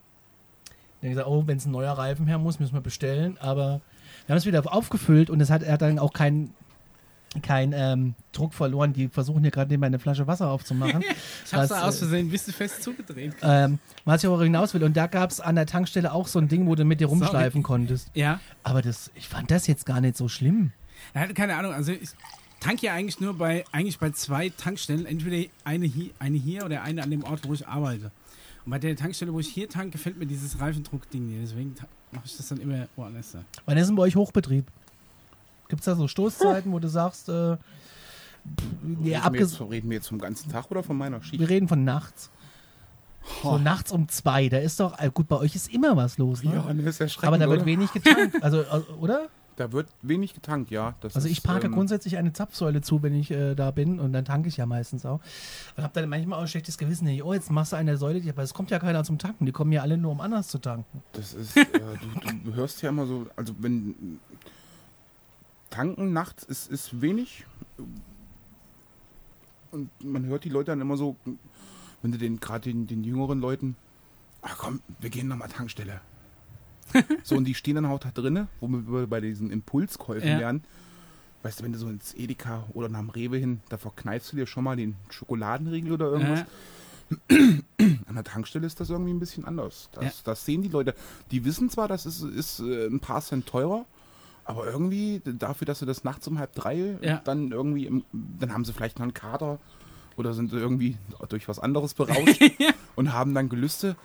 dann gesagt, oh, wenn es ein neuer Reifen her muss, müssen wir bestellen. Aber wir haben es wieder aufgefüllt und es hat, er hat dann auch keinen kein, ähm, Druck verloren. Die versuchen hier gerade nebenbei eine Flasche Wasser aufzumachen. Ich hab's was, da aus äh, Versehen ein bisschen fest zugedreht. ähm, was ich aber hinaus will. Und da gab es an der Tankstelle auch so ein Ding, wo du mit dir rumschleifen konntest. Ja. Aber das, ich fand das jetzt gar nicht so schlimm. Er hatte keine Ahnung, also ich, tank ja eigentlich nur bei, eigentlich bei zwei Tankstellen, entweder eine hier, eine hier oder eine an dem Ort, wo ich arbeite. Und bei der Tankstelle, wo ich hier tanke, gefällt mir dieses Reifendruck-Ding nicht. Deswegen mache ich das dann immer woanders. Wann ist denn bei euch Hochbetrieb? Gibt es da so Stoßzeiten, wo du sagst, äh, ja, reden, wir jetzt, reden wir jetzt vom ganzen Tag oder von meiner Schicht? wir reden von nachts. So nachts um zwei, da ist doch, äh, gut, bei euch ist immer was los, ne? Ja, das ist erschreckend, Aber da wird oder? wenig getankt, also, äh, oder? Da wird wenig getankt, ja. Das Also ich parke ähm, grundsätzlich eine Zapfsäule zu, wenn ich äh, da bin und dann tanke ich ja meistens auch. Und habe dann manchmal auch ein schlechtes Gewissen, hey, oh, jetzt machst du eine Säule, aber es kommt ja keiner zum Tanken, die kommen ja alle nur, um anders zu tanken. Das ist, äh, du, du hörst ja immer so, also wenn tanken nachts ist, ist wenig und man hört die Leute dann immer so, wenn du den gerade den, den jüngeren Leuten, ach komm, wir gehen nochmal Tankstelle. so und die stehen dann auch da drinnen, wo wir bei diesen Impulskäufen Ja. lernen. Weißt du, wenn du so ins Edeka oder nach dem Rewe hin, da verkneifst du dir schon mal den Schokoladenriegel oder irgendwas. Äh, An der Tankstelle ist das irgendwie ein bisschen anders. Das, Ja. das sehen die Leute. Die wissen zwar, das ist, ist äh, ein paar Cent teurer, aber irgendwie dafür, dass sie das nachts um halb drei Ja. dann irgendwie, im, dann haben sie vielleicht noch einen Kater oder sind irgendwie durch was anderes berauscht und haben dann Gelüste.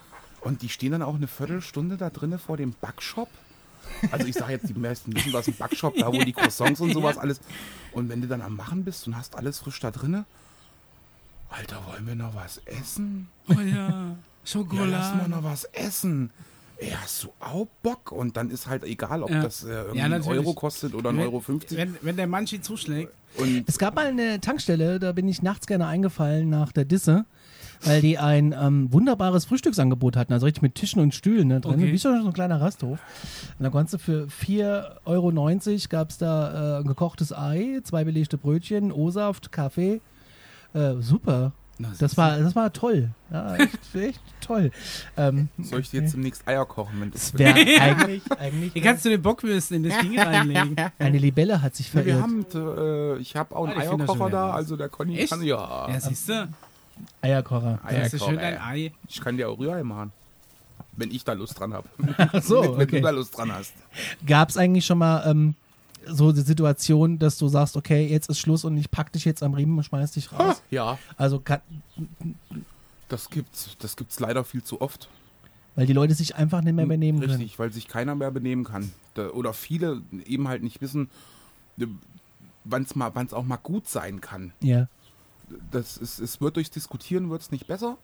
Und die stehen dann auch eine Viertelstunde da drinnen vor dem Backshop. Also ich sage jetzt, die meisten wissen, was ein Backshop, da wo die Croissants und sowas alles. Und wenn du dann am Machen bist und hast alles frisch da drinnen, Alter, wollen wir noch was essen? oh ja, Ja, lass mal Schokolade. noch was essen. Ey, hast du auch Bock? Und dann ist halt egal, ob Ja. das äh, irgendwie Ja, einen. Euro kostet oder 1,50 wenn, Euro. 50. wenn, wenn der Manchi zuschlägt, Und Es gab mal eine Tankstelle, da bin ich nachts gerne eingefallen nach der Disse, weil die ein ähm, wunderbares Frühstücksangebot hatten, also richtig mit Tischen und Stühlen ne, drin, Okay. wie schon so ein kleiner Rasthof. Und da konntest du für 4,90 Euro gab es da äh, ein gekochtes Ei, zwei belegte Brötchen, O-Saft, Kaffee. Äh, super. Das war, das war toll. Ja, echt, echt toll. Ähm, soll ich dir jetzt demnächst Eier kochen? Wenn das wäre eigentlich, eigentlich Hier kannst du den Bockwürsten in das Ding reinlegen. eine Libelle hat sich Ja, verirrt. wir haben, äh, ich habe auch einen Ah, ich find das schon Eierkocher da, raus. also der Conny Echt? kann ja. Ja, siehst du? Eierkocher. Eier- Das ist schön Eierkocher, ein Ei. Ich kann dir auch Rührei machen. Wenn ich da Lust dran habe. Ach so, wenn du da Lust dran hast. Gab es eigentlich schon mal ähm, so die Situation, dass du sagst, okay, jetzt ist Schluss und ich pack dich jetzt am Riemen und schmeiß dich raus? Ja, Also, kann, das gibt's, das gibt's leider viel zu oft. weil die Leute sich einfach nicht mehr benehmen können. Richtig, weil sich keiner mehr benehmen kann. Da, oder viele eben halt nicht wissen, wann es mal, wann's auch mal gut sein kann. Ja. Das ist, es wird durchs Diskutieren wird's nicht besser.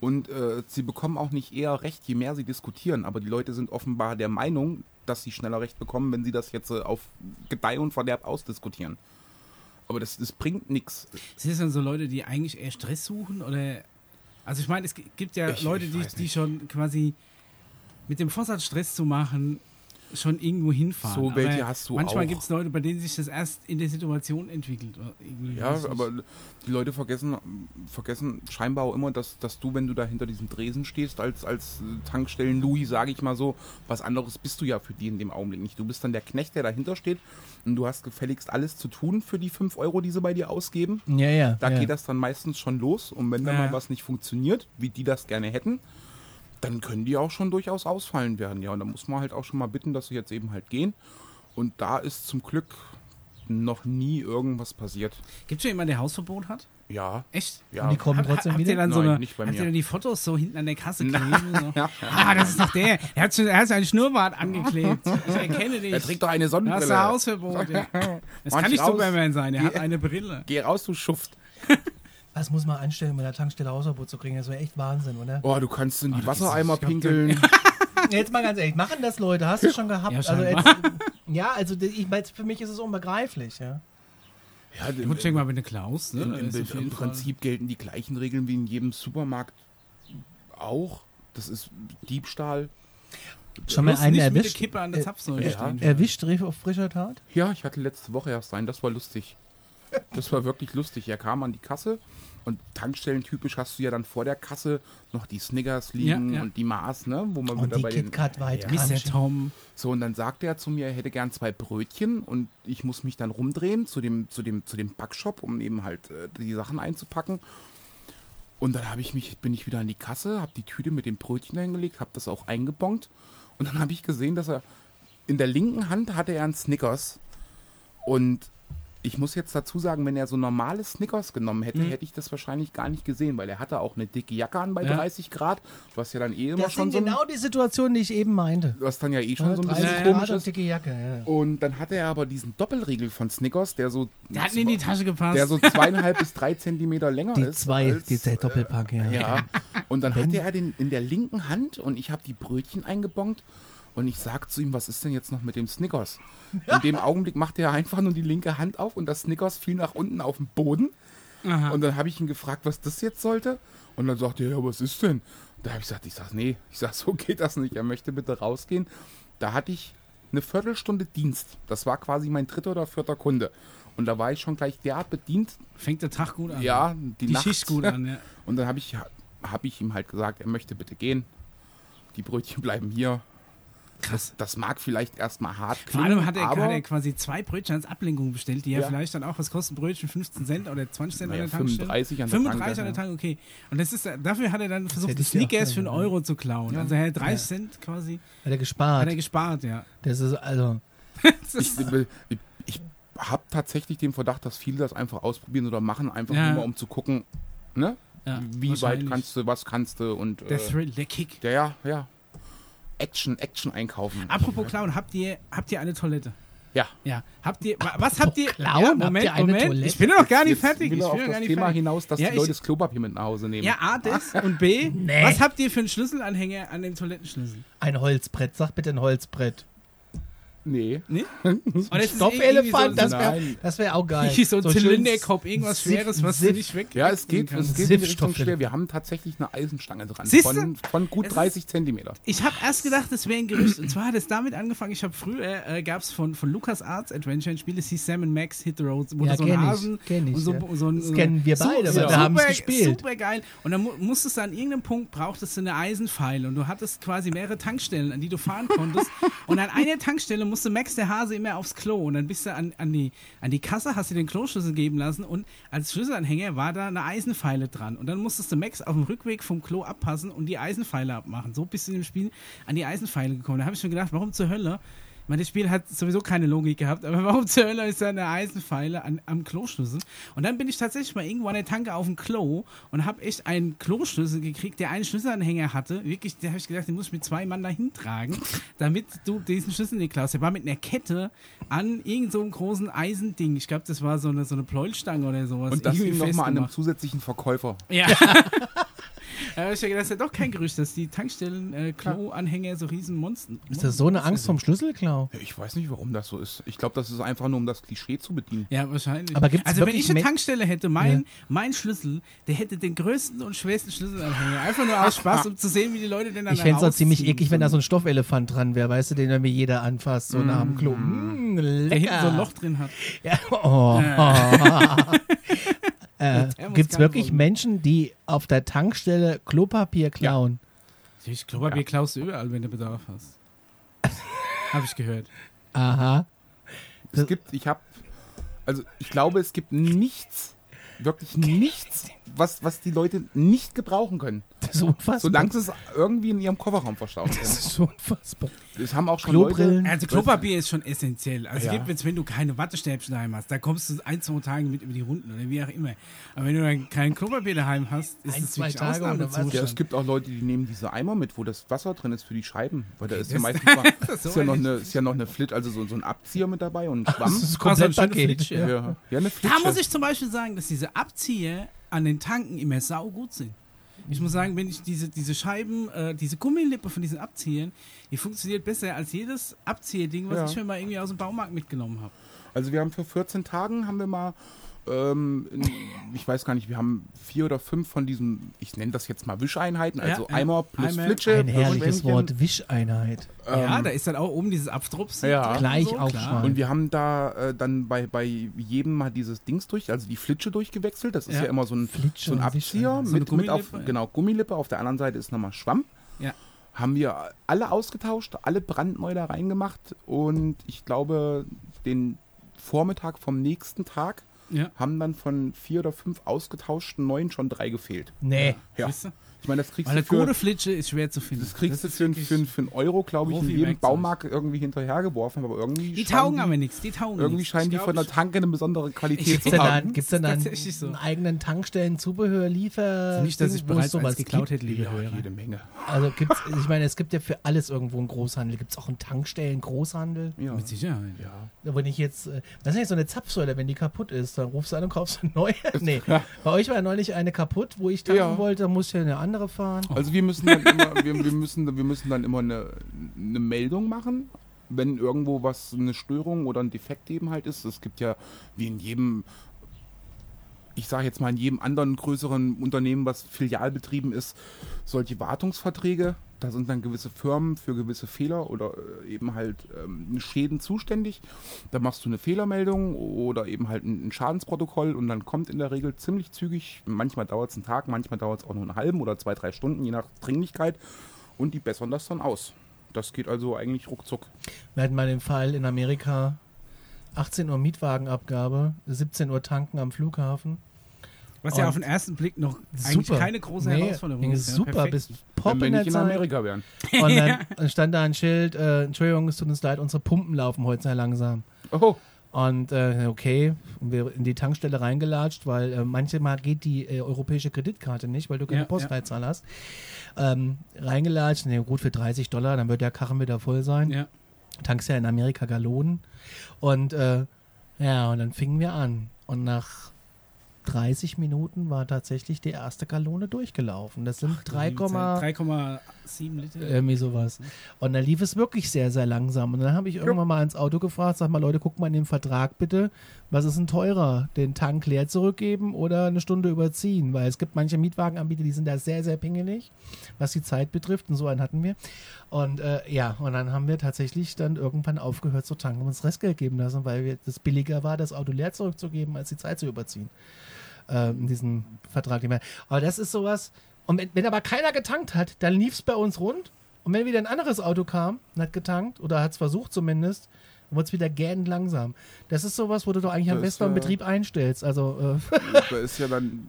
Und äh, sie bekommen auch nicht eher recht, je mehr sie diskutieren. Aber die Leute sind offenbar der Meinung, dass sie schneller recht bekommen, wenn sie das jetzt äh, auf Gedeih und Verderb ausdiskutieren. Aber das, das bringt nichts. Sind das dann so Leute, die eigentlich eher Stress suchen? Oder. Also, ich meine, es gibt ja Ich- Leute, ich die, die schon quasi mit dem Vorsatz, Stress zu machen, schon irgendwo hinfahren. So welche Aber hast du Manchmal gibt es Leute, bei denen sich das erst in der Situation entwickelt. oder irgendwie, Ja, aber die Leute vergessen, vergessen scheinbar auch immer, dass, dass du, wenn du da hinter diesem Dresen stehst, als, als Tankstellen-Louis, sage ich mal so, was anderes bist du ja für die in dem Augenblick nicht. Du bist dann der Knecht, der dahinter steht und du hast gefälligst alles zu tun für die 5 Euro, die sie bei dir ausgeben. Ja, ja. Da ja. geht das dann meistens schon los und wenn da Ja. mal was nicht funktioniert, wie die das gerne hätten, dann können die auch schon durchaus ausfallen werden. Ja, und da muss man halt auch schon mal bitten, dass sie jetzt eben halt gehen. Und da ist zum Glück noch nie irgendwas passiert. Gibt es schon jemanden, der Hausverbot hat? Ja, Echt? ja. Und die kommen trotzdem habt wieder? ihr dann so Nein, eine, nicht bei habt mir. ihr dann die Fotos so hinten an der Kasse kleben? So? Ah, das ist doch der. Er hat, schon, er hat seinen Schnurrbart angeklebt. Ich erkenne dich. Er trägt doch eine Du hast ein Sonnenbrille. Hausverbot. Ja. Das Mach kann nicht raus. Superman sein. Er hat eine Brille. Geh raus, du Schuft. Was muss man anstellen, um in der Tankstelle Hausverbot zu kriegen? Das wäre echt Wahnsinn, oder? Oh, du kannst in die das Wassereimer ist- pinkeln. Jetzt mal ganz ehrlich, machen das Leute? Hast du schon gehabt? Ja, also jetzt, ja, also ich für mich ist es unbegreiflich, ja. Ja, Ich muss checken mal, wenn du Klaus, ne? Im, ist auf im Fall- Prinzip gelten die gleichen Regeln wie in jedem Supermarkt auch. Das ist Diebstahl. Schon mal einen nicht mit der erwischt? Kippe an der Äh, Zapfsäule ja. stehen. Erwischt Riff auf frischer Tat? Ja, ich hatte letzte Woche erst einen, das war lustig. Das war wirklich lustig. Er kam an die Kasse und Tankstellentypisch hast du ja dann vor der Kasse noch die Snickers liegen Ja, ja. und die Mars, ne? Wo man Und wieder die bei den. KitKat weit Mr. Tom. So, und dann sagte er zu mir, er hätte gern zwei Brötchen und ich muss mich dann rumdrehen zu dem, zu dem, zu dem Backshop, um eben halt äh, die Sachen einzupacken. Und dann habe ich mich, bin ich wieder an die Kasse, habe die Tüte mit dem Brötchen hingelegt, habe das auch eingebongt. Und dann habe ich gesehen, dass er in der linken Hand hatte er einen Snickers. Und Ich muss jetzt dazu sagen, wenn er so normale Snickers genommen hätte, Mhm. hätte ich das wahrscheinlich gar nicht gesehen, weil er hatte auch eine dicke Jacke an bei Ja. 30 Grad, was ja dann eh immer Das schon sind so ein, genau die Situationen, die ich eben meinte. was dann ja eh schon so ein 30 bisschen Ja, komisch ist. dicke Jacke. Ja. Und dann hatte er aber diesen Doppelriegel von Snickers, der so, Der hat in die Tasche gepasst. der so zweieinhalb bis drei Zentimeter länger Die ist. zwei, als, die der Doppelpack, ja. Ja. Und dann hatte er den in der linken Hand und ich habe die Brötchen eingebongt und ich sag zu ihm, was ist denn jetzt noch mit dem Snickers? In dem Augenblick machte er einfach nur die linke Hand auf und das Snickers fiel nach unten auf den Boden. Aha. Und dann habe ich ihn gefragt, was das jetzt sollte. Und dann sagte er, ja, was ist denn? Da habe ich gesagt, ich sag, nee, ich sag, so geht das nicht. Er möchte bitte rausgehen. Da hatte ich eine Viertelstunde Dienst. Das war quasi mein dritter oder vierter Kunde. Und da war ich schon gleich derart bedient. Fängt der Tag gut an. Ja, die, Die Nacht. Schicht gut an, ja. Und dann habe ich, hab ich ihm halt gesagt, er möchte bitte gehen. Die Brötchen bleiben hier. Krass. Das mag vielleicht erstmal hart Vor klingen, allem hat er, aber hat er quasi zwei Brötchen als Ablenkung bestellt, die ja, Ja. vielleicht dann auch, was kosten Brötchen? 15 Cent oder 20 Cent Naja, an der Tankstelle? 35 an der 35 Tanke, an der Tanke, okay. Und das ist, dafür hat er dann versucht, Sneakers für einen Euro zu klauen. Also er hat 30 Cent quasi, Hat er hat gespart. er gespart, ja. Das ist also. Das ich, ist, ich, ich habe tatsächlich den Verdacht, dass viele das einfach ausprobieren oder machen, einfach Ja. nur mal um zu gucken, ne? ja, Wie weit kannst du, was kannst du und Der äh, Thrill, der Kick. ja, ja, ja. Action, Action einkaufen. Apropos klauen, habt ihr, habt ihr eine Toilette? Ja. Ja. Habt ihr, wa- was habt ihr? klauen? Ja, Habt Moment, ihr Moment. Toilette? Ich bin noch gar nicht Jetzt fertig. will Ich bin auf das Thema fertig. hinaus, dass Ja, die Leute das Klopapier mit nach Hause nehmen. Ja, A, das und B, Nee. was habt ihr für einen Schlüsselanhänger an dem Toilettenschlüssel? Ein Holzbrett. Sag bitte ein Holzbrett. Nee. Nee? Es ist irgendwie Stoffelefant, das so, wäre das wär auch geil. Wie so ein schön Zylinderkopf, irgendwas Siff- Schweres, was du Siff. nicht weg. Ja, es geht, es geht in Richtung schwer. Wir haben tatsächlich eine Eisenstange dran. Siehste? Von, von gut Es ist- 30 Zentimeter. Ich habe erst gedacht, das wäre ein Gerücht. Und zwar hat es damit angefangen, ich habe früher, äh, gab es von, von Lucas Arts Adventure ein Spiel, das hieß Sam Max Hit the Road, wo Ja, so ein Hasen ich, und so, ja. so ein, Das kennen wir beide, so, so, wir haben's super, gespielt. Super geil. Und dann mu musstest du an irgendeinem Punkt, brauchtest du eine Eisenpfeile und du hattest quasi mehrere Tankstellen, an die du fahren konntest. und an einer Tankstelle musste Max der Hase immer aufs Klo und dann bist du an, an, die, an die Kasse, hast dir den Kloschlüssel geben lassen und als Schlüsselanhänger war da eine Eisenpfeile dran. Und dann musstest du Max auf dem Rückweg vom Klo abpassen und die Eisenpfeile abmachen. So bist du in dem Spiel an die Eisenpfeile gekommen. Da habe ich schon gedacht, warum zur Hölle? Meine, das Spiel hat sowieso keine Logik gehabt, aber warum zur Hölle ist da eine Eisenpfeile an, am Kloschlüssel? Und dann bin ich tatsächlich mal irgendwo an der Tanke auf dem Klo und habe echt einen Kloschlüssel gekriegt, der einen Schlüsselanhänger hatte. Wirklich, da habe ich gedacht, den muss ich mit zwei Mann dahin tragen, damit du diesen Schlüssel nicht klaust. Der war mit einer Kette an irgend so großen Eisending. Ich glaube, das war so eine, so eine Pleuelstange oder sowas. Und das nochmal an einem zusätzlichen Verkäufer. Ja. Ich ja gedacht, das ist ja doch kein Gerücht, dass die Tankstellen-Klo-Anhänger so riesen Monster. Ist das so eine Angst vom Schlüsselklau? Ja, Ich weiß nicht, warum das so ist. Ich glaube, das ist einfach nur, um das Klischee zu bedienen. Ja, wahrscheinlich. Aber gibt's also wenn ich eine Tankstelle hätte, mein, Ja. mein Schlüssel, der hätte den größten und schwersten Schlüsselanhänger. Einfach nur aus Spaß, um zu sehen, wie die Leute den dann Ich fände es auch ziemlich eklig, wenn da so ein Stoffelefant dran wäre, weißt du, den dann mir jeder anfasst, so nach dem Klo. Mm, lecker. Der hinten so ein Loch drin hat. Ja, oh. äh, Gibt es wirklich. Menschen, die auf der Tankstelle Klopapier klauen? Ich glaube, wir klaust du überall, wenn du Bedarf hast. Habe ich gehört. Aha. Es gibt, ich habe, also ich glaube, es gibt nichts, wirklich nichts, was, was die Leute nicht gebrauchen können. Das ist unfassbar. Solange sie es irgendwie in ihrem Kofferraum können. das ist so unfassbar. Das haben auch schon Klobrillen. Leute. Also Klopapier ist schon essentiell. Also Ja. gibt jetzt, wenn du keine Wattestäbchen daheim hast, da kommst du ein, zwei Tage mit über die Runden oder wie auch immer. Aber wenn du dann kein Klopapier daheim hast, ist Ein, es zwei wirklich Tage oder was? Ja, es gibt auch Leute, die nehmen diese Eimer mit, wo das Wasser drin ist für die Scheiben. Weil da ist ja meistens mal, das ist so ist ja noch eine- ist ja noch eine Flit, also so, so ein Abzieher mit dabei und ein Schwamm. Das ist Ah, komplett so eine ja, ja, eine Flitsche. Da muss ich zum Beispiel sagen, dass diese Abzieher an den Tanken immer saugut sind. Ich muss sagen, wenn ich diese, diese Scheiben, äh, diese Gummilippe von diesen Abziehern, die funktioniert besser als jedes Abzieherding, was Ja. ich mir mal irgendwie aus dem Baumarkt mitgenommen habe. Also wir haben für 14 Tagen haben wir mal, ähm, ich weiß gar nicht, wir haben vier oder fünf von diesen, ich nenne das jetzt mal Wischeinheiten, also Ja, ja. Eimer plus Eimer. Flitsche. Ein herrliches. Wort, Wischeinheit. ja, Ähm, da ist dann auch oben dieses Abstrups. Ja. Gleich so, aufschneiden. Und wir haben da äh, dann bei, bei jedem mal dieses Dings durch, also die Flitsche durchgewechselt. Das ist ja, Ja. immer so ein, Flitsche so ein und Abzieher. So mit, mit auf, Gummilippe, ja. genau, Gummilippe. Auf der anderen Seite ist nochmal Schwamm. Ja. Haben wir alle ausgetauscht, alle brandneu da reingemacht und ich glaube, den Vormittag vom nächsten Tag Ja. haben dann von vier oder fünf ausgetauschten neuen schon drei gefehlt. Nee. Ja. Siehst du? Ich meine, das kriegst Weil eine du für, Kohleflitsche ist schwer zu finden. das kriegst du ist für, für, für einen Euro, glaube ich, in jedem. Baumarkt irgendwie hinterhergeworfen, aber irgendwie Die scheinen taugen aber nichts, die taugen Irgendwie nichts. scheinen Ich die von der Tanke eine besondere Qualität zu haben. dann, gibt's denn Das dann ist tatsächlich so. einen eigenen Tankstellen-Zubehör-Liefer? Nicht, dass ich es bereits sowas geklaut gibt? hätte, liebe Ja, Hörer. jede Menge. Also gibt's, ich meine, es gibt ja für alles irgendwo einen Großhandel. Gibt es auch einen Tankstellen-Großhandel? Ja. Mit Sicherheit. ja. Wenn ich jetzt, äh, das ist nicht so eine Zapfsäule, wenn die kaputt ist, dann rufst du an und kaufst eine neue. nee, bei euch war ja neulich eine kaputt, wo ich tanken Ja. wollte, da musste ich eine andere fahren. Also wir müssen dann immer, wir, wir müssen, wir müssen dann immer eine, eine Meldung machen, wenn irgendwo was eine Störung oder ein Defekt eben halt ist. Es gibt ja wie in jedem, ich sage jetzt mal in jedem anderen größeren Unternehmen, was Filialbetrieben ist, solche Wartungsverträge. Da sind dann gewisse Firmen für gewisse Fehler oder äh, eben halt ähm, Schäden zuständig. Da machst du eine Fehlermeldung oder eben halt ein, ein Schadensprotokoll und dann kommt in der Regel ziemlich zügig, manchmal dauert es einen Tag, manchmal dauert es auch nur einen halben oder zwei, drei Stunden, je nach Dringlichkeit. Und die bessern das dann aus. Das geht also eigentlich ruckzuck. Wir hatten mal den Fall in Amerika, 18 Uhr Mietwagenabgabe, 17 Uhr tanken am Flughafen. Was ja Und auf den ersten Blick noch eigentlich super. keine große Nee, Herausforderung ist. ja, Super, perfekt. bis Wenn Pop wir in in. Amerika wären. Und dann, stand da ein Schild, äh, Entschuldigung, es tut uns leid, unsere Pumpen laufen heute sehr langsam. Oh, Und äh, okay, und wir in die Tankstelle reingelatscht, weil äh, manchmal geht die äh, europäische Kreditkarte nicht, weil du keine Ja, Postleitzahl hast. Ähm, reingelatscht, ne, gut für 30 Dollar, dann wird der Karren wieder voll sein. Ja. Tankst ja in Amerika Gallonen. Und äh, ja, und dann fingen wir an. Und nach 30 Minuten war tatsächlich die erste Gallone durchgelaufen. Das sind 3, 3,7 Liter. irgendwie sowas. Und dann lief es wirklich sehr, sehr langsam. Und dann habe ich irgendwann mal ins Auto gefragt, sag mal, Leute, guckt mal in den Vertrag bitte, was ist denn teurer? Den Tank leer zurückgeben oder eine Stunde überziehen? Weil es gibt manche Mietwagenanbieter, die sind da sehr, sehr pingelig, was die Zeit betrifft. Und so einen hatten wir. Und äh, ja, und dann haben wir tatsächlich dann irgendwann aufgehört zu tanken und uns Restgeld geben lassen, weil wir, das billiger war, das Auto leer zurückzugeben, als die Zeit zu überziehen. Ähm, in diesem Vertrag. den wir- Aber das ist sowas. Und wenn, wenn aber keiner getankt hat, dann lief es bei uns rund. Und wenn wieder ein anderes Auto kam und hat getankt, oder hat es versucht zumindest, dann wurde es wieder gähnend langsam. Das ist sowas, wo du doch eigentlich am besten beim äh, Betrieb einstellst. Also, äh, da ist ja dann,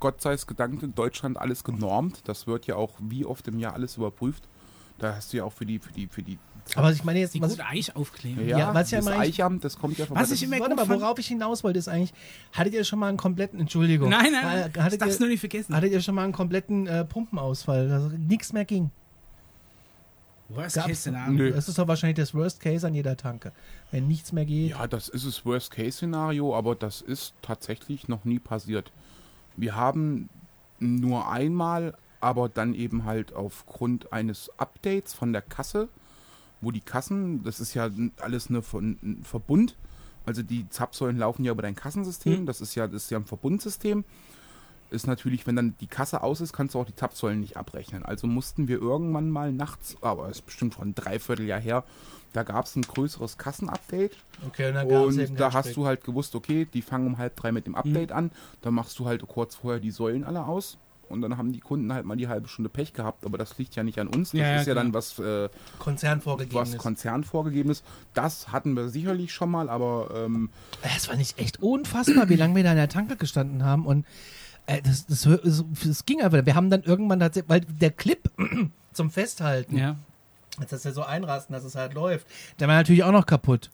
Gott sei es gedankt, in Deutschland alles genormt. Das wird ja auch wie oft im Jahr alles überprüft. Da hast du ja auch für die, für die, für die. Aber ich meine jetzt, Die was, gute Eich aufkleben. Ja, was ja das ich- Eichamt, das kommt ja von Was ich immer warte gut mal, fand- worauf ich hinaus wollte, ist eigentlich, hattet ihr schon mal einen kompletten, Entschuldigung. Nein, nein, Äh, ich hattet, darf es ihr, nur nicht vergessen. hattet ihr schon mal einen kompletten äh, Pumpenausfall, dass nichts mehr ging? Worst Gab's- Case Szenario. Das ist doch wahrscheinlich das Worst Case an jeder Tanke. Wenn nichts mehr geht. Ja, das ist das Worst-Case-Szenario, aber das ist tatsächlich noch nie passiert. Wir haben nur einmal, aber dann eben halt aufgrund eines Updates von der Kasse, wo die Kassen, das ist ja alles eine, ein Verbund, also die Zapfsäulen laufen ja über dein Kassensystem, Mhm. das ist ja, das ist ja ein Verbundsystem. Ist natürlich, wenn dann die Kasse aus ist, kannst du auch die Zapfsäulen nicht abrechnen. Also mussten wir irgendwann mal nachts, aber es ist bestimmt schon ein Dreivierteljahr her, da gab es ein größeres Kassenupdate. Okay, und Und da hast Speck. du halt gewusst, okay, die fangen um halb drei mit dem Update an. Dann machst du halt kurz vorher die Säulen alle aus. Und dann haben die Kunden halt mal die halbe Stunde Pech gehabt. Aber das liegt ja nicht an uns. Das Ja, ja, ist ja klar. dann was, äh, Konzern vorgegeben was ist. Konzern vorgegeben ist. Das hatten wir sicherlich schon mal, aber ähm, Es war nicht echt unfassbar, wie lange wir da in der Tanke gestanden haben. Und äh, das, das, das, das ging einfach. Wir haben dann irgendwann tatsächlich, weil der Clip zum Festhalten, Ja. als das ja so einrasten, dass es halt läuft, der war natürlich auch noch kaputt.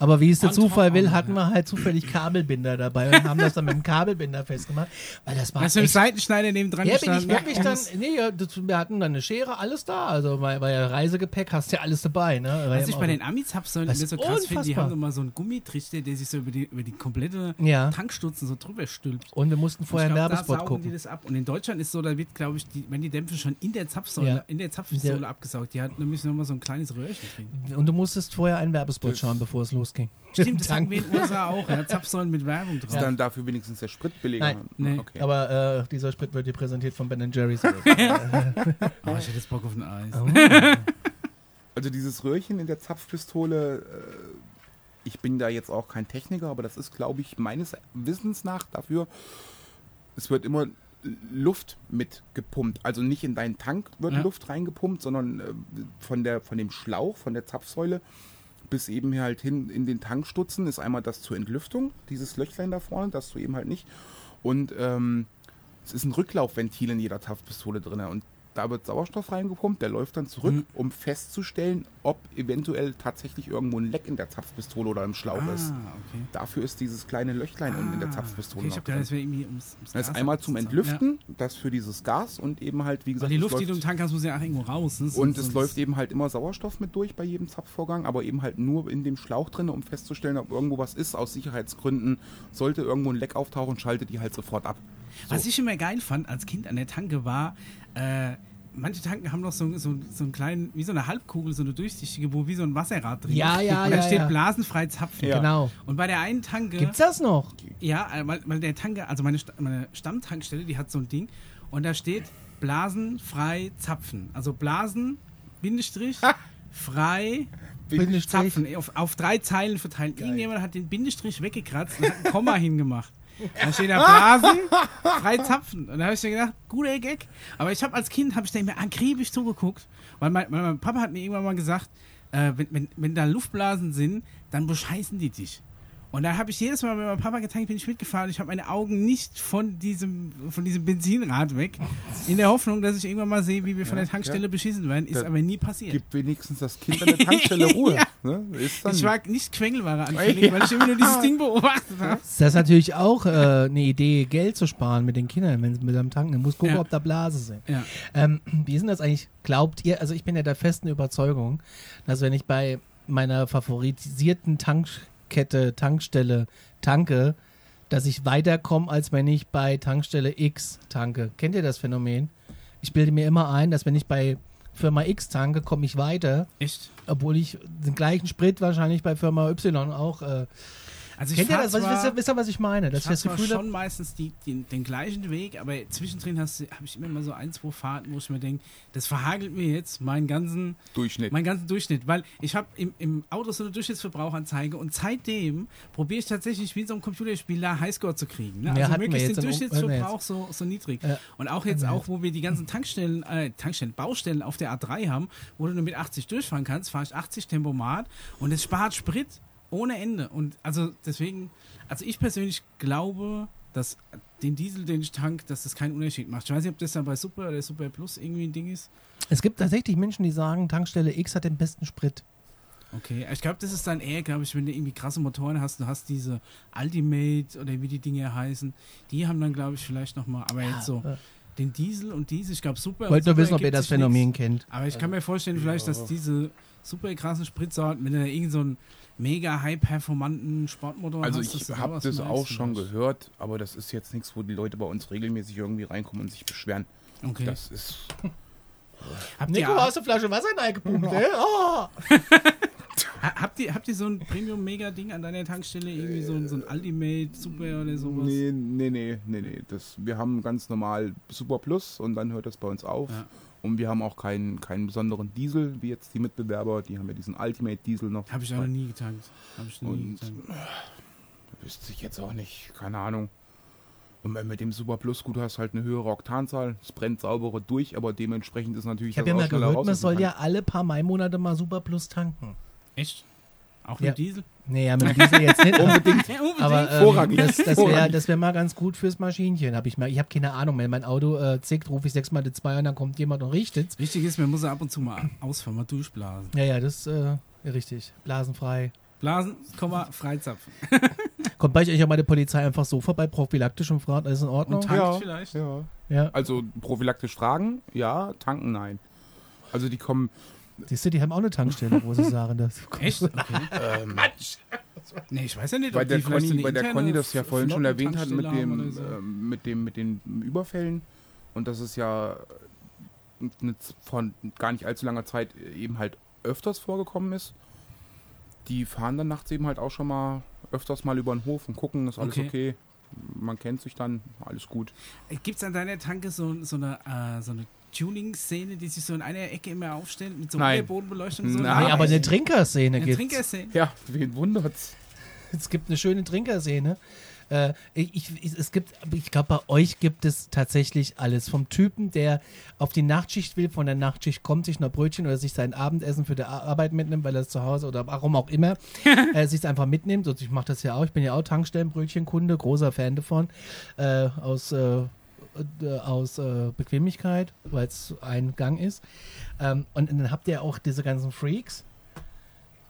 Aber wie es der Zufall will, hatten wir halt zufällig Kabelbinder dabei und haben das dann mit dem Kabelbinder festgemacht. Weil das war Hast du einen Seitenschneider neben dran ja, bin ich gestanden? wirklich dann, nee, wir hatten dann eine Schere, alles da. Also bei, bei Reisegepäck hast du ja alles dabei, ne? Was ich bei den Amis hab, so, so krass finde, die haben immer so einen Gummitrichter, der sich so über die, über die komplette Ja. Tankstutzen so drüber stülpt. Und wir mussten vorher ich einen Werbespot saugen gucken. die das ab. Und in Deutschland ist so, da wird, glaube ich, die, wenn die Dämpfe schon in der Zapfsäule, Ja. in der Zapfsäule Der- abgesaugt, die hat nämlich nochmal so ein kleines Röhrchen drin. Und du musstest vorher einen Werbespot schauen, bevor es losging. Stimmt, das hatten wir in den USA auch, ja. Zapfsäulen mit Werbung ist drauf. dann dafür wenigstens der Sprit billiger. Nein. Nee. Okay. Aber äh, dieser Sprit wird dir präsentiert von Ben Jerry's. Oh, ich hätte jetzt Bock auf ein Eis. Oh. Also dieses Röhrchen in der Zapfpistole, äh, ich bin da jetzt auch kein Techniker, aber das ist, glaube ich, meines Wissens nach dafür, es wird immer Luft mit gepumpt. Also nicht in deinen Tank wird Ja. Luft reingepumpt, sondern äh, von, der, von dem Schlauch, von der Zapfsäule bis eben hier halt hin in den Tankstutzen ist einmal das zur Entlüftung, dieses Löchlein da vorne, das du eben halt nicht. Und ähm, es ist ein Rücklaufventil in jeder Zapfpistole drin und da wird Sauerstoff reingepumpt, der läuft dann zurück, Mhm. um festzustellen, ob eventuell tatsächlich irgendwo ein Leck in der Zapfpistole oder im Schlauch ist. Ah, okay. Dafür ist dieses kleine Löchlein unten in der Zapfpistole Okay, ich noch hab gedacht, drin. das irgendwie ums, ums Das ist einmal zum. Entlüften, das für dieses Gas und eben halt, wie Ja. Gesagt, die es Luft, die läuft- du im Tank hast, muss ja auch irgendwo raus. Ne? und es läuft eben halt immer Sauerstoff mit durch bei jedem Zapfvorgang, aber eben halt nur in dem Schlauch drin, um festzustellen, ob irgendwo was ist. Aus Sicherheitsgründen sollte irgendwo ein Leck auftauchen, schaltet die halt sofort ab. Was ich immer geil fand als Kind an der Tanke war, äh, manche Tanken haben noch so, so, so einen kleinen, wie so eine Halbkugel, so eine durchsichtige, wo wie so ein Wasserrad drin Ja, ist. ja, Und da ja, steht ja. blasenfrei zapfen. Ja. Genau. Und bei der einen Tanke, Gibt's das noch? ja, äh, weil, weil der Tanke, also meine, meine Stammtankstelle, die hat so ein Ding und da steht blasenfrei zapfen. Also Blasen, Bindestrich, frei, Bindestrich. Zapfen auf, auf drei Zeilen verteilt. Irgendjemand hat den Bindestrich weggekratzt und hat ein Komma hingemacht. Da steht da Blasen, frei Zapfen. Und da habe ich mir gedacht, guter Gag. Aber ich habe als Kind, habe ich immer akribisch zugeguckt, weil mein, weil mein Papa hat mir irgendwann mal gesagt, äh, wenn, wenn, wenn da Luftblasen sind, dann bescheißen die dich. Und da habe ich jedes Mal, wenn mein Papa getankt bin ich mitgefahren und ich habe meine Augen nicht von diesem, von diesem Benzinrad weg. In der Hoffnung, dass ich irgendwann mal sehe, wie wir von Ja, der Tankstelle ja. beschissen werden. Ist Da aber nie passiert. Gibt wenigstens das Kind an der Tankstelle Ruhe. Ja. ne? Ist dann Ich war nicht Quengelware anfällig, weil ich immer nur dieses Ding beobachtet habe. Das ist natürlich auch äh, eine Idee, Geld zu sparen mit den Kindern, wenn sie mit am Tanken. Du musst gucken, Ja. ob da Blase sind. Ja. Ähm, wie ist denn das eigentlich? Glaubt ihr, also ich bin ja der festen Überzeugung, dass wenn ich bei meiner favorisierten Tankkette, Tankstelle tanke, dass ich weiterkomme, als wenn ich bei Tankstelle X tanke. Kennt ihr das Phänomen? Ich bilde mir immer ein, dass wenn ich bei Firma X tanke, komme ich weiter, Echt? obwohl ich den gleichen Sprit wahrscheinlich bei Firma Y auch. Äh, Also ich kennt ihr das? Zwar- wisst, ihr, wisst ihr, was ich meine? Ich ich das habe Gefühl habe, schon meistens die, die, den gleichen Weg, aber zwischendrin habe ich immer mal so ein, zwei Fahrten, wo ich mir denke, das verhagelt mir jetzt meinen ganzen, Durchschnitt. meinen ganzen Durchschnitt. Weil ich habe im, im Auto so eine Durchschnittsverbrauchanzeige und seitdem probiere ich tatsächlich wie in so einem Computerspiel da Highscore zu kriegen. Ne? Ja, Also wir möglichst den Durchschnittsverbrauch so, so niedrig. Ja. Und auch jetzt auch, wo wir die ganzen Tankstellen, äh, Tankstellen, Baustellen auf der A3 haben, wo du nur mit 80 durchfahren kannst, fahre ich 80 Tempomat und es spart Sprit ohne Ende. Und also deswegen, also ich persönlich glaube, dass den Diesel, den ich tank, dass das keinen Unterschied macht. Ich weiß nicht, ob das dann bei Super oder Super Plus irgendwie ein Ding ist. es gibt tatsächlich Menschen, die sagen, Tankstelle X hat den besten Sprit. Okay, ich glaube, das ist dann eher, glaube ich, wenn du irgendwie krasse Motoren hast, du hast diese Ultimate oder wie die Dinge heißen, die haben dann, glaube ich, vielleicht nochmal, aber jetzt so äh, den Diesel und Diesel, ich glaube, Super. Ich wollte nur wissen, ob ihr das sich nix. Phänomen kennt. Aber ich kann mir vorstellen, vielleicht, dass diese super krassen Spritsorten, wenn du da irgend so mega high-performanten Sportmotor Also hast, ich habe das auch schon vielleicht. gehört, aber das ist jetzt nichts, wo die Leute bei uns regelmäßig irgendwie reinkommen und sich beschweren. Okay. Das ist Habt, Nico, hast du Flasche Wasser reingepumpt, ey? Oh. ha- habt, ihr, habt ihr so ein Premium-Mega-Ding an deiner Tankstelle? Irgendwie so, ein- so ein Ultimate Super oder sowas? Nee, nee, nee, nee, nee. Das, wir haben ganz normal Super Plus und dann hört das bei uns auf. Ja. Und wir haben auch keinen, keinen besonderen Diesel, wie jetzt die Mitbewerber. Die haben ja diesen Ultimate Diesel noch. Habe ich auch noch nie getankt. Hab ich noch nie Und getankt. wüsste ich jetzt auch nicht, keine Ahnung. Und wenn mit dem Super Plus gut hast, halt eine höhere Oktanzahl. Es brennt sauberer durch, aber dementsprechend ist natürlich Ich habe ja mal gehört, man soll Tank. ja alle paar Mai-Monate mal Super Plus tanken. Echt? Auch Ja. mit Diesel? Nee, ja, mit Diesel jetzt nicht. Unbedingt. Aber ähm, Vorrangig. das, das wäre wär mal ganz gut fürs Maschinchen. Hab ich mal, ich habe keine Ahnung, wenn mein Auto äh, zickt, rufe ich sechsmal die zwei und dann kommt jemand und richtet's. Wichtig ist, man muss ab und zu mal ausfahren, mal durchblasen. Ja, ja, das äh, richtig. Blasenfrei. Blasen, Komma, freizapfen. Kommt bei euch auch mal die Polizei einfach so vorbei, prophylaktisch und fragt, alles in Ordnung? Und tankt Ja, vielleicht. ja. ja. Also prophylaktisch fragen, ja, tanken, nein. Also die kommen, Siehst du, die haben auch eine Tankstelle, wo sie sagen, das. Echt? Okay. ähm, Nee, ich weiß ja nicht, weil der Conny, eine weil der Conny das ja vorhin schon erwähnt hat mit dem, so. ähm, mit dem, mit den Überfällen und das ist ja von gar nicht allzu langer Zeit eben halt öfters vorgekommen ist. Die fahren dann nachts eben halt auch schon mal öfters mal über den Hof und gucken, ist alles Okay. okay. Man kennt sich dann, alles gut. Gibt es an deiner Tanke so, so eine, äh, so eine Tuning-Szene, die sich so in einer Ecke immer aufstellt mit so Nein. Bodenbeleuchtung? und So? Nein, aber eine Trinkerszene eine gibt's. Trinkerszene. Ja, wen wundert's? Es gibt eine schöne Trinkerszene. Äh, ich, ich, es gibt, ich glaube, bei euch gibt es tatsächlich alles. Vom Typen, der auf die Nachtschicht will, von der Nachtschicht kommt, sich noch Brötchen oder sich sein Abendessen für die Ar- Arbeit mitnimmt, weil er es zu Hause oder warum auch immer, äh, sich einfach mitnimmt. Und ich mache das ja auch. Ich bin ja auch Tankstellenbrötchenkunde, großer Fan davon. Äh, aus äh, aus äh, Bequemlichkeit, weil es ein Gang ist. Ähm, und dann habt ihr auch diese ganzen Freaks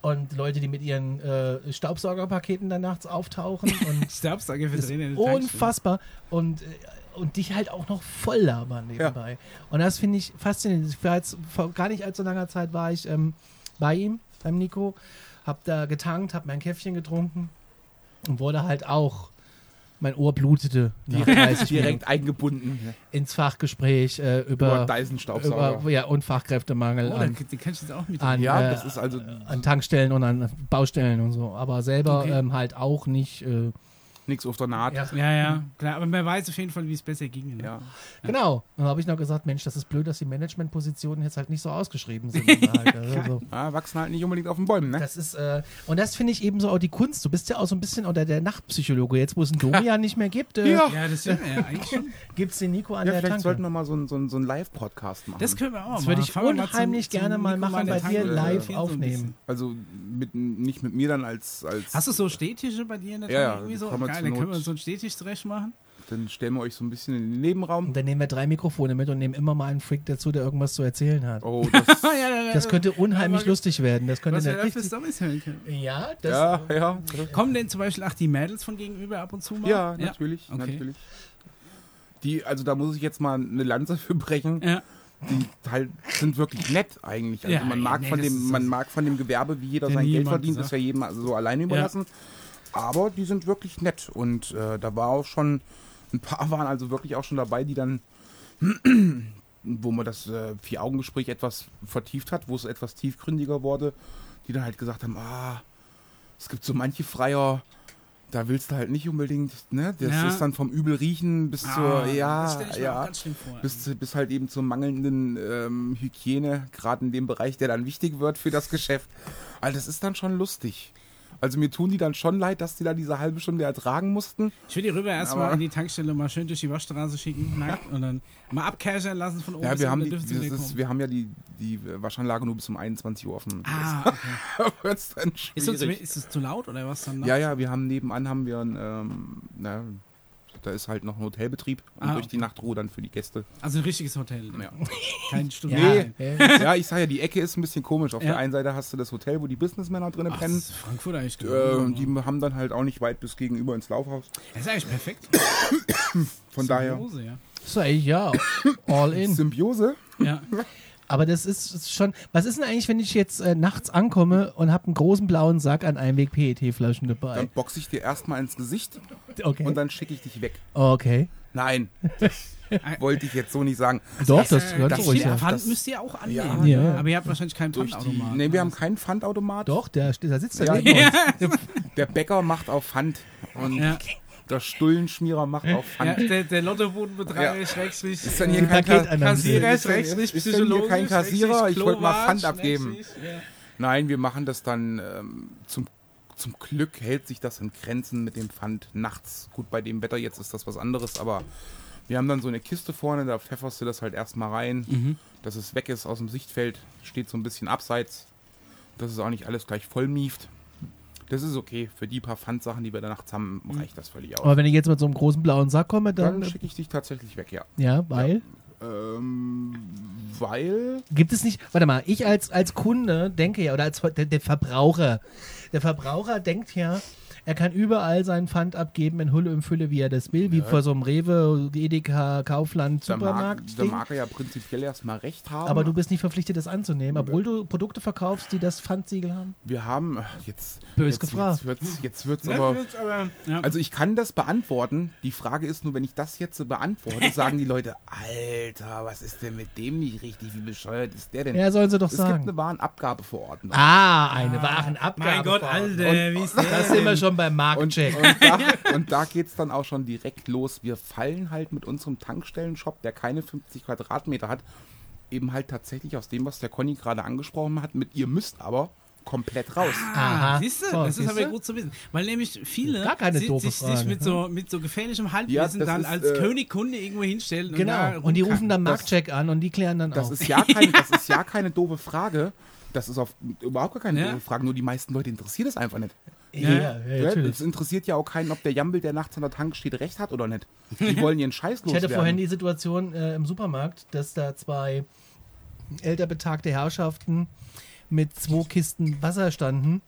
und Leute, die mit ihren äh, Staubsaugerpaketen dann nachts auftauchen und Staubsauger für Tankstelle. unfassbar und, äh, und dich halt auch noch voll labern nebenbei. Und das finde ich faszinierend. Ich war jetzt vor gar nicht allzu langer Zeit war ich ähm, bei ihm, beim Nico, hab da getankt, hab mein Käffchen getrunken und wurde halt auch mein Ohr blutete nach 30 Direkt eingebunden ins Fachgespräch äh, über, über Dyson-Staubsauger. ja, und Fachkräftemangel Oh, an, den, kannst du jetzt auch mit. an, Ja, äh, das ist also an Tankstellen und an Baustellen und so. Aber selber Okay. ähm, halt auch nicht. Äh, nichts auf der Naht. ja. ja, ja, klar. Aber man weiß auf jeden Fall, wie es besser ging. Ne? Ja. Genau. Dann habe ich noch gesagt, Mensch, das ist blöd, dass die Managementpositionen jetzt halt nicht so ausgeschrieben sind. halt, also, so. Ja, wachsen halt nicht unbedingt auf den Bäumen, ne? Das ist, äh, und das finde ich eben so auch die Kunst. Du bist ja auch so ein bisschen oder der Nachtpsychologe. Jetzt, wo es einen Domian nicht mehr gibt, äh, Ja. Ja, das stimmt ja eigentlich schon. gibt es den Nico an Ja, der vielleicht Tanke. sollten wir mal so einen so einen- so einen Live-Podcast machen. Das können wir auch Das würde ich mal unheimlich gerne mal Nico machen, bei dir Tanke, live äh, so ein aufnehmen. bisschen. also mit, nicht mit mir dann als, als Hast du so Stehtische bei dir in der Ja, Tanke ja, irgendwie so? kann man Geil, dann können wir so einen Stehtisch zurecht machen. dann stellen wir euch so ein bisschen in den Nebenraum. Und dann nehmen wir drei Mikrofone mit und nehmen immer mal einen Freak dazu, der irgendwas zu erzählen hat. Oh, das, ja, ja, ja, Das könnte unheimlich aber- lustig werden. Das könnte Was wir für richtig. Storys hören können. Ja, das. ja, ja, Kommen denn zum Beispiel auch die Mädels von gegenüber ab und zu mal? ja, natürlich, Okay. natürlich. Die, also da muss ich jetzt mal eine Lanze für brechen. Ja. Die halt sind wirklich nett eigentlich. Also Ja, man mag nee, von dem, man mag von dem Gewerbe, wie jeder Der sein Geld verdient, ist ja jedem also so alleine überlassen. Aber die sind wirklich nett und äh, da war auch schon ein paar waren also wirklich auch schon dabei, die dann wo man das äh, Vier-Augen-Gespräch etwas vertieft hat, wo es etwas tiefgründiger wurde, die dann halt gesagt haben, ah, es gibt so manche Freier, da willst du halt nicht unbedingt, ne? Das Ja. ist dann vom übel riechen bis Ah, zur, ja, ja, vor. bis, bis halt eben zur mangelnden ähm, Hygiene, gerade in dem Bereich, der dann wichtig wird für das Geschäft. Also das ist dann schon lustig. Also mir tun die dann schon leid, dass die da diese halbe Stunde ertragen mussten. Ich will die rüber erstmal in die Tankstelle mal schön durch die Waschstraße schicken nackt, und dann mal abcashern lassen von oben. Ja, wir haben, die, ist, wir haben ja die, die Waschanlage nur bis um 21 Uhr offen. Ah, okay. Wird's dann Ist, so zu, schwierig. ist es zu laut oder was dann? Ja, ja, wir haben nebenan haben wir ein, ähm, na, da ist halt noch ein Hotelbetrieb und Ah, durch die okay. Nachtruhe dann für die Gäste. Also ein richtiges Hotel. Ja. Kein Studio. Nee. Ja. ich sag ja, die Ecke ist ein bisschen komisch. Auf Ja. der einen Seite hast du das Hotel, wo die Businessmänner drinnen Ach, das pennen. ist Frankfurt eigentlich Äh, genau. und die haben dann halt auch nicht weit bis gegenüber ins Laufhaus. Das ist eigentlich perfekt. Von daher. Symbiose, ja. So, ey, ja, all in. Symbiose? ja. Aber das ist, ist schon. Was ist denn eigentlich, wenn ich jetzt äh, nachts ankomme und habe einen großen blauen Sack an Einweg-PET-Flaschen Dann dabei? boxe ich dir erstmal ins Gesicht Okay. und dann schicke ich dich weg. okay. Nein, das wollte ich jetzt so nicht sagen. Doch, das Äh, gehört das ruhig ja. Pfand das- müsst ihr auch annehmen. Ja, ja. Aber ihr habt wahrscheinlich keinen Durch die, Pfandautomat. nee, wir oder haben keinen Pfandautomat. Doch, der, der sitzt da Ja. Der Bäcker macht auf Pfand und Ja. Der Stullenschmierer macht auf Ja, Pfand. der, der Lottobodenbetreiber, Ja. Schrägstrich, Ist dann hier kein. Kassierer, Schrägstrich, ist denn hier kein Kassierer? Ich wollte mal Pfand abgeben. Ja. Nein, wir machen das dann ähm, zum, zum Glück hält sich das in Grenzen mit dem Pfand nachts. Gut, bei dem Wetter jetzt ist das was anderes, aber wir haben dann so eine Kiste vorne, da pfefferst du das halt erstmal rein, Mhm. dass es weg ist aus dem Sichtfeld, steht so ein bisschen abseits, dass es auch nicht alles gleich voll mieft. Das ist okay. Für die paar Pfandsachen, die wir da nachts haben, reicht das völlig aus. Aber wenn ich jetzt mit so einem großen blauen Sack komme, Dann dann. schicke ich dich tatsächlich weg, ja. Ja, weil. Ähm, weil. Gibt es nicht, warte mal, ich als, als Kunde denke ja, oder als der, der Verbraucher, der Verbraucher denkt ja, er kann überall seinen Pfand abgeben in Hülle und Fülle, wie er das will, wie vor so einem Rewe, Edeka, Kaufland, Da mag, Supermarkt. da mag er ja prinzipiell erstmal recht haben. aber du bist nicht verpflichtet, das anzunehmen, obwohl du Produkte verkaufst, die das Pfandsiegel haben. Wir haben. ach, Jetzt. Bös jetzt, gefragt. Jetzt wird's, jetzt wird's Ja, aber. gut, aber, ja. Also ich kann das beantworten. Die Frage ist nur, wenn ich das jetzt so beantworte, sagen die Leute, Alter, was ist denn mit dem nicht richtig? Wie bescheuert ist der denn? Ja, sollen sie doch es gibt sagen. eine Warenabgabeverordnung. Ah, eine Warenabgabe. mein Gott, Alter, wie ist der Da sind wir denn? Schon beim Und, Marktcheck. und da, und da geht es dann auch schon direkt los. Wir fallen halt mit unserem Tankstellenshop, der keine 50 Quadratmeter hat, eben halt tatsächlich aus dem, was der Conny gerade angesprochen hat, mit ihr müsst aber komplett raus. Aha. Ah, siehst du, So, das ist aber gut zu wissen. Weil nämlich viele Gar keine sich, sich Frage, mit, so, mit so gefährlichem Halbwissen das dann ist, als äh, Königkunde irgendwo hinstellen. Und, Genau. da Und die rufen dann Marktcheck an und die klären dann Das auf. ist ja keine, das ist ja keine doofe Frage. Das ist auf überhaupt gar keine Ja. Frage, nur die meisten Leute interessiert es einfach nicht. Ja, Ja, es interessiert ja auch keinen, ob der Jambel, der nachts an der Tank steht, recht hat oder nicht. Die wollen ihren Scheiß Ich loswerden. hatte vorhin die Situation äh, im Supermarkt, dass da zwei älter betagte Herrschaften mit zwei Kisten Wasser standen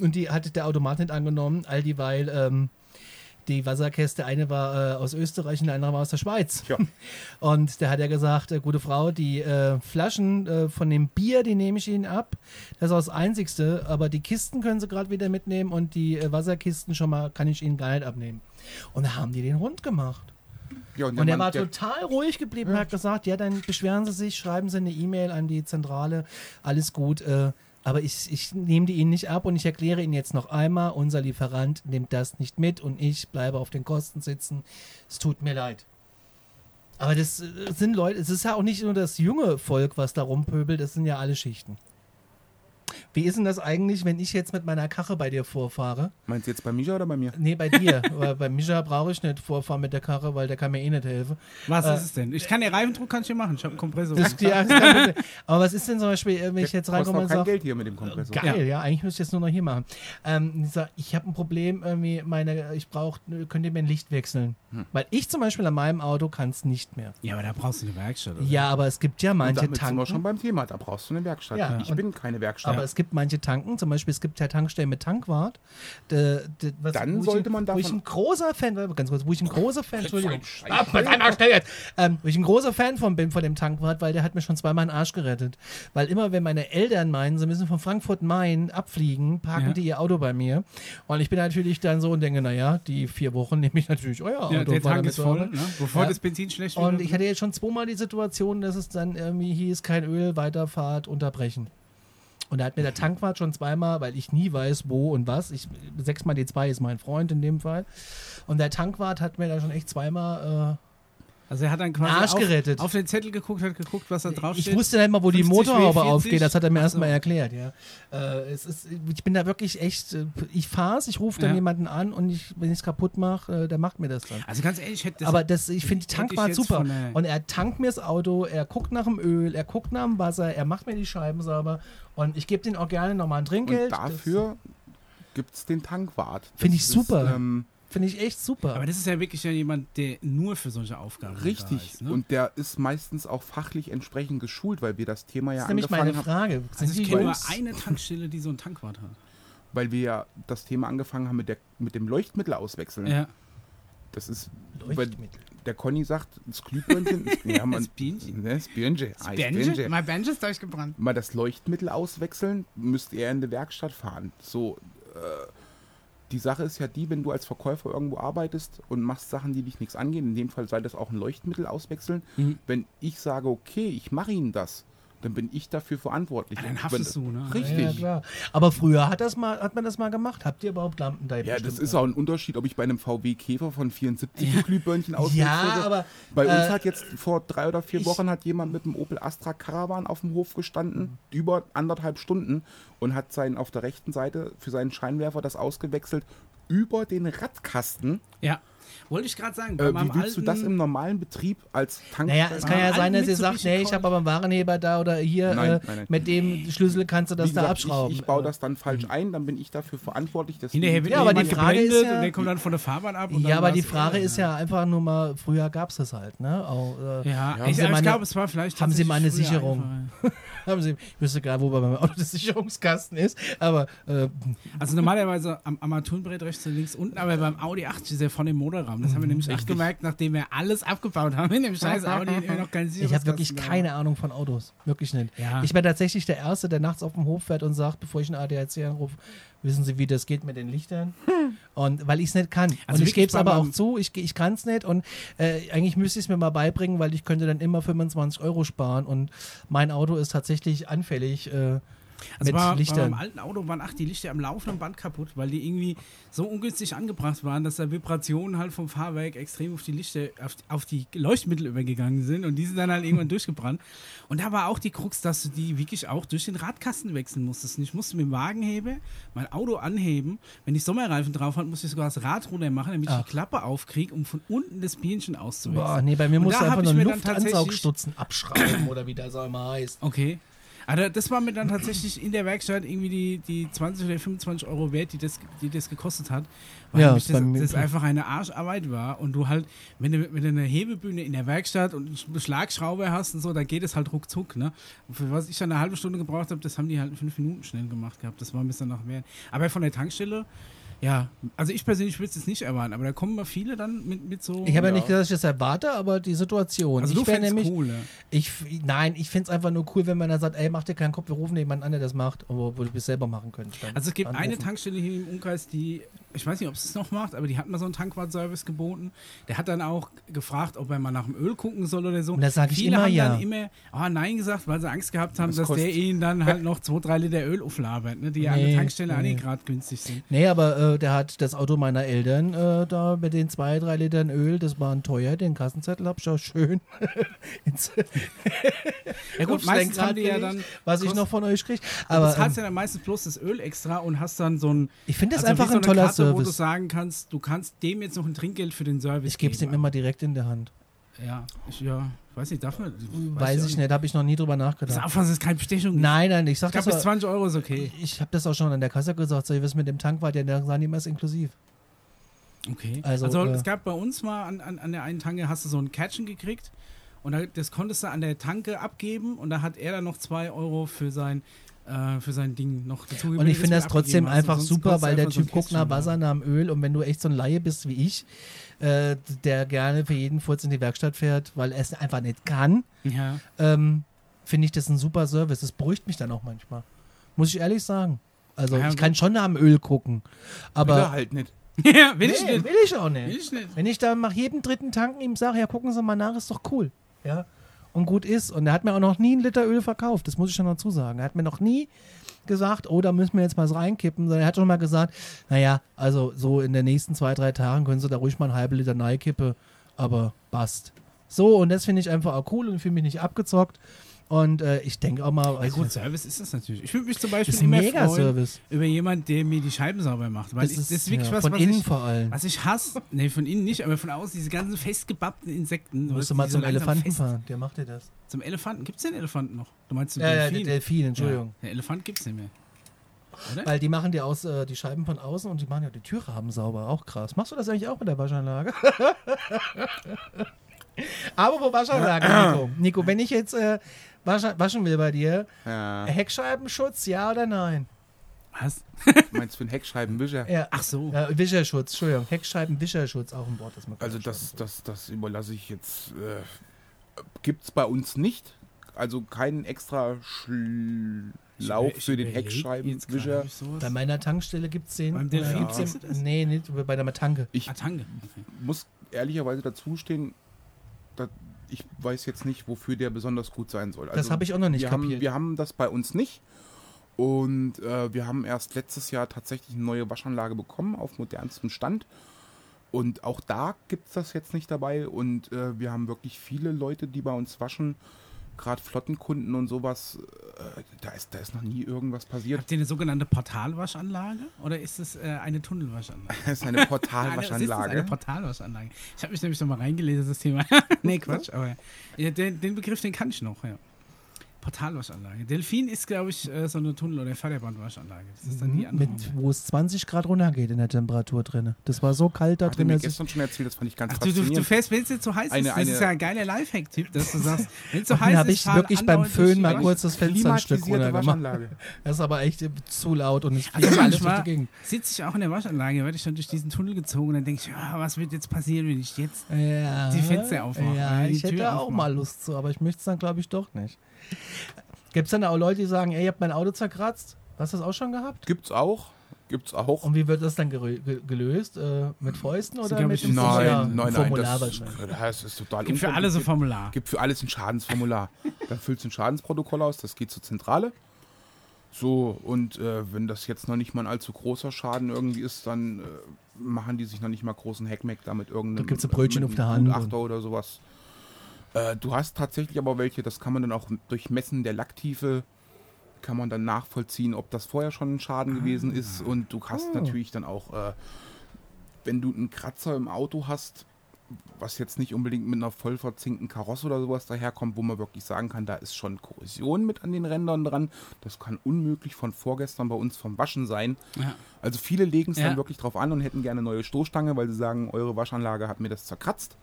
und die hatte der Automat nicht angenommen, all dieweil ähm, die Wasserkäste, eine war äh, aus Österreich und die andere war aus der Schweiz. Ja. Und der hat ja gesagt, äh, gute Frau, die äh, Flaschen äh, von dem Bier, die nehme ich Ihnen ab. Das ist das Einzigste, aber die Kisten können Sie gerade wieder mitnehmen und die äh, Wasserkisten schon mal kann ich Ihnen gar nicht abnehmen. Und da haben die den rund gemacht. ja, Und er Mann, war der- total ruhig geblieben und hat gesagt, ja, dann beschweren Sie sich, schreiben Sie eine E-Mail an die Zentrale, alles gut. Äh, aber ich, ich nehme die Ihnen nicht ab und ich erkläre Ihnen jetzt noch einmal, unser Lieferant nimmt das nicht mit und ich bleibe auf den Kosten sitzen. Es tut mir leid. Aber das äh, sind Leute, es ist ja auch nicht nur das junge Volk, was da rumpöbelt, das sind ja alle Schichten. Wie ist denn das eigentlich, wenn ich jetzt mit meiner Karre bei dir vorfahre? Meinst du jetzt bei Misha oder bei mir? Nee, bei dir. weil bei Mischa brauche ich nicht vorfahren mit der Karre, weil der kann mir eh nicht helfen. Was Äh, ist es denn? Ich kann den Reifendruck kann ich hier machen. Ich habe einen Kompressor. Das, ja, Problem. Aber was ist denn zum Beispiel, wenn ich jetzt reinkomme und kein sage, Geld hier mit dem Kompressor. geil, ja. eigentlich müsste ich es nur noch hier machen. Ähm, ich sag, ich habe ein Problem, irgendwie meine, ich brauche, könnt ihr mir ein Licht wechseln? Hm. Weil ich zum Beispiel an meinem Auto kann es nicht mehr. ja, aber da brauchst du eine Werkstatt. Oder? Ja, aber es gibt ja Und manche damit sind wir schon Tanken. beim Thema. Da brauchst du eine Werkstatt. Ja, ich und- bin keine Werkstatt. Aber es gibt manche Tanken, zum Beispiel es gibt ja Tankstellen mit Tankwart. De, de, was, Dann wo ich sollte ein- man Wo ich ein großer Fan, ganz kurz, wo ich ein großer Fan, Entschuldigung, Ah, jetzt. Ähm, wo ich ein großer Fan von bin, von dem Tankwart, weil der hat mir schon zweimal den Arsch gerettet. Weil immer, wenn meine Eltern meinen, sie müssen von Frankfurt Main abfliegen, parken Ja. die ihr Auto bei mir. Und ich bin natürlich dann so und denke, naja, die vier Wochen nehme ich natürlich euer Auto. Ja, der Tank ist voll, ne? bevor Ja. das Benzin schlecht Und wird. ich hatte jetzt schon zweimal die Situation, dass es dann irgendwie hieß, kein Öl, Weiterfahrt, unterbrechen. Und da hat mir der Tankwart schon zweimal, weil ich nie weiß, wo und was. Ich, 6x2 ist mein Freund in dem Fall. Und der Tankwart hat mir da schon echt zweimal. Also er hat dann quasi Arsch auf, gerettet. auf den Zettel geguckt, hat geguckt, was da Äh, drauf ich wusste nicht mal, wo die 50 Motorhaube W40. aufgeht. Das hat er mir so. erstmal erklärt. Ja. Äh, es ist, ich bin da wirklich echt. äh, Ich fahre es, ich rufe dann Ja. jemanden an und ich, wenn ich es kaputt mache, äh, der macht mir das dann. Also ganz ehrlich, ich hätte das aber das, ich finde die Tankwart super. von der- Und er tankt mir das Auto, er guckt nach dem Öl, er guckt nach dem Wasser, er macht mir die Scheiben sauber und ich gebe den auch gerne nochmal ein Trinkgeld. Und dafür gibt es den Tankwart. Finde ich super. Ist, ähm, Finde ich echt super. Aber das ist ja wirklich ja jemand, der nur für solche Aufgaben da richtig. ist. Ne? Und der ist meistens auch fachlich entsprechend geschult, weil wir das Thema das ja ist nämlich meine angefangen haben. Frage. also Sind ich kenne nur eine Tankstelle, die so einen Tankwart hat. Weil wir ja das Thema angefangen haben mit, der, mit dem Leuchtmittel auswechseln. Ja. Das ist, Leuchtmittel. der Conny sagt, das Glühbirnchen, ja, man, Das Bienchen. Ne, das Birnchen. Ah, das Benje? Birnchen. Mein Benje ist durchgebrannt. Mal das Leuchtmittel auswechseln, müsst ihr in die Werkstatt fahren. So, äh, die Sache ist ja die, wenn du als Verkäufer irgendwo arbeitest und machst Sachen, die dich nichts angehen, in dem Fall sei das auch ein Leuchtmittel auswechseln. Mhm. Wenn ich sage, okay, ich mache Ihnen das, dann bin ich dafür verantwortlich. Ja, dann Und haftest du, ne? Richtig. Ja. Aber früher hat, das mal, hat man das mal gemacht. Habt ihr überhaupt Lampen da? Ja, das ist auch ein Unterschied, ob ich bei einem VW Käfer von 74 ja. Glühbirnchen auswechsle. Ja, aber Bei uns äh, hat jetzt vor drei oder vier Wochen hat jemand mit dem Opel Astra Caravan auf dem Hof gestanden, über anderthalb Stunden und hat sein auf der rechten Seite für seinen Scheinwerfer das ausgewechselt über den Radkasten. Ja. Wollte ich gerade sagen. Äh, wie willst du das alten- im normalen Betrieb als Tank? Naja, es kann ja alten sein, dass ihr sagt, nee, ich habe aber einen Warenheber da oder hier, Nein, äh, nein, nein. mit dem Schlüssel kannst du das Wie da gesagt, abschrauben. Ich, ich baue Äh, das dann falsch ein, dann bin ich dafür verantwortlich. Deswegen- Hinterher wird Ja, aber die Frage ist ja- und der kommt dann von der Fahrbahn ab. Und Ja, dann aber die Frage ist ja einfach nur mal, früher gab es das halt, ne? Auch, äh, Ja, Ja. ich, Haben Sie aber mal ich eine- glaube, es war vielleicht. haben Sie mal eine Sicherung? haben Sie, ich wüsste gerade, wo bei meinem Auto der Sicherungskasten ist, aber äh, Also normalerweise am Armaturenbrett rechts und links unten, aber beim Audi 8 ist er von dem Motorraum. Das haben wir nämlich echt gemerkt, nachdem wir alles abgebaut haben in dem scheiß Audi, noch kein ich habe wirklich keine Ahnung von Autos. Wirklich nicht. Ja. Ich bin tatsächlich der Erste, der nachts auf dem Hof fährt und sagt, bevor ich einen ADAC anrufe, wissen Sie, wie das geht mit den Lichtern? Und weil ich es nicht kann. Hm. Also und ich gebe es aber auch zu, ich, ich kann es nicht und äh, eigentlich müsste ich es mir mal beibringen, weil ich könnte dann immer 25 Euro sparen und mein Auto ist tatsächlich anfällig äh, Also mit bei, bei Lichtern. meinem alten Auto waren ach, die Lichter am laufenden Band kaputt, weil die irgendwie so ungünstig angebracht waren, dass da Vibrationen halt vom Fahrwerk extrem auf die Lichter, auf, auf die Leuchtmittel übergegangen sind und die sind dann halt irgendwann durchgebrannt. Und da war auch die Krux, dass du die wirklich auch durch den Radkasten wechseln musstest. Und ich musste mit dem Wagenheber mein Auto anheben. Wenn ich Sommerreifen drauf hatte, musste ich sogar das Rad runter machen, damit ich Ach. die Klappe aufkriege, um von unten das Birnchen auszuwechseln. Boah, nee, bei mir Und musst da du hab einfach ich nur Luftansaugstutzen abschrauben oder wie das auch immer heißt. Okay. Also das war mir dann tatsächlich in der Werkstatt irgendwie die, die 20 oder 25 Euro wert, die das, die das gekostet hat. Weil Ja, das, das einfach eine Arscharbeit war und du halt, wenn du, wenn du eine Hebebühne in der Werkstatt und eine Schlagschraube hast und so, da geht es halt ruckzuck, ne? Und für was ich dann eine halbe Stunde gebraucht habe, das haben die halt in fünf Minuten schnell gemacht gehabt. Das war ein bisschen nach mehr. Aber von der Tankstelle, ja, also ich persönlich würde es jetzt nicht erwarten, aber da kommen mal viele dann mit, mit so. Ich habe ja. Ja. nicht gesagt, dass ich das erwarte, aber die Situation. also ich du nämlich, cool, ja. ich, nein, ich finde es einfach nur cool, wenn man dann sagt, ey, mach dir keinen Kopf, wir rufen jemanden an, der das macht, obwohl wir es selber machen können. Dann Also es gibt eine anrufen. Tankstelle hier im Umkreis, die, ich weiß nicht, ob es es noch macht, aber die hat mal so einen Tankwartservice geboten. Der hat dann auch gefragt, ob er mal nach dem Öl gucken soll oder so. Und da sag ich Viele immer haben ja. dann immer ah, Nein gesagt, weil sie Angst gehabt haben, Das dass der kostet- ihnen dann halt noch zwei, drei Liter Öl auflabert, ne, die ja an Nee, der Tankstelle nee. nicht gerade günstig sind. Nee, aber äh, der hat das Auto meiner Eltern äh, da mit den zwei, drei Litern Öl, das waren teuer, den Kassenzettel hab ich auch schön ins Ja gut, meistens haben die ja dann, was ich noch von euch kriege. aber du hast ähm, ja dann meistens bloß das Öl extra und hast dann so ein, ich finde das also einfach so ein toller Karte, wo du Service. sagen kannst, du kannst dem jetzt noch ein Trinkgeld für den Service Ich gebe es ihm immer direkt in der Hand. Ja, ich, ja, weiß nicht, darf man? Weiß ich nicht, habe ich noch nie drüber nachgedacht. Das ist keine Bestechung. Nein, nein, ich sag Ich glaube, das bis auch, 20 Euro ist okay. ich habe das auch schon an der Kasse gesagt, so, was mit dem Tank war, der der immer ist inklusiv. Okay. Also, Also, äh, es gab bei uns mal an, an, an der einen Tanke, hast du so ein Catchen gekriegt und da, das konntest du an der Tanke abgeben und da hat er dann noch 2 Euro für sein, äh, für sein Ding noch dazu Und ich finde das trotzdem einfach super, weil der Typ guckt nach Wasser. Nach Öl und wenn du echt so ein Laie bist wie ich, äh, der gerne für jeden Furz in die Werkstatt fährt, weil er es einfach nicht kann, Ja. ähm, finde ich das ein super Service. Das beruhigt mich dann auch manchmal. Muss ich ehrlich sagen. Also Ja, ich kann schon dem Öl gucken. Aber Aber halt nicht. ja, will ich nee, nicht. will ich auch Will nicht. ich nicht. Wenn ich da nach jedem dritten Tanken ihm sage, ja, gucken Sie mal nach, ist doch cool. Ja. Und gut ist. Und er hat mir auch noch nie einen Liter Öl verkauft. Das muss ich schon dazu sagen. Er hat mir noch nie gesagt, oh, da müssen wir jetzt mal reinkippen, sondern er hat schon mal gesagt, naja, also so in den nächsten zwei, drei Tagen können Sie da ruhig mal einen halben Liter Neikippe, aber passt. So, und das finde ich einfach auch cool und fühle mich nicht abgezockt. Und äh, ich denke auch mal, Ja, also, gut, Service ist das natürlich. Ich würde mich zum Beispiel immer mega freuen Service. über jemanden, der mir die Scheiben sauber macht. Weil Das ich, ist, das ist wirklich ja, was, von was innen ich, vor allem. was ich hasse. Nee, von innen nicht, aber von außen, diese ganzen festgebappten Insekten. Du musst du mal zum so Elefanten fest- fahren, der macht dir das. Zum Elefanten. Gibt es den Elefanten noch? Du meinst den Ja, ja, der Delfin? Delfin, Entschuldigung. Ja, der Elefant gibt es nicht mehr. Oder? Weil die machen dir aus, äh, die Scheiben von außen und die machen ja die Türrahmen sauber. Auch krass. Machst du das eigentlich auch mit der Waschanlage? Aber wo Waschanlage, Nico? Nico, wenn ich jetzt äh, waschen will bei dir, Ja. Heckscheibenschutz, ja oder nein? Was? Meinst du einen Heckscheibenwischer? Ja. Ach so. Ja, Wischerschutz, Entschuldigung. Heckscheibenwischerschutz, auch ein Wort, das man Also kann das, das, das überlasse ich jetzt. Äh, Gibt es bei uns nicht. Also keinen extra Schlauch Ich für den Heckscheibenwischer. Bei meiner Tankstelle gibt es den. Beim Delfin Äh, gibt's du den-? Nee, nicht bei der Tanke. Ich Ah, Tange. Okay. muss ehrlicherweise dazu stehen, dass ich weiß jetzt nicht, wofür der besonders gut sein soll. Also Das habe ich auch noch nicht wir haben, kapiert. wir haben das bei uns nicht. Und äh, wir haben erst letztes Jahr tatsächlich eine neue Waschanlage bekommen auf modernstem Stand. Und auch da gibt es das jetzt nicht dabei. Und äh, wir haben wirklich viele Leute, die bei uns waschen, gerade Flottenkunden und sowas. Äh, da, ist, da ist noch nie irgendwas passiert. Habt ihr eine sogenannte Portalwaschanlage oder ist es äh, eine Tunnelwaschanlage? Das ist eine Portalwaschanlage. eine Portalwaschanlage. Ich habe mich nämlich noch mal reingelesen, das Thema. nee, Quatsch, aber ja, den, den Begriff, den kann ich noch, ja. Portalwaschanlage. Delfin ist, glaube ich, äh, so eine Tunnel- oder Förderbandwaschanlage. Das ist dann die andere. mit, wo es 20 Grad runtergeht in der Temperatur drin. Das war so kalt da Hat drin, ich gestern schon erzählt, das fand ich ganz Ach, du, du, du fährst, wenn es dir zu heiß Eine- ist, das ist ja ein geiler Lifehack-Tipp, dass du sagst, wenn es zu Dann heiß habe ist, ich fahr wirklich beim Föhn mal kurz das Fenster ein Stück runtergemacht. Waschanlage. Das ist aber echt zu laut und es Also fliegt alles durch die Gegend. sitze ich auch in der Waschanlage, werde ich dann durch diesen Tunnel gezogen und dann denke ich, ja, was wird jetzt passieren, wenn ich jetzt Ja, die Fenster aufmachen, Ja, die ich hätte Tür auch mal Lust zu, aber ich möchte es dann, glaube ich, doch nicht. Gibt es dann auch Leute, die sagen, ey, ihr habt mein Auto zerkratzt? Hast du das auch schon gehabt? Gibt's auch. Gibt's auch. Und wie wird das dann gelöst? Äh, mit Fäusten oder mit dem nein, Formular? Nein, nein, nein. Formular Das, wahrscheinlich. das ist total Gibt für alle so unkompliziert. Formular. Gibt für alles ein Schadensformular. Dann füllst du ein Schadensprotokoll aus, das geht zur Zentrale. So, und äh, wenn das jetzt noch nicht mal ein allzu großer Schaden irgendwie ist, dann äh, machen die sich noch nicht mal großen Hackmack damit irgendeinem Da gibt's ein Brötchen auf der Hand Gutachter oder sowas. Äh, du hast tatsächlich aber welche, das kann man dann auch durch Messen der Lacktiefe kann man dann nachvollziehen, ob das vorher schon ein Schaden gewesen ist. Und du hast Ah. natürlich dann auch, äh, wenn du einen Kratzer im Auto hast, was jetzt nicht unbedingt mit einer voll verzinkten Karosse oder sowas daherkommt, wo man wirklich sagen kann, da ist schon Korrosion mit an den Rändern dran. Das kann unmöglich von vorgestern bei uns vom Waschen sein. Ja. Also viele legen es Ja. dann wirklich drauf an und hätten gerne neue Stoßstange, weil sie sagen, eure Waschanlage hat mir das zerkratzt.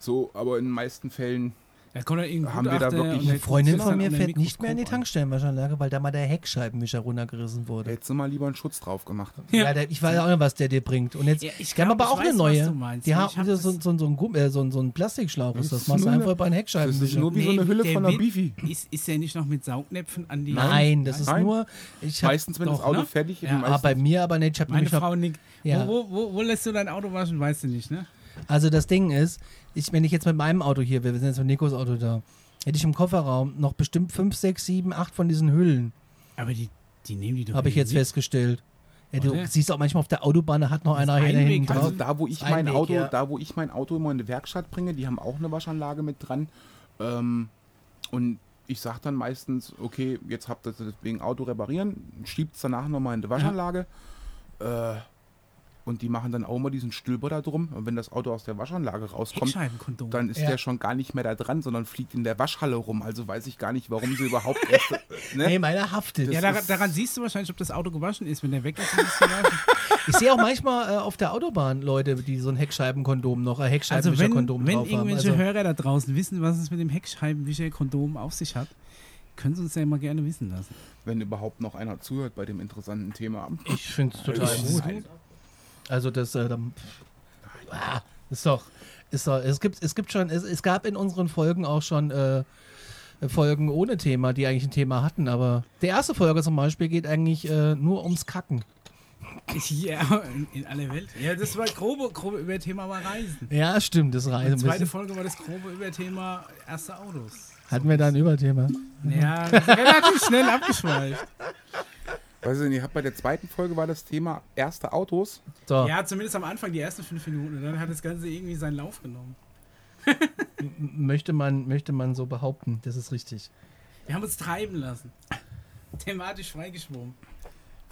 So, aber in den meisten Fällen ja Haben wir da wirklich- Eine Freundin von das mir fährt nicht mehr in die. Tankstellenwaschanlage, weil da mal der Heckscheibenwischer runtergerissen wurde. hättest du mal lieber einen Schutz drauf gemacht. Ja, der, ich weiß auch nicht, was der dir bringt. Und jetzt, Ja, ich die haben glaub, aber auch eine weiß, neue. du meinst. Die Ich haben hab so, das- so, so, so, ein Gumm, äh, so, so ein Plastikschlauch. ist Das ist machst du nur eine- einfach bei einem Das Heckscheibenwischer. ist nur wie so eine Hülle von einer Bifi. Ist, ist der nicht noch mit Saugnäpfen an die Nein, das ist Nein. nur. Ich Meistens, wenn das Auto ne? fertig ist. Ja, ah, bei mir aber nicht. Ich hab Meine Frau nickt. Ja. Wo lässt du dein Auto waschen, weißt du nicht, ne? Also das Ding ist, ich, wenn ich jetzt mit meinem Auto hier wäre, wir sind jetzt mit Nikos Auto da, hätte ich im Kofferraum noch bestimmt 5, 6, 7, 8 von diesen Hüllen, Aber die, die nehmen die doch habe ich jetzt irgendwie. festgestellt. Ja, du Oder? siehst auch manchmal auf der Autobahn, da hat noch einer Einweg, hinten also drauf. Also da, wo ich mein ein Weg, Auto, ja. da, wo ich mein Auto immer in die Werkstatt bringe, die haben auch eine Waschanlage mit dran. Ähm, und ich sage dann meistens, okay, jetzt habt ihr das wegen Auto reparieren, schiebt es danach nochmal in die Waschanlage. Äh, und die machen dann auch mal diesen Stülper da drum. Und wenn das Auto aus der Waschanlage rauskommt, dann ist Ja. der schon gar nicht mehr da dran, sondern fliegt in der Waschhalle rum. Also weiß ich gar nicht, warum sie überhaupt erst. Ne? Nee, meiner haftet. Das ja, daran, daran siehst du wahrscheinlich, ob das Auto gewaschen ist. Wenn der weg ist, ist. Ich sehe auch manchmal äh, auf der Autobahn Leute, die so ein Heckscheibenkondom noch, ein Also wenn, Heckscheibenwischerkondom wenn drauf haben. irgendwelche Also, Hörer da draußen wissen, was es mit dem Heckscheibenwischer-Kondom auf sich hat, können sie uns ja immer gerne wissen lassen. Wenn überhaupt noch einer zuhört bei dem interessanten Thema. ich finde es total gut. Also das, äh, dann, ah, ist doch, ist doch, es gibt, es gibt schon, es, es gab in unseren Folgen auch schon äh, Folgen ohne Thema, die eigentlich ein Thema hatten, aber die erste Folge zum Beispiel geht eigentlich äh, nur ums Kacken. Ja, in, in aller Welt. Ja, das war grobe, grobe über Thema mal Reisen. Ja, stimmt, das reicht Die zweite. Folge war das grobe über Thema erste Autos. Hatten wir da ein Überthema? Ja, relativ schnell abgeschweift. Weiß ich nicht, hab bei der zweiten Folge war das Thema erste Autos. So, Ja, zumindest am Anfang die ersten fünf Minuten. Und dann hat das Ganze irgendwie seinen Lauf genommen. möchte man, möchte man so behaupten, das ist richtig. Wir haben uns treiben lassen. Thematisch freigeschwommen.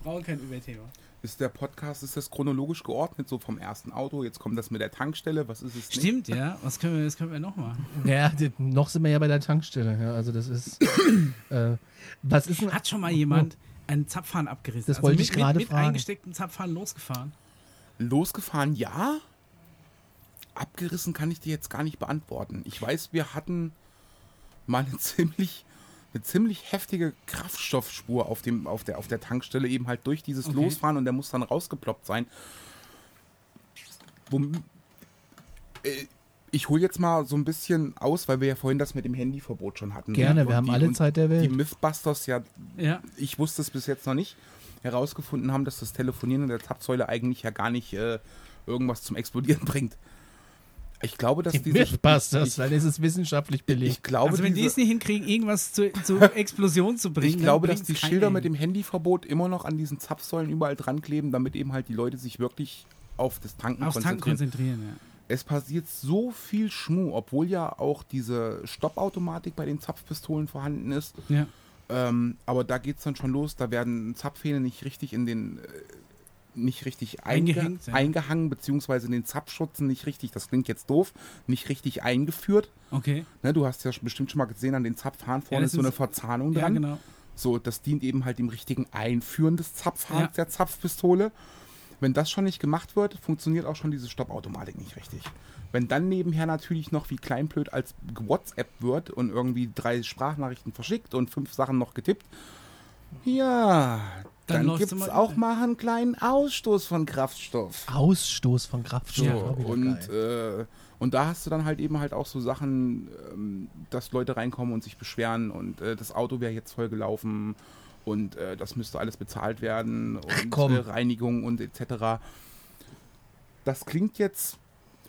Brauchen kein Überthema. Ist der Podcast, ist das chronologisch geordnet, so vom ersten Auto, jetzt kommt das mit der Tankstelle, was ist es nicht? Stimmt, ja. Was können wir, das können wir noch machen? Ja, die, noch sind wir ja bei der Tankstelle. Ja, also das ist, äh, was ist denn, Hat schon mal jemand einen Zapfhahn abgerissen? Das wollte ich mit, gerade mit, mit fragen. eingestecktem Zapfhahn losgefahren. Losgefahren, ja. Abgerissen kann ich dir jetzt gar nicht beantworten. Ich weiß, wir hatten mal eine ziemlich, eine ziemlich heftige Kraftstoffspur auf, dem, auf, der, auf der Tankstelle, eben halt durch dieses Okay. Losfahren und der muss dann rausgeploppt sein. Wo, äh, ich hole jetzt mal so ein bisschen aus, weil wir ja vorhin das mit dem Handyverbot schon hatten. gerne, Und wir haben die- alle Zeit der Die Welt. Mythbusters ja Ja. ich wusste es bis jetzt noch nicht, herausgefunden haben, dass das Telefonieren in der Zapfsäule eigentlich ja gar nicht äh, irgendwas zum Explodieren bringt. Ich glaube, dass Die diese... Mythbusters, ich, dann ist es wissenschaftlich ich belegt. glaube, Also wenn die diese, es nicht hinkriegen, irgendwas zu, zur Explosion zu bringen, ich glaube, dann dass die Schilder mit dem Handyverbot immer noch an diesen Zapfsäulen überall dran kleben, damit eben halt die Leute sich wirklich auf das Tanken aufs Tanken konzentrieren. konzentrieren. Ja. Es passiert so viel Schmuh, obwohl ja auch diese Stoppautomatik bei den Zapfpistolen vorhanden ist. Ja. Ähm, aber da geht es dann schon los, da werden Zapfhähne nicht richtig in den äh, nicht richtig einge Eingehängt, ja. eingehangen, beziehungsweise in den Zapfschutzen nicht richtig, das klingt jetzt doof, nicht richtig eingeführt. Okay. Ne, du hast ja bestimmt schon mal gesehen, an den Zapfhahn vorne das ist so eine Verzahnung Ja, dran. genau. So, das dient eben halt dem richtigen Einführen des Zapfhahns Ja. der Zapfpistole. Wenn das schon nicht gemacht wird, funktioniert auch schon diese Stoppautomatik nicht richtig. Wenn dann nebenher natürlich noch wie kleinblöd als WhatsApp wird und irgendwie drei Sprachnachrichten verschickt und fünf Sachen noch getippt, ja, Dann dann, gibt es auch mal einen kleinen Ausstoß von Kraftstoff. Ausstoß von Kraftstoff. So, und, äh, und da hast du dann halt eben halt auch so Sachen, ähm, dass Leute reinkommen und sich beschweren und äh, das Auto wäre jetzt voll gelaufen und äh, das müsste alles bezahlt werden und komm. äh, Reinigung und etc. Das klingt jetzt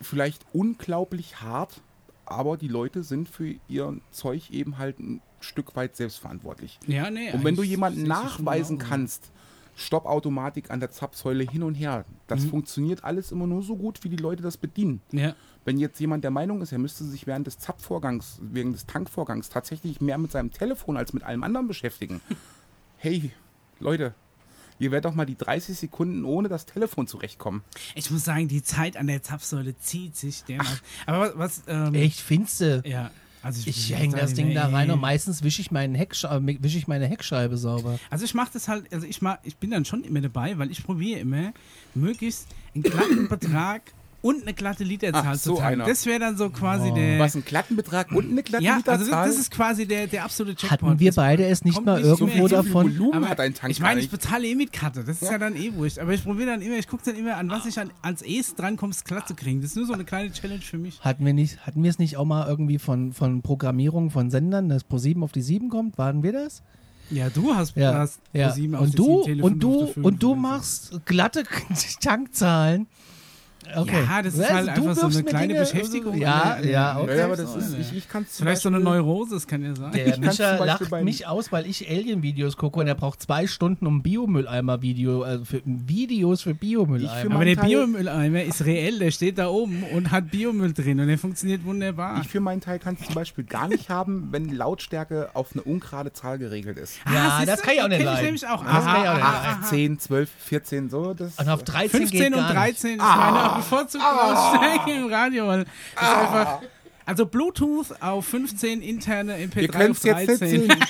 vielleicht unglaublich hart, aber die Leute sind für ihr Zeug eben halt ein Stück weit selbstverantwortlich. Ja, nee. Und wenn du jemanden nachweisen kannst, Stoppautomatik an der Zapfsäule hin und her, das Mhm. funktioniert alles immer nur so gut, wie die Leute das bedienen. Ja. Wenn jetzt jemand der Meinung ist, er müsste sich während des Zapfvorgangs, während des Tankvorgangs tatsächlich mehr mit seinem Telefon als mit allem anderen beschäftigen. hey, Leute, ihr werdet doch mal die 30 Sekunden ohne das Telefon zurechtkommen. Ich muss sagen, die Zeit an der Zapfsäule zieht sich dermaßen. Aber was, was ähm, Echt, findste. ja. Also Ich muss hänge das Ding da rein und meistens wische ich, meinen Heckscheibe, wisch ich meine Heckscheibe sauber. Also ich mache das halt, also ich mach, ich bin dann schon immer dabei, weil ich probiere immer, möglichst einen glatten Betrag und eine glatte Literzahl Ach, zu so tanken. einer. Das wäre dann so quasi der. Was, einen glatten Betrag und eine glatte ja, also das, Literzahl? das ist quasi der, der absolute Jackpot. Hatten wir beide es nicht kommt mal nicht irgendwo so davon? Volumen hat ein Tank ich meine, ich bezahle eh mit Karte. Das ist ja, dann eh wurscht. Aber ich probiere dann immer, ich gucke dann immer an, was ich an, als erstes drankomme, es glatt zu kriegen. Das ist nur so eine kleine Challenge für mich. Hatten wir, nicht, hatten wir es nicht auch mal irgendwie von, von Programmierung von Sendern, dass Pro 7 auf die 7 kommt? Waren wir das? Ja, du hast, Ja. hast ja. Pro 7 auf Und die du, 7, Tele und 5 du, auf die 5 und du machst glatte Tankzahlen. Okay. Ja, das ist Also, halt einfach so eine kleine Dinge- Beschäftigung. Ja, in der- ja, der- okay. ja, aber das so, ist, ja. ich, ich kann Vielleicht so eine Neurose, das kann ja sein. Der Ich kann's Beispiel lacht mich aus, weil ich Alien-Videos gucke und er braucht zwei Stunden um Biomülleimer-Video, also für Videos für Ich Biomülleimer. für Aber der Biomülleimer ist reell, der steht da oben und hat Biomüll drin und der funktioniert wunderbar. Ich für meinen Teil kann es zum Beispiel gar nicht haben, wenn Lautstärke auf eine ungerade Zahl geregelt ist. Ja, siehst das kann ich auch nicht leiden. nämlich auch. Das kann ich auch nicht Aha, leiden. aha. 10, 12, 14, so. Das, und auf 13 15 geht und gar 13 ist Ah. meine bevorzugte Lautstärke im Radio. Weil das ist einfach, also Bluetooth auf 15, interne MP3 Ihr könnt auf es jetzt 13. nicht sehen.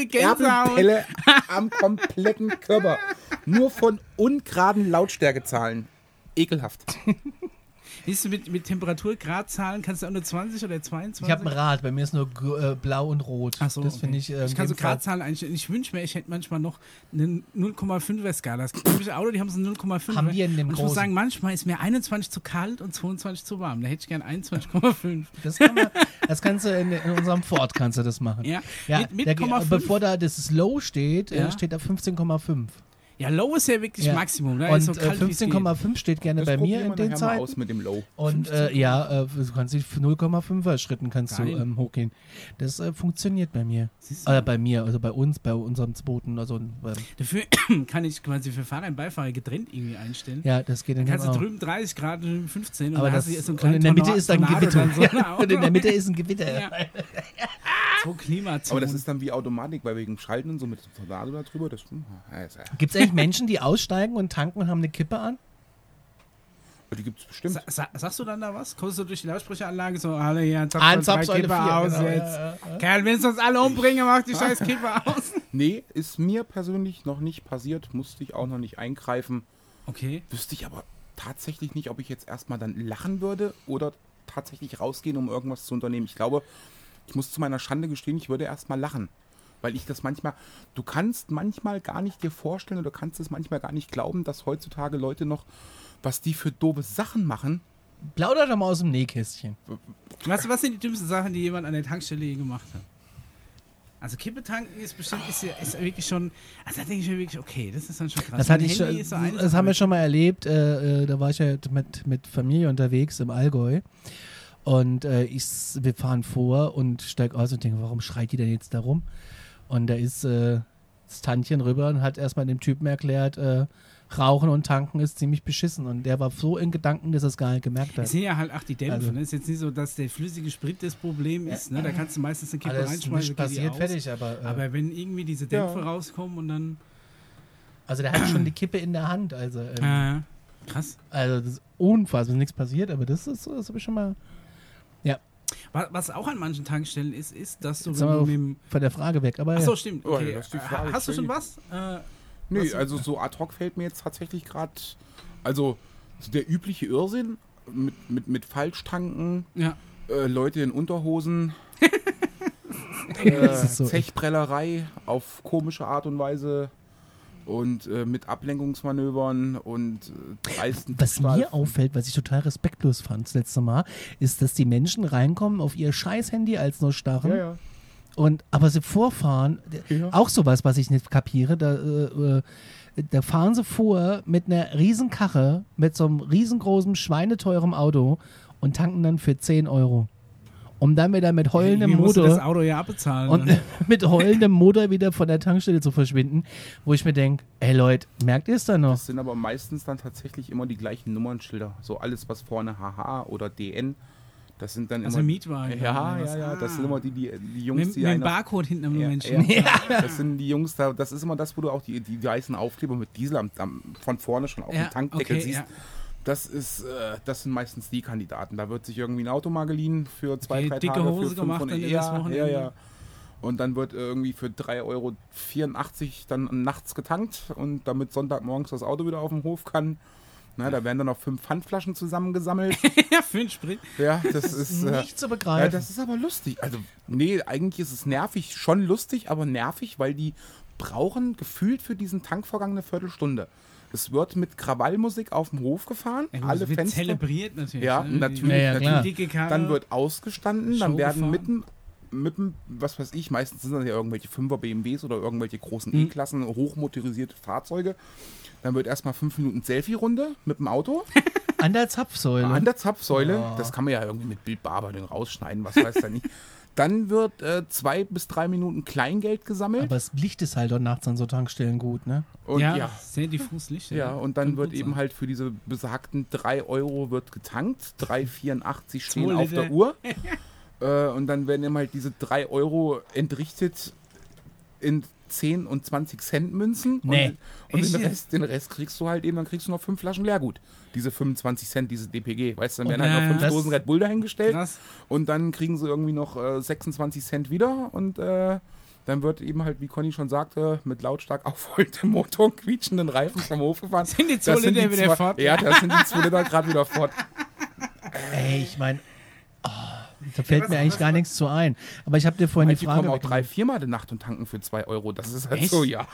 Die Gänsehaut. Erbenpelle am kompletten Körper. Nur von ungeraden Lautstärkezahlen. Ekelhaft. Siehst du, mit, mit Temperaturgradzahlen kannst du auch nur 20 oder 22? Ich habe ein Rad, bei mir ist nur äh, blau und rot. Ach so, das okay. finde ich. Äh, ich kann so Gradzahlen einstellen. Ich wünsche mir, ich hätte manchmal noch eine 0,5er Skala. Es gibt nämlich Auto, die haben so eine 0,5. Haben wir in dem Und ich muss großen. sagen, manchmal ist mir 21 zu kalt und 22 zu warm. Da hätte ich gern 21,5. Das, kann man, das kannst du in, in unserem Ford kannst du das machen. Ja, Ja, mit, mit 0,5. bevor da das Slow steht, äh, Ja. steht da 15,5. Ja, Low ist ja wirklich Ja. Maximum. Ist Und so äh, kalt, wie's geht. 15,5 steht gerne Das bei mir in den Zeiten. aus mit dem Low. Und äh, ja, äh, du kannst dich für 0,5er Schritten kannst du Geil. ähm, hochgehen. Das äh, funktioniert bei mir. Du? Äh, bei mir, also bei uns, bei unserem zweiten. Also, ähm, Dafür kann ich quasi für Fahrer und Beifahrer getrennt irgendwie einstellen. ja, das geht Dann dann kannst du auch. drüben 30 Grad, drüben 15 und Aber da das, hast du jetzt so und in der Mitte Tornado- ist dann Tornado Gewitter. dann so ein Ja, und in der Mitte ist ein Gewitter. Ja. So Klimazonen. Aber das ist dann wie Automatik, weil wegen Schalten und so mit dem Tornado da drüber. Das, hm, ja, ist, ja. Gibt es eigentlich Menschen, die aussteigen und tanken und haben eine Kippe an? Die gibt es bestimmt. Sa sa sagst du dann da was? Kommst du durch die Lautsprecheranlage so, alle hier, Zapfsäule Zapfsäule Kippe vier, aus genau, jetzt. ja, ja, ja. Kerl, willst du uns alle umbringen, mach die scheiß Kippe aus. Nee, ist mir persönlich noch nicht passiert. Musste ich auch noch nicht eingreifen. Okay. Wüsste ich aber tatsächlich nicht, ob ich jetzt erstmal dann lachen würde oder tatsächlich rausgehen, um irgendwas zu unternehmen. Ich glaube, ich muss zu meiner Schande gestehen, ich würde erstmal lachen. Weil ich das manchmal, du kannst manchmal gar nicht dir vorstellen oder kannst es manchmal gar nicht glauben, dass heutzutage Leute noch, was die für doofe Sachen machen. Plauder doch mal aus dem Nähkästchen. Weißt du, was sind die dümmsten Sachen, die jemand an der Tankstelle je gemacht hat? Also Kippe tanken ist bestimmt, ist, ja, ist wirklich schon, also da denke ich mir wirklich, okay, das ist dann schon krass. Das, hatte ich schon, so das haben wir schon mal erlebt. Äh, äh, da war ich ja mit, mit Familie unterwegs im Allgäu. Und äh, ich, wir fahren vor und steig aus und denke, warum schreit die denn jetzt da rum? Und da ist äh, das Tantchen rüber und hat erstmal dem Typen erklärt, äh, Rauchen und Tanken ist ziemlich beschissen. Und der war so in Gedanken, dass er es gar nicht gemerkt Es hat. sind ja halt auch die Dämpfe. Also- ne? Es ist jetzt nicht so, dass der flüssige Sprit das Problem ist. Ne? Da kannst du meistens eine Kippe reinschmeißen. passiert, fertig. Aber, äh, Aber wenn irgendwie diese Dämpfe Ja. rauskommen und dann. also der hat schon die Kippe in der Hand. Also, ähm, Äh, krass. also das ist unfassbar, ist nichts passiert, aber das ist, das habe ich schon mal Was, was auch an manchen Tankstellen ist, ist, dass du, Jetzt wenn du mit dem. von der Frage weg. Aber Achso, ja. stimmt. Oh, Okay. das ist die Frage, Hast du schon was? Äh, Nee, Was- also so ad hoc fällt mir jetzt tatsächlich gerade, also so der übliche Irrsinn mit, mit, mit Falschtanken, ja. äh, Leute in Unterhosen, äh, so. Zechprellerei auf komische Art und Weise und äh, mit Ablenkungsmanövern und äh, dreisten Was mir auffällt, was ich total respektlos fand das letzte Mal, ist, dass die Menschen reinkommen auf ihr scheiß Handy als nur starren Ja, ja. und aber sie vorfahren. Ja. Auch sowas, was ich nicht kapiere. Da, äh, äh, da fahren sie vor mit einer riesen Karre, mit so einem riesengroßen, schweineteuren Auto und tanken dann für 10 Euro. Um dann wieder mit heulendem du Motor das Auto ja abbezahlen. und ne? mit heulendem Motor wieder von der Tankstelle zu verschwinden, wo ich mir denke, ey Leute, merkt ihr es da noch? Das sind aber meistens dann tatsächlich immer die gleichen Nummernschilder. So alles, was vorne HH oder DN, Das sind dann Also immer. Mietwagen. Ja, ja, ja. Das Ah. sind immer die, die, die Jungs, Mit, die mit dem einer- Barcode hinten am Ja, Menschen. ja. Das sind die Jungs da, das ist immer das, wo du auch die, die weißen Aufkleber mit Diesel am, am, von vorne schon auf Ja, dem Tankdeckel okay, siehst. Ja. Das ist, äh, das sind meistens die Kandidaten. Da wird sich irgendwie ein Auto mal geliehen für zwei, Okay, drei dicke Tage. Hose für gemacht 500 dann ja, ja, ja. Und dann wird irgendwie für 3,84 Euro dann nachts getankt und damit Sonntagmorgens das Auto wieder auf dem Hof kann. Na, da werden dann noch fünf Pfandflaschen zusammengesammelt. ja, für den Sprit. ja, das ist. Äh, Nicht zu ja, begreifen. das ist aber lustig. Also, nee, eigentlich ist es nervig, schon lustig, aber nervig, weil die brauchen gefühlt für diesen Tankvorgang eine Viertelstunde. Es wird mit Krawallmusik auf dem Hof gefahren, Ja, alle wird Fenster. zelebriert natürlich. Ja, ne? natürlich. Ja, ja, natürlich. Dann wird ausgestanden, dann Show werden gefahren. mitten mit dem, was weiß ich, meistens sind das ja irgendwelche 5er BMWs oder irgendwelche großen Hm. E-Klassen, hochmotorisierte Fahrzeuge. Dann wird erstmal fünf Minuten Selfie-Runde mit dem Auto. An der Zapfsäule. An der Zapfsäule, Oh. das kann man ja irgendwie mit Bildbearbeitung rausschneiden, was weiß er nicht. Dann wird äh, zwei bis drei Minuten Kleingeld gesammelt. Aber das Licht ist halt dort nachts an so Tankstellen gut, ne? und ja, ja, sehr diffus Licht. ja, und dann wird eben sein. halt für diese besagten 3 Euro wird getankt. 3,84 stehen auf der Uhr. äh, und dann werden eben halt diese 3 Euro entrichtet in 10 und 20 Cent Münzen. Nee. Und, und den? Rest, den Rest kriegst du halt eben, dann kriegst du noch fünf Flaschen Leergut. Diese 25 Cent, diese DPG. Weißt du, dann werden Und, halt noch äh, fünf das- Dosen Red Bull dahingestellt. Krass. Und dann kriegen sie irgendwie noch äh, 26 Cent wieder und äh, dann wird eben halt, wie Conny schon sagte, mit lautstark aufrollendem Motor und quietschenden Reifen vom Hof gefahren. Sind die Das zwei sind Liter die wieder fort? Ja, da sind die 2 Liter gerade wieder fort. Ey, ich meine, da fällt mir eigentlich gar nichts zu ein. Aber ich habe dir vorhin die Manche Frage. kommen auch drei, viermal die Nacht und tanken für 2 Euro. Das ist halt Echt? so, ja.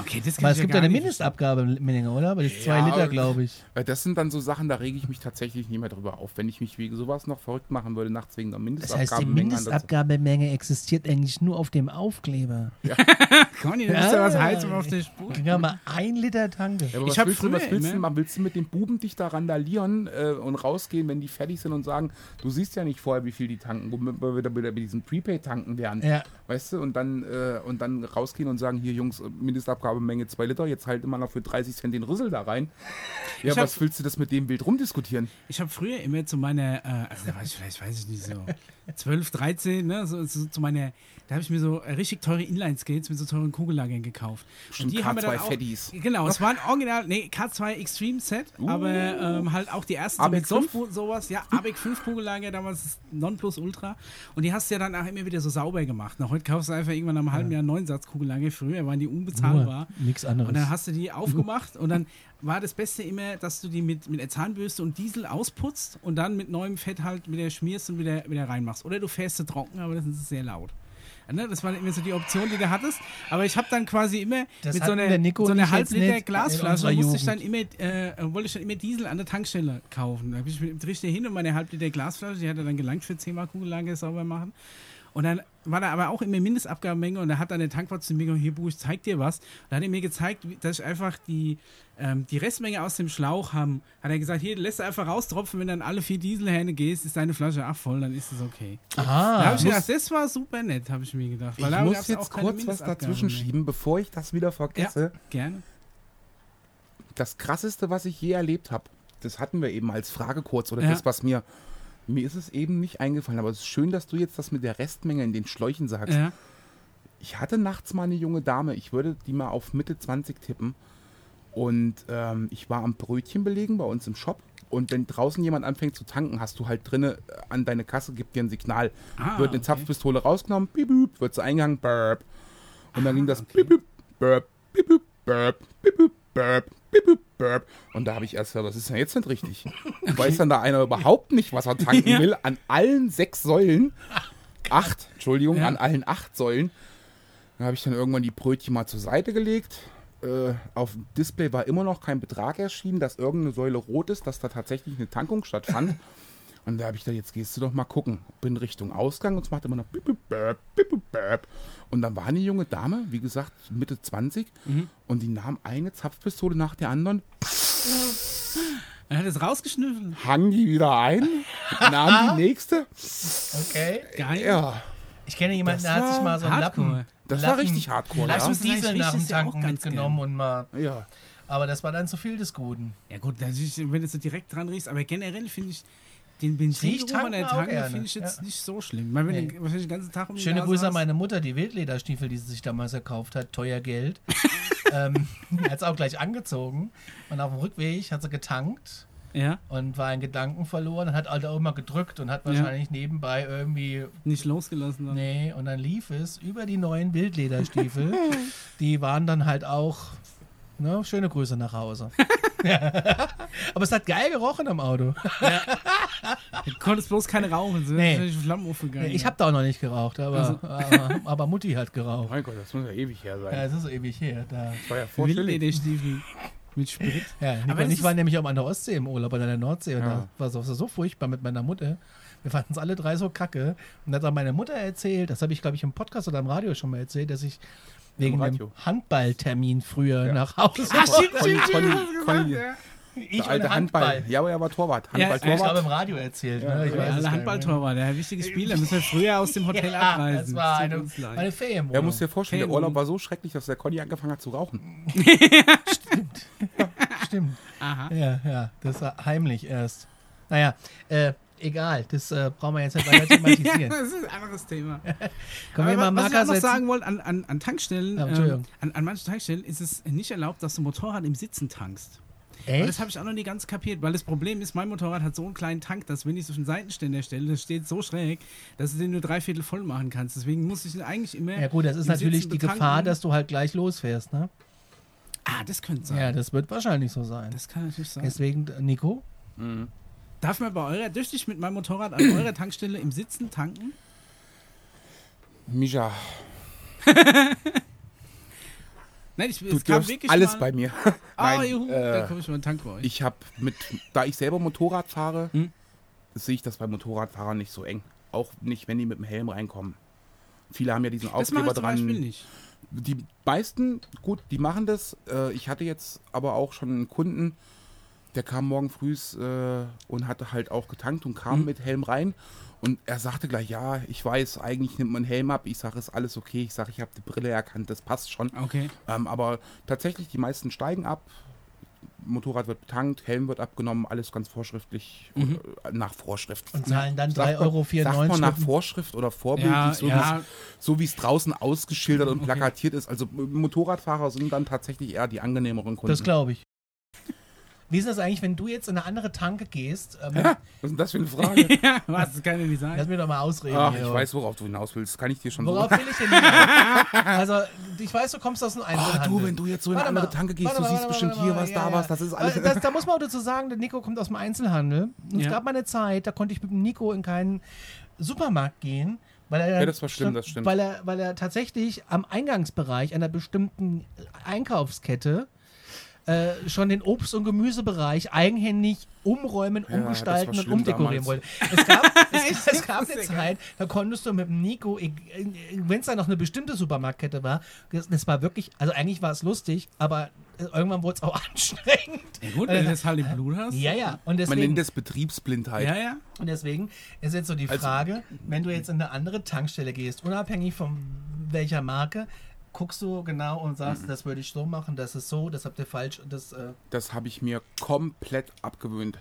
Okay, das kann Aber es gibt ja ja eine nicht Mindestabgabemenge, oder? Aber das ist zwei Ja, Liter, glaube ich. Das sind dann so Sachen, da rege ich mich tatsächlich nicht mehr drüber auf. Wenn ich mich wegen sowas noch verrückt machen würde, nachts wegen der Das heißt, die Mindestabgabemenge existiert eigentlich nur auf dem Aufkleber. verstehen. Conny, das ist ja was Ja. Heizung auf der Spur. Kann mal ein Liter tanke. Ja, Ich was hab willst du, was früher willst du, immer- willst du mit den Buben dich da randalieren äh, und rausgehen, wenn die fertig sind und sagen, du siehst ja nicht vorher, wie viel die tanken, womit wir wieder bei diesen Prepaid-Tanken wären. Ja. Weißt du, und dann, äh, und dann rausgehen und sagen, hier Jungs, Mindestabgabemenge 2 Liter, jetzt halte mal noch für 30 Cent den Rüssel da rein. Ja, Ich hab- was willst du das mit dem Bild rumdiskutieren? Ich habe früher immer zu meiner, äh, also da war ich vielleicht, weiß ich nicht, so 12, 13, ne, so, so zu meiner, da habe ich mir so äh, richtig teure Inline-Skates mit so teuren Kugellagern gekauft. Bestimmt haben wir dann K2 auch- Fettis. Genau, es war ein Original, nee, K2 Extreme Set, aber ähm, halt auch die ersten ABEC mit Softboot und sowas. Ja, ABEC 5 Kugellager, damals Nonplus Ultra. Und die hast du ja dann auch immer wieder so sauber gemacht. Na, heute kaufst du einfach irgendwann nach einem halben Jahr einen neuen Satz Kugellager. Früher waren die unbezahlbar. Nichts anderes. Und dann hast du die aufgemacht und dann war das Beste immer, dass du die mit, mit der Zahnbürste und Diesel ausputzt und dann mit neuem Fett halt wieder schmierst und wieder, wieder reinmachst. Oder du fährst sie trocken, aber das ist sehr laut. Ne? Das war immer so die Option, die du hattest. Aber ich habe dann quasi immer Das mit so einer, so einer in Glasflasche musste ich dann immer, äh, wollte ich dann immer Diesel an der Tankstelle kaufen. Da habe ich mit dem Trichter hin und meine Halbliter Glasflasche, die hat er dann gelangt für 10 Mal Kugellager sauber machen. Und dann war da aber auch immer Mindestabgabemenge und da hat dann der Tankwart zu mir gesagt, hier, Bu, ich zeig dir was. Und da hat er mir gezeigt, dass ich einfach die, ähm, die Restmenge aus dem Schlauch haben. Hat er gesagt, hier, lässt du einfach raustropfen, wenn dann alle vier Dieselhähne gehst, ist deine Flasche ach voll, dann ist es okay. da Aha. habe ich gedacht, das war super nett, habe ich mir gedacht. Ich Weil da muss ja jetzt kurz was dazwischen schieben, bevor ich das wieder vergesse. Gerne. Das krasseste, was ich je erlebt habe, das hatten wir eben als Frage kurz, oder Ja. das, was mir. Mir ist es eben nicht eingefallen, aber es ist schön, dass du jetzt das mit der Restmenge in den Schläuchen sagst. Ja. Ich hatte nachts mal eine junge Dame, ich würde die mal auf Mitte 20 tippen. Und ähm, ich war am Brötchen belegen bei uns im Shop. Und wenn draußen jemand anfängt zu tanken, hast du halt drinne äh, an deine Kasse, gibt dir ein Signal. Ah, wird eine okay. Zapfpistole rausgenommen, piep, piep, wird sie eingegangen, burp. Und dann ging das piep, piep, burp, piep, burp, piep, burp. Und da habe ich erst gesagt, was ist denn jetzt nicht richtig? Weiß dann da einer überhaupt nicht, was er tanken Ja. will, an allen sechs Säulen, acht, Entschuldigung, Ja. an allen acht Säulen. Dann habe ich dann irgendwann die Brötchen mal zur Seite gelegt. Äh, auf dem Display war immer noch kein Betrag erschienen, dass irgendeine Säule rot ist, dass da tatsächlich eine Tankung stattfand. Und da habe ich gedacht, jetzt gehst du doch mal gucken. Bin Richtung Ausgang und es macht immer noch bip, bip, bip, bip, bip, bip. Und dann war eine junge Dame, wie gesagt, Mitte 20, Mhm. und die nahm eine Zapfpistole nach der anderen, Er hat es rausgeschnüffelt. hang die wieder ein, nahm die nächste. Okay. Geil. Ja, Ich kenne jemanden, Das der hat sich war mal so einen Hardcore. Lappen. das war Lappen- richtig hardcore. Lappen Ja. ich Diesel nach dem ja Tanken ganz mitgenommen gern. und mal. ja. Aber das war dann zu viel des Guten. Ja gut, natürlich, wenn du so direkt dran riechst, aber generell finde ich den Benzingeruch der Tanke finde ich jetzt ja. nicht so schlimm. Weil wenn Nee. wahrscheinlich den ganzen Tag um Schöne Nase Grüße an meine Mutter, die Wildlederstiefel, die sie sich damals gekauft hat, teuer Geld. ähm, hat es auch gleich angezogen. Und auf dem Rückweg hat sie getankt Ja, und war in Gedanken verloren und hat halt auch immer gedrückt und hat wahrscheinlich nebenbei irgendwie. nicht losgelassen. Dann. Nee, und dann lief es über die neuen Wildlederstiefel. die waren dann halt auch. Ne, schöne Grüße nach Hause. Aber es hat geil gerochen am Auto. Du konntest bloß keine rauchen, sind Nee. wahrscheinlich Flammen aufgegangen. Ich habe da auch noch nicht geraucht, aber, Also- aber, aber Mutti hat geraucht. Mein Gott, das muss ja ewig her sein. Ja, es ist so ewig her. Da. Das war ja vorstellig. Mit Sprit. Ja, Nico Aber und das ich ist- nämlich auch an der Ostsee im Urlaub, an der Nordsee. Und Ja. da war es auch so furchtbar mit meiner Mutter. Wir fanden es alle drei so kacke. Und dann hat auch meine Mutter erzählt, das habe ich, glaube ich, im Podcast oder im Radio schon mal erzählt, dass ich wegen dem. Handballtermin früher Ja. nach Hause Ah, stimmt, stimmt, Conny, stimmt, ja. Ich der alte und Handball. Handball. Ja, aber er war Torwart. Ja, Handball, Ich habe Torwart. im Radio erzählt. Ja, ne? ich ja. weiß Alle gar nicht Handballtorwart, der wichtige Spieler, müssen wir früher aus dem Hotel mehr. abreisen. Ja, das war eine, eine Ferienwohnung. Er muss dir vorstellen, der Ferienwohnung. Urlaub war so schrecklich, dass der Conny angefangen hat zu rauchen. Stimmt. Aha. Ja, ja, das war heimlich erst. Naja, äh, egal, das äh, brauchen wir jetzt nicht weiter thematisieren. das ist ein anderes Thema. Können wir mal Aber was ich Marker auch noch setzen? sagen wollte, an, an, an Tankstellen, Ja, ähm, an, an manchen Tankstellen ist es nicht erlaubt, dass du Motorrad im Sitzen tankst. Echt? das habe ich auch noch nie ganz kapiert, weil das Problem ist, mein Motorrad hat so einen kleinen Tank, dass wenn ich so einen Seitenständer stelle, das steht so schräg, dass du den nur drei Viertel voll machen kannst. Deswegen muss ich ihn eigentlich immer. Ja gut, das ist natürlich Sitzen die betanken. Gefahr, dass du halt gleich losfährst, ne? Ah, das könnte sein. Ja, das wird wahrscheinlich so sein. Das kann natürlich sein. Deswegen, Nico, Mhm. Darf man bei eurer, dürfte ich mit meinem Motorrad an eurer Tankstelle im Sitzen tanken? Misha, Nein, ich, du es kam dürfst wirklich alles mal, bei mir. Ah, Nein, juhu, äh, dann komme ich mal einen Tank bei euch. Ich habe mit, da ich selber Motorrad fahre, Hm? sehe ich das bei Motorradfahrern nicht so eng. Auch nicht, wenn die mit dem Helm reinkommen. Viele haben ja diesen Aufkleber ich zum Beispiel dran. nicht. Die meisten, gut, die machen das. Äh, ich hatte jetzt aber auch schon einen Kunden, der kam morgen früh äh, und hatte halt auch getankt und kam Mhm. mit Helm rein. Und er sagte gleich, ja, ich weiß, eigentlich nimmt man Helm ab. Ich sage, ist alles okay. Ich sage, ich habe die Brille erkannt, das passt schon. Okay. Ähm, aber tatsächlich, die meisten steigen ab. Motorrad wird betankt, Helm wird abgenommen, alles ganz vorschriftlich Mhm. oder, äh, nach Vorschrift. und zahlen dann Sagt 3,94 man- Euro. Sagt man nach Vorschrift oder vorbildlich, Ja, so ja, wie es draußen ausgeschildert und Okay. plakatiert ist. Also Motorradfahrer sind dann tatsächlich eher die angenehmeren Kunden. Das glaube ich. Wie ist das eigentlich, wenn du jetzt in eine andere Tanke gehst? Ähm, Was ist denn das für eine Frage? ja, was, das kann ich nicht sagen. Lass mir doch mal ausreden. Ach, hier. ich weiß, worauf du hinaus willst. Kann ich dir schon Worauf so will ich denn hinaus? Also, ich weiß, du kommst aus einem Ach, Einzelhandel. du, wenn du jetzt so in eine andere Tanke gehst, du siehst bestimmt hier was, da ja, was, ja. das ist alles. Das, da muss man auch dazu sagen, der Nico kommt aus dem Einzelhandel. Und es Ja. gab mal eine Zeit, da konnte ich mit dem Nico in keinen Supermarkt gehen. Weil er, Ja, das war schlimm, das stimmt. Weil er, weil er tatsächlich am Eingangsbereich einer bestimmten Einkaufskette äh, schon den Obst- und Gemüsebereich eigenhändig umräumen, Ja, umgestalten und umdekorieren damals. wollte. Es gab, es, es gab eine Zeit, da konntest du mit dem Nico, wenn es da noch eine bestimmte Supermarktkette war, das, das war wirklich, also eigentlich war es lustig, aber äh, irgendwann wurde es auch anstrengend. Ja, gut, wenn du das halt im Blut hast. Ja, ja. Und Man deswegen, nennt das Betriebsblindheit. Ja, ja. und deswegen ist jetzt so die Also- Frage, wenn du jetzt in eine andere Tankstelle gehst, unabhängig von welcher Marke, guckst du genau und Mhm. sagst, das würde ich so machen, das ist so, das habt ihr falsch, das, äh, Das habe ich mir komplett abgewöhnt.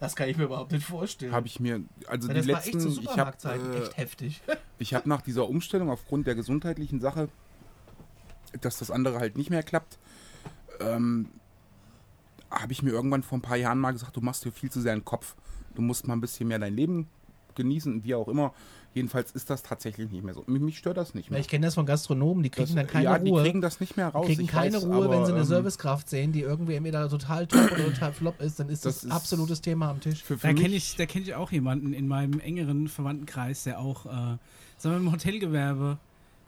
das kann ich mir überhaupt nicht vorstellen. Habe ich mir, also Weil die das war echt letzten, zu ich habe äh, echt heftig. ich habe nach dieser Umstellung aufgrund der gesundheitlichen Sache, dass das andere halt nicht mehr klappt, ähm, habe ich mir irgendwann vor ein paar Jahren mal gesagt, du machst dir viel zu sehr einen Kopf. Du musst mal ein bisschen mehr dein Leben genießen, wie auch immer. Jedenfalls ist das tatsächlich nicht mehr so. Mich, stört das nicht mehr. ich kenne das von Gastronomen, die kriegen Das, dann keine ja, die Ruhe. kriegen das nicht mehr raus. kriegen ich keine weiß, Ruhe, wenn aber, sie eine ähm, Servicekraft sehen, die irgendwie entweder total top oder total flop ist, dann ist das, Das ist- absolutes Thema am Tisch. Für, für Da kenne ich, da kenn ich auch jemanden in meinem engeren Verwandtenkreis, der auch, äh, sagen wir im Hotelgewerbe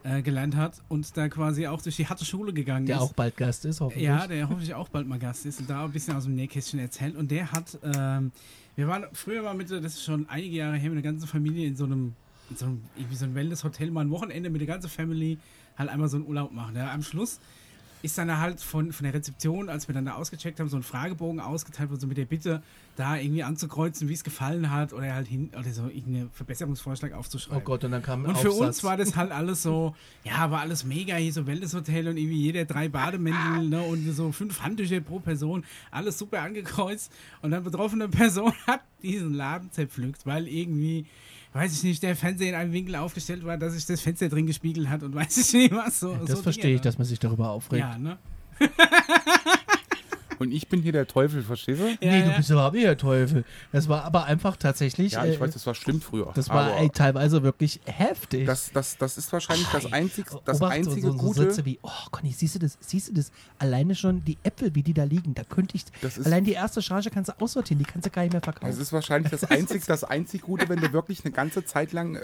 äh, gelernt hat und da quasi auch durch die harte Schule gegangen Der ist. auch bald Gast ist, hoffentlich. Ja, der hoffentlich auch bald mal Gast ist und da ein bisschen aus dem Nähkästchen erzählt. Und der hat, ähm, wir waren früher mal mit, das ist schon einige Jahre her, mit der ganzen Familie in so einem, in so einem irgendwie so ein Wellness-Hotel mal ein Wochenende mit der ganzen Family halt einmal so einen Urlaub machen. Ja, am Schluss ist dann halt von, von der Rezeption, als wir dann da ausgecheckt haben, so ein Fragebogen ausgeteilt wurde, so mit der Bitte, da irgendwie anzukreuzen, wie es gefallen hat oder halt hin, oder so irgendeinen Verbesserungsvorschlag Oh aufzuschreiben. Gott, und dann kam ein Und für Aufsatz. uns war das halt alles so, ja, war alles mega, hier so Wellnesshotel und irgendwie jeder drei Bademäntel ne, und so fünf Handtücher pro Person, alles super angekreuzt. Und dann betroffene Person hat diesen Laden zerpflückt, weil irgendwie, weiß ich nicht, der Fernseher in einem Winkel aufgestellt war, dass sich das Fenster drin gespiegelt hat und weiß ich nicht was. So, Das so verstehe ich, Dinge, dass man sich darüber aufregt. Ja, ne? Und ich bin hier der Teufel, verstehst du? Ja, nee, du ja. bist überhaupt nicht der Teufel. Das war aber einfach tatsächlich. Ja, ich äh, weiß, das war schlimm früher. das war ey, teilweise wirklich heftig. das, das, das ist wahrscheinlich das, einzig, das Obacht, einzige so, so, so Gute. Sätze wie, oh Conny, siehst du das, siehst du das? Alleine schon die Äpfel, wie die da liegen, da könnte ich, Das ist- allein die erste Charge kannst du aussortieren, die kannst du gar nicht mehr verkaufen. Das ist wahrscheinlich das einzig, das einzig Gute, wenn du wirklich eine ganze Zeit lang äh,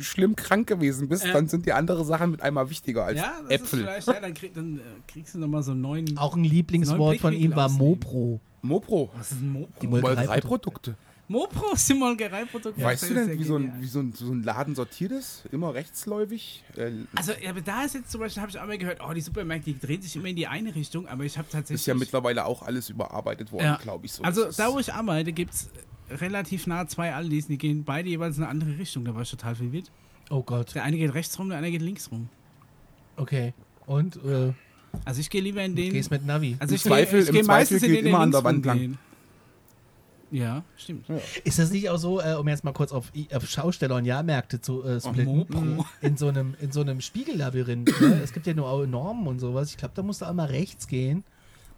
schlimm krank gewesen bist, Ja. dann sind die andere Sachen mit einmal wichtiger als Ja, das Äpfel. ist vielleicht, ja, dann, krieg, dann äh, kriegst du nochmal so einen neuen. Auch ein Lieblingswort von ihm war Mopro. Mopro. Was ist ein Mopro? Die Molkerei. Molkereiprodukte. Mopro ist ein Molkereiprodukt. Weißt Das du denn, ja wie so, ein, wie so, ein, so ein Laden sortiert ist? Immer rechtsläufig? Äh, Also, ja, aber da ist jetzt zum Beispiel, habe ich einmal gehört, oh, die Supermärkte, die drehen sich immer in die eine Richtung, aber ich habe tatsächlich. ist ja mittlerweile auch alles überarbeitet worden, Ja. glaube ich. So also, da wo ich arbeite, gibt es relativ nah zwei Aldis, die gehen beide jeweils in eine andere Richtung. Da war ich total verwirrt. Oh Gott. Der eine geht rechts rum, der andere geht links rum. Okay. Und äh, Also, ich gehe lieber in den. gehst mit Navi. also, Im ich Zweifel- gehe, ich im gehe Zweifel meistens in geht den, immer an links der Wand lang. rumgehen. Ja, stimmt. Ist das nicht auch so, äh, um jetzt mal kurz auf, auf Schausteller und Jahrmärkte zu äh, splitten? Mopro. in so einem, in so einem Spiegellabyrinth. Ne? Es gibt ja nur auch Normen und sowas. Ich glaube, da musst du auch mal rechts gehen.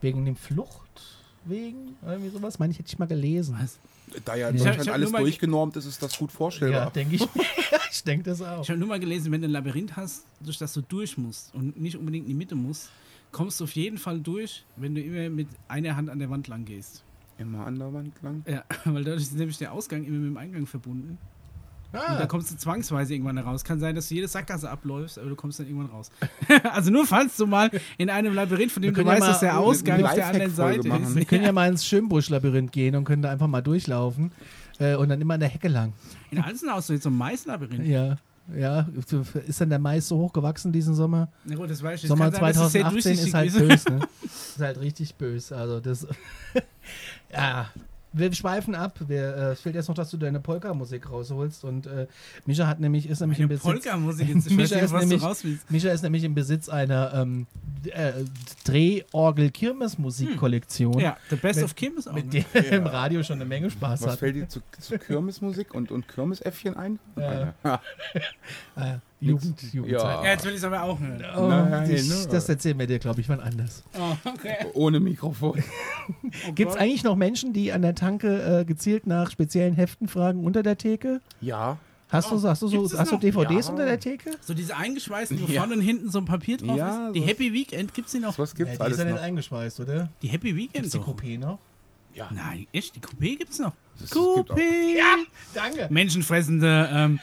Wegen dem Fluchtwegen, irgendwie sowas. Meine ich, hätte ich mal gelesen. Was? Da ja in Ich hab- Deutschland ich hab alles durchgenormt ist, ist das gut Ja, vorstellbar. denke ich. ich denke das auch. Ich habe nur mal gelesen, wenn du ein Labyrinth hast, durch das du durch musst und nicht unbedingt in die Mitte musst, kommst du auf jeden Fall durch, wenn du immer mit einer Hand an der Wand lang gehst. Immer an der Wand lang. Ja, weil dadurch ist nämlich der Ausgang immer mit dem Eingang verbunden. Und da Ah, kommst du zwangsweise irgendwann raus. Kann sein, dass du jede Sackgasse abläufst, aber du kommst dann irgendwann raus. also nur falls du mal in einem Labyrinth, von dem du ja weißt, dass der Ausgang auf der anderen Seite machen. ist. wir können ja mal ins Schönbusch-Labyrinth gehen und können da einfach mal durchlaufen. Äh, und dann immer an der Hecke lang. In Alzenau du jetzt so ein Maislabyrinth. Ja. Ja, ist dann der Mais so hoch gewachsen diesen Sommer? Na gut, das weiß ich. Sommer Kann sein, 2018 ist halt böse, ne? Ist halt richtig böse. Also das. ja. Wir schweifen ab. Wir, äh, es fehlt jetzt noch, dass du deine Polka-Musik rausholst. Und äh, Mischa hat nämlich, ist nämlich im Eine Besitz. Polka-Musik jetzt. Ich nicht, ist was du nämlich- raus willst. Mischa ist nämlich im Besitz einer ähm, äh, Drehorgel-Kirmes-Musik-Kollektion. Ja, The Best Mit- of Kim ist auch. Mit der im Radio schon eine Menge Spaß Was hat. fällt dir zu, zu Kirmesmusik und, und Kirmesäffchen ein? Ja. Ja. Jugend, Jugendzeit. Ja, jetzt will ich es aber auch hören. Oh, Nein, ich, ne? das erzählen wir dir, glaube ich, wann anders. Oh, okay. Ohne Mikrofon. Oh Gibt es eigentlich noch Menschen, die an der Tanke äh, gezielt nach speziellen Heften fragen unter der Theke? Ja. Hast du, hast du, so, hast du? DVDs Ja. unter der Theke? So diese eingeschweißten, wo Ja. vorne und hinten so ein Papier drauf Ja, ist. Die Happy Weekend gibt's die noch? Was gibt's ja, die alles ist ja nicht noch? eingeschweißt, oder? Die Happy Weekend Gibt's die. Coupé noch? Ja. Nein, echt? Die Coupé gibt's noch. Das Coupé! Danke. Menschenfressende, ähm,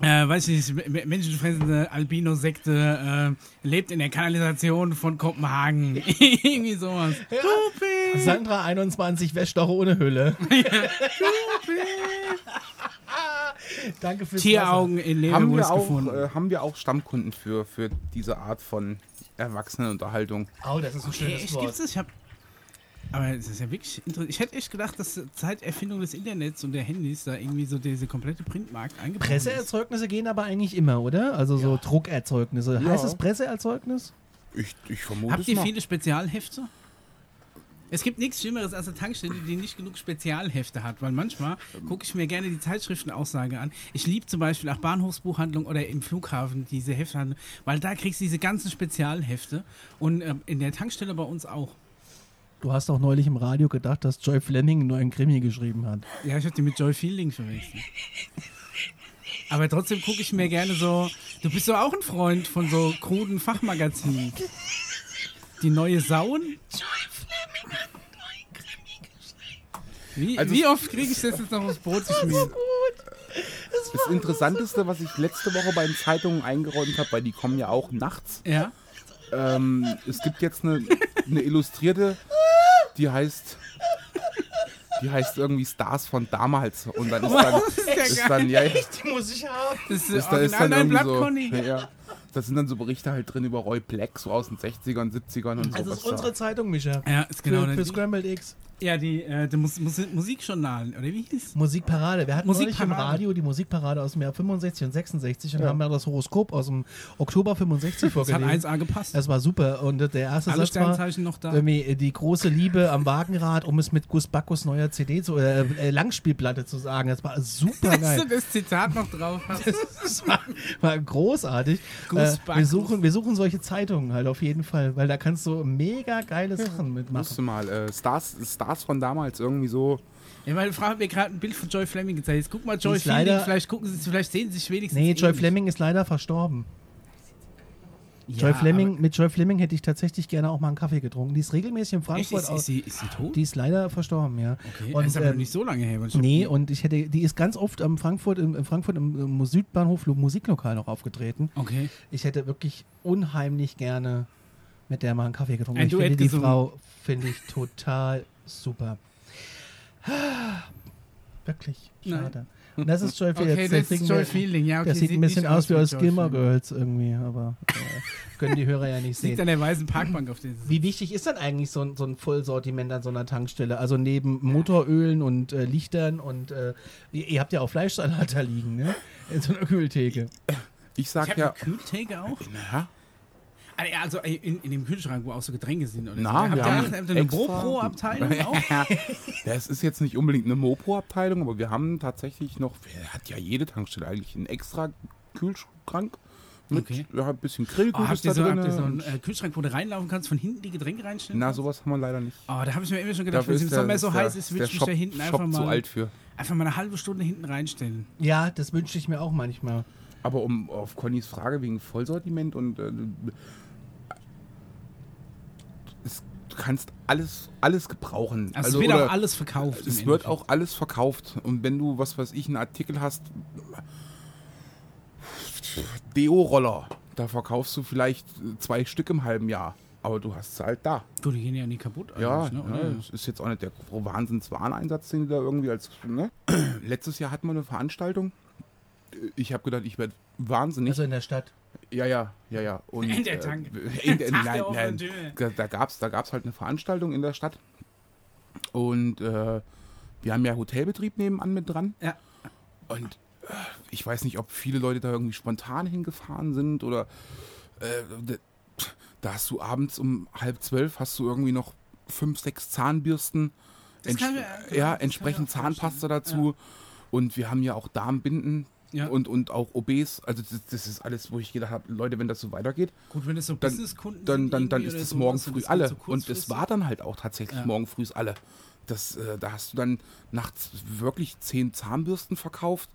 äh, weiß ich nicht, me- menschenfressende Albino-Sekte äh, lebt in der Kanalisation von Kopenhagen. Irgendwie sowas. Coupé! Sandra 21 wäscht doch ohne Hülle. Danke fürs Tieraugen in Haben wir, auch, gefunden. äh, haben wir auch Stammkunden für, für diese Art von Erwachsenenunterhaltung? Oh, das ist ein Okay, schönes Wort. gibt's das? Ich hab, aber es ist ja wirklich interessant. Ich hätte echt gedacht, dass seit Erfindung des Internets und der Handys da irgendwie so diese komplette Printmarkt eingebaut ist. Presseerzeugnisse gehen aber eigentlich immer, oder? Also so Druckerzeugnisse. Ja. Heißt es Presseerzeugnis? Ich, ich vermute Habt es ihr mal. viele Spezialhefte? Es gibt nichts Schlimmeres als eine Tankstelle, die nicht genug Spezialhefte hat, weil manchmal gucke ich mir gerne die Zeitschriftenaussage an. Ich liebe zum Beispiel auch Bahnhofsbuchhandlung oder im Flughafen diese Hefte, weil da kriegst du diese ganzen Spezialhefte und ähm, in der Tankstelle bei uns auch. Du hast auch neulich im Radio gedacht, dass Joy Fleming nur einen Krimi geschrieben hat. Ja, ich habe die mit Joy Fielding verwechselt. Aber trotzdem gucke ich mir gerne so. Du bist doch auch ein Freund von so kruden Fachmagazinen. Die neue Sauen? Wie, Also wie es- oft kriege ich das jetzt noch aufs Brot geschmiert? Das Interessanteste, was ich letzte Woche bei den Zeitungen eingeräumt habe, weil die kommen ja auch nachts. Ja? Ähm, es gibt jetzt eine, eine Illustrierte, die heißt. Die heißt irgendwie Stars von damals. Und dann ist dann. Das ist ja Ist dann ja, ja, Die muss ich haben. Das ist, ist, da ist dann irgendwie so. Ja, ja. da sind dann so Berichte halt drin über Roy Black, so aus den 60ern, 70ern und so. Also das ist unsere Zeitung, Micha. Ja, ist genau. für, für Scrambled X. ja, die, äh, die Mus Mus Musikjournalen, oder wie hieß Musikparade. Wir hatten neulich im Musikparade. Radio die Musikparade aus dem Jahr 65 und 66 und Ja. haben ja das Horoskop aus dem Oktober 65 Das hat vorgelesen. 1A gepasst. Das war super. Und der erste Alle Satz war Sternzeichen noch da. irgendwie äh, die große Liebe am Wagenrad, um es mit Gus Backus neuer CD zu, äh, äh, Langspielplatte zu sagen. Das war super Dass geil. du das Zitat noch drauf hast. Das war, war großartig. Gus Äh, wir, suchen, wir suchen solche Zeitungen halt auf jeden Fall, weil da kannst du mega geile Sachen mitmachen. Musste mal, äh, Stars, Stars von damals irgendwie so. Ja, meine Frau hat mir gerade ein Bild von Joy Fleming gezeigt. Jetzt guck mal Joy ist Fleming, leider- vielleicht gucken sie, vielleicht sehen sie sich wenigstens. Nee, Joy ähnlich. Fleming ist leider verstorben. Ja, Joy Fleming, mit Joy Fleming hätte ich tatsächlich gerne auch mal einen Kaffee getrunken. Die ist regelmäßig in Frankfurt. ist, aus- ist, sie, ist sie tot? die ist leider verstorben, ja. okay, und, das ist aber ähm, noch nicht so lange her. Nee, die- und ich hätte, die ist ganz oft am Frankfurt, im, im Frankfurt im, im Südbahnhof Musiklokal noch aufgetreten. Okay. Ich hätte wirklich unheimlich gerne mit der mal einen Kaffee getrunken. Ein ich Duett finde die gesungen. Frau finde ich total super. Wirklich Nein. schade. Und das ist Joy Okay, Jetzt, das ist Joy Fielding. Ja, okay, das sieht ein bisschen aus wie aus Gilmore. Girls irgendwie, aber äh, können die Hörer ja nicht Liegt sehen. an der weißen Parkbank auf der Wie wichtig ist denn eigentlich so ein, so ein Vollsortiment an so einer Tankstelle? Also neben Motorölen und äh, Lichtern und äh, ihr, ihr habt ja auch Fleischsalat da liegen, ne? In so einer Kühltheke. Ich Ich sag habe ja. eine Kühltheke auch. Na, ja, Also äh, in, in dem Kühlschrank, wo auch so Getränke sind. Oder Na, so. Habt wir ihr haben habt ihr eine GoPro-Abteilung auch? Ja, es ist jetzt nicht unbedingt eine Mopo-Abteilung, aber wir haben tatsächlich noch, wer hat ja jede Tankstelle eigentlich einen extra Kühlschrank mit Okay. ja, ein bisschen Grillgut Oh, habt ihr da so, drin. habt ihr so einen äh, Kühlschrank, wo du reinlaufen kannst, von hinten die Getränke reinstellen? Na, kannst? sowas haben wir leider nicht. Oh, da habe ich mir immer schon gedacht, Dafür wenn es im Sommer so der, heiß ist, würde ich mich da hinten Shop einfach zu mal, alt für. einfach mal eine halbe Stunde hinten reinstellen. Ja, das wünsche ich mir auch manchmal. Aber um auf Connys Frage wegen Vollsortiment und äh, kannst alles, alles gebrauchen. Also, es wird oder auch alles verkauft. es wird auch alles verkauft. Und wenn du, was weiß ich, einen Artikel hast, Deo-Roller, da verkaufst du vielleicht zwei Stück im halben Jahr. Aber du hast sie halt da. Gut, die gehen ja nie kaputt. Ja, ne? ja, das ist jetzt auch nicht der Wahnsinns-Wareneinsatz, den die da irgendwie als. Ne? Letztes Jahr hatten wir eine Veranstaltung. Ich habe gedacht, ich werde wahnsinnig. Also in der Stadt. Ja, ja, ja, ja. Und, In der Tank. Äh, in der, Tag nein, nein. Da, gab es da gab's halt eine Veranstaltung in der Stadt. Und äh, wir haben ja Hotelbetrieb nebenan mit dran. Ja. Und äh, ich weiß nicht, ob viele Leute da irgendwie spontan hingefahren sind oder äh, da hast du abends um halb zwölf hast du irgendwie noch fünf, sechs Zahnbürsten. Das kann Ents- mir- ja, das entsprechend Zahnpasta dazu. Und wir haben ja auch Darmbinden Ja. und, und auch OBs. Also das, das ist alles, wo ich gedacht habe, Leute, wenn das so weitergeht, Gut, wenn es so dann, Businesskunden dann, dann, dann irgendwie ist es morgen früh alle. so und es war dann halt auch tatsächlich Ja. morgen früh alle. Das, äh, da hast du dann nachts wirklich zehn Zahnbürsten verkauft,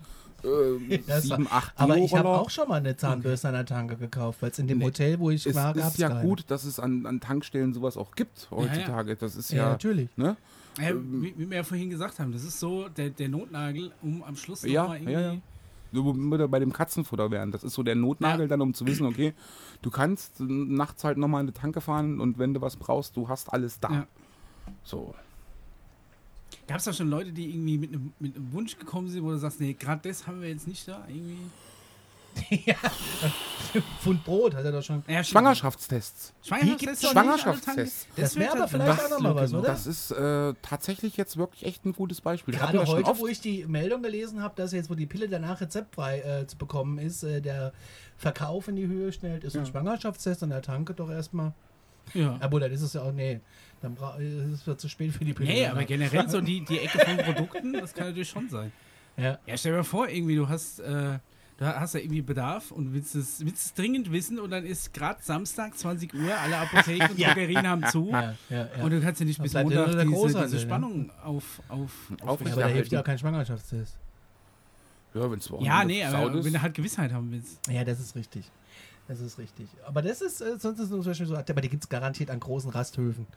äh, Das war- sieben, acht Aber ich habe auch schon mal eine Zahnbürste an der Tanke gekauft, weil es in dem Nee. Hotel, wo ich Es war, gab ist ja gut, dass es an, an Tankstellen sowas auch gibt ja. heutzutage. Das ist Ja, ja, natürlich. ne? Ja, wie, wie wir ja vorhin gesagt haben, das ist so der, der Notnagel, um am Schluss Ja, nochmal irgendwie. ja, ja. Wir bei dem Katzenfutter wären. Das ist so der Notnagel Ja. dann, um zu wissen, okay, du kannst nachts halt nochmal in die Tanke fahren und wenn du was brauchst, du hast alles da. Ja. So. Gab es da schon Leute, die irgendwie mit einem, mit einem Wunsch gekommen sind, wo du sagst, nee, gerade das haben wir jetzt nicht da? Irgendwie? Pfund Brot hat er doch schon. Ja. Schwangerschaftstests. Schwangerschaftstests. Schwangerschaftstests. Das wäre aber halt vielleicht eine auch noch mal was, oder? Das ist äh, tatsächlich jetzt wirklich echt ein gutes Beispiel. Gerade heute, wo ich die Meldung gelesen habe, dass jetzt, wo die Pille danach rezeptfrei äh, zu bekommen ist, äh, der Verkauf in die Höhe schnellt, ist ein Ja. Schwangerschaftstest an der Tanke doch erstmal. Ja. Obwohl, dann ist es ja auch, nee, dann äh, ist es zu spät für die Pille. Nee, aber danach. generell so die, die Ecke von Produkten, das kann natürlich schon sein. Ja. Ja, stell dir mal vor, irgendwie, du hast, äh, du hast ja irgendwie Bedarf und willst es, willst es dringend wissen und dann ist gerade Samstag, 20 Uhr, alle Apotheken und Ja. Drogerien haben zu. Ja, ja, ja. Und du kannst ja nicht bis Montag diese, Großhandel, diese ne? Spannung auf, auf, Auf- ja, aber da hilft ja auch kein Schwangerschaftstest. Ja, wenn's auch Ja, nee, aber ist. wenn du halt Gewissheit haben willst. Ja, das ist richtig. Das ist richtig. Aber das ist, äh, sonst ist es zum Beispiel so, aber die gibt es garantiert an großen Rasthöfen.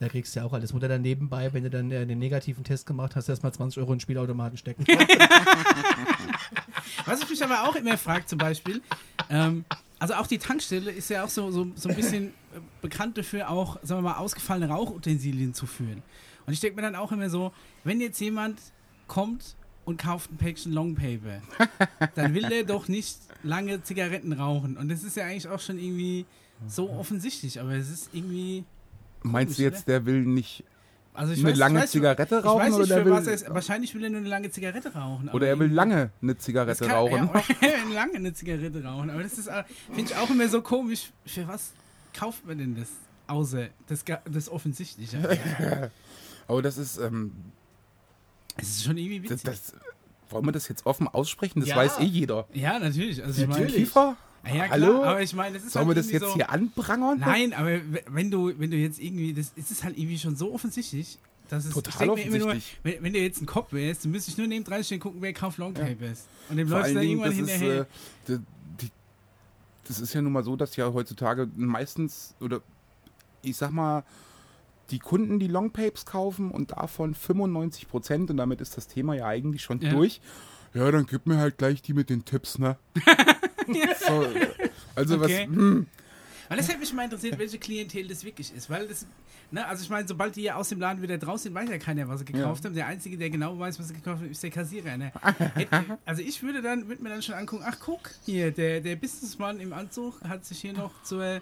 Da kriegst du ja auch alles. Oder dann nebenbei, wenn du dann äh, den negativen Test gemacht hast, erstmal 20 Euro in den Spielautomaten stecken. Was ich mich aber auch immer frage, zum Beispiel, ähm, also auch die Tankstelle ist ja auch so, so, so ein bisschen äh, bekannt dafür, auch, sagen wir mal, ausgefallene Rauchutensilien zu führen. Und ich denke mir dann auch immer so, wenn jetzt jemand kommt und kauft ein Päckchen Longpaper, dann will er doch nicht lange Zigaretten rauchen. Und das ist ja eigentlich auch schon irgendwie so offensichtlich, aber es ist irgendwie. Meinst du Komisch, jetzt, der will nicht Also ich eine weiß, lange ich weiß, Zigarette ich rauchen weiß oder nicht, der für will was er ist. Wahrscheinlich will er nur eine lange Zigarette rauchen. oder er will lange eine Das Zigarette kann- rauchen? Ja, er will lange eine Zigarette rauchen. Aber das ist, finde ich auch immer so komisch. Für was kauft man denn das? Außer das, das Offensichtliche. Aber das ist ähm, ist schon irgendwie das, witzig. das wollen wir das jetzt offen aussprechen? Das Ja. weiß eh jeder. ja, natürlich. Also ich Natürlich. meine, Kiefer? Ja, klar, Hallo? aber ich meine, das ist Sollen wir halt das irgendwie jetzt so, hier anprangern? Nein, aber wenn du, wenn du jetzt irgendwie, das ist es halt irgendwie schon so offensichtlich, dass es Total ich denk mir immer nur, offensichtlich. wenn, wenn du jetzt ein Kopf wärst, dann müsste ich nur neben dran stehen gucken, wer kauft Longpapers. Und dem läufst du dann irgendwann das ist, hinterher. äh, die, die, das ist ja nun mal so, dass ja heutzutage meistens, oder ich sag mal, die Kunden, die Longpapes kaufen und davon 95 Prozent, und damit ist das Thema ja eigentlich schon Ja. durch. Ja, dann gib mir halt gleich die mit den Tipps, ne? so, also Okay. was, hm, Weil das hätte mich mal interessiert, welche Klientel das wirklich ist. Weil das, ne, also ich meine, sobald die ja aus dem Laden wieder draußen sind, weiß ja keiner, was sie gekauft haben. Der Einzige, der genau weiß, was sie gekauft haben, ist der Kassierer. Ne? Also ich würde dann, würde mir dann schon angucken, ach guck, hier, der, der Businessmann im Anzug hat sich hier noch zur,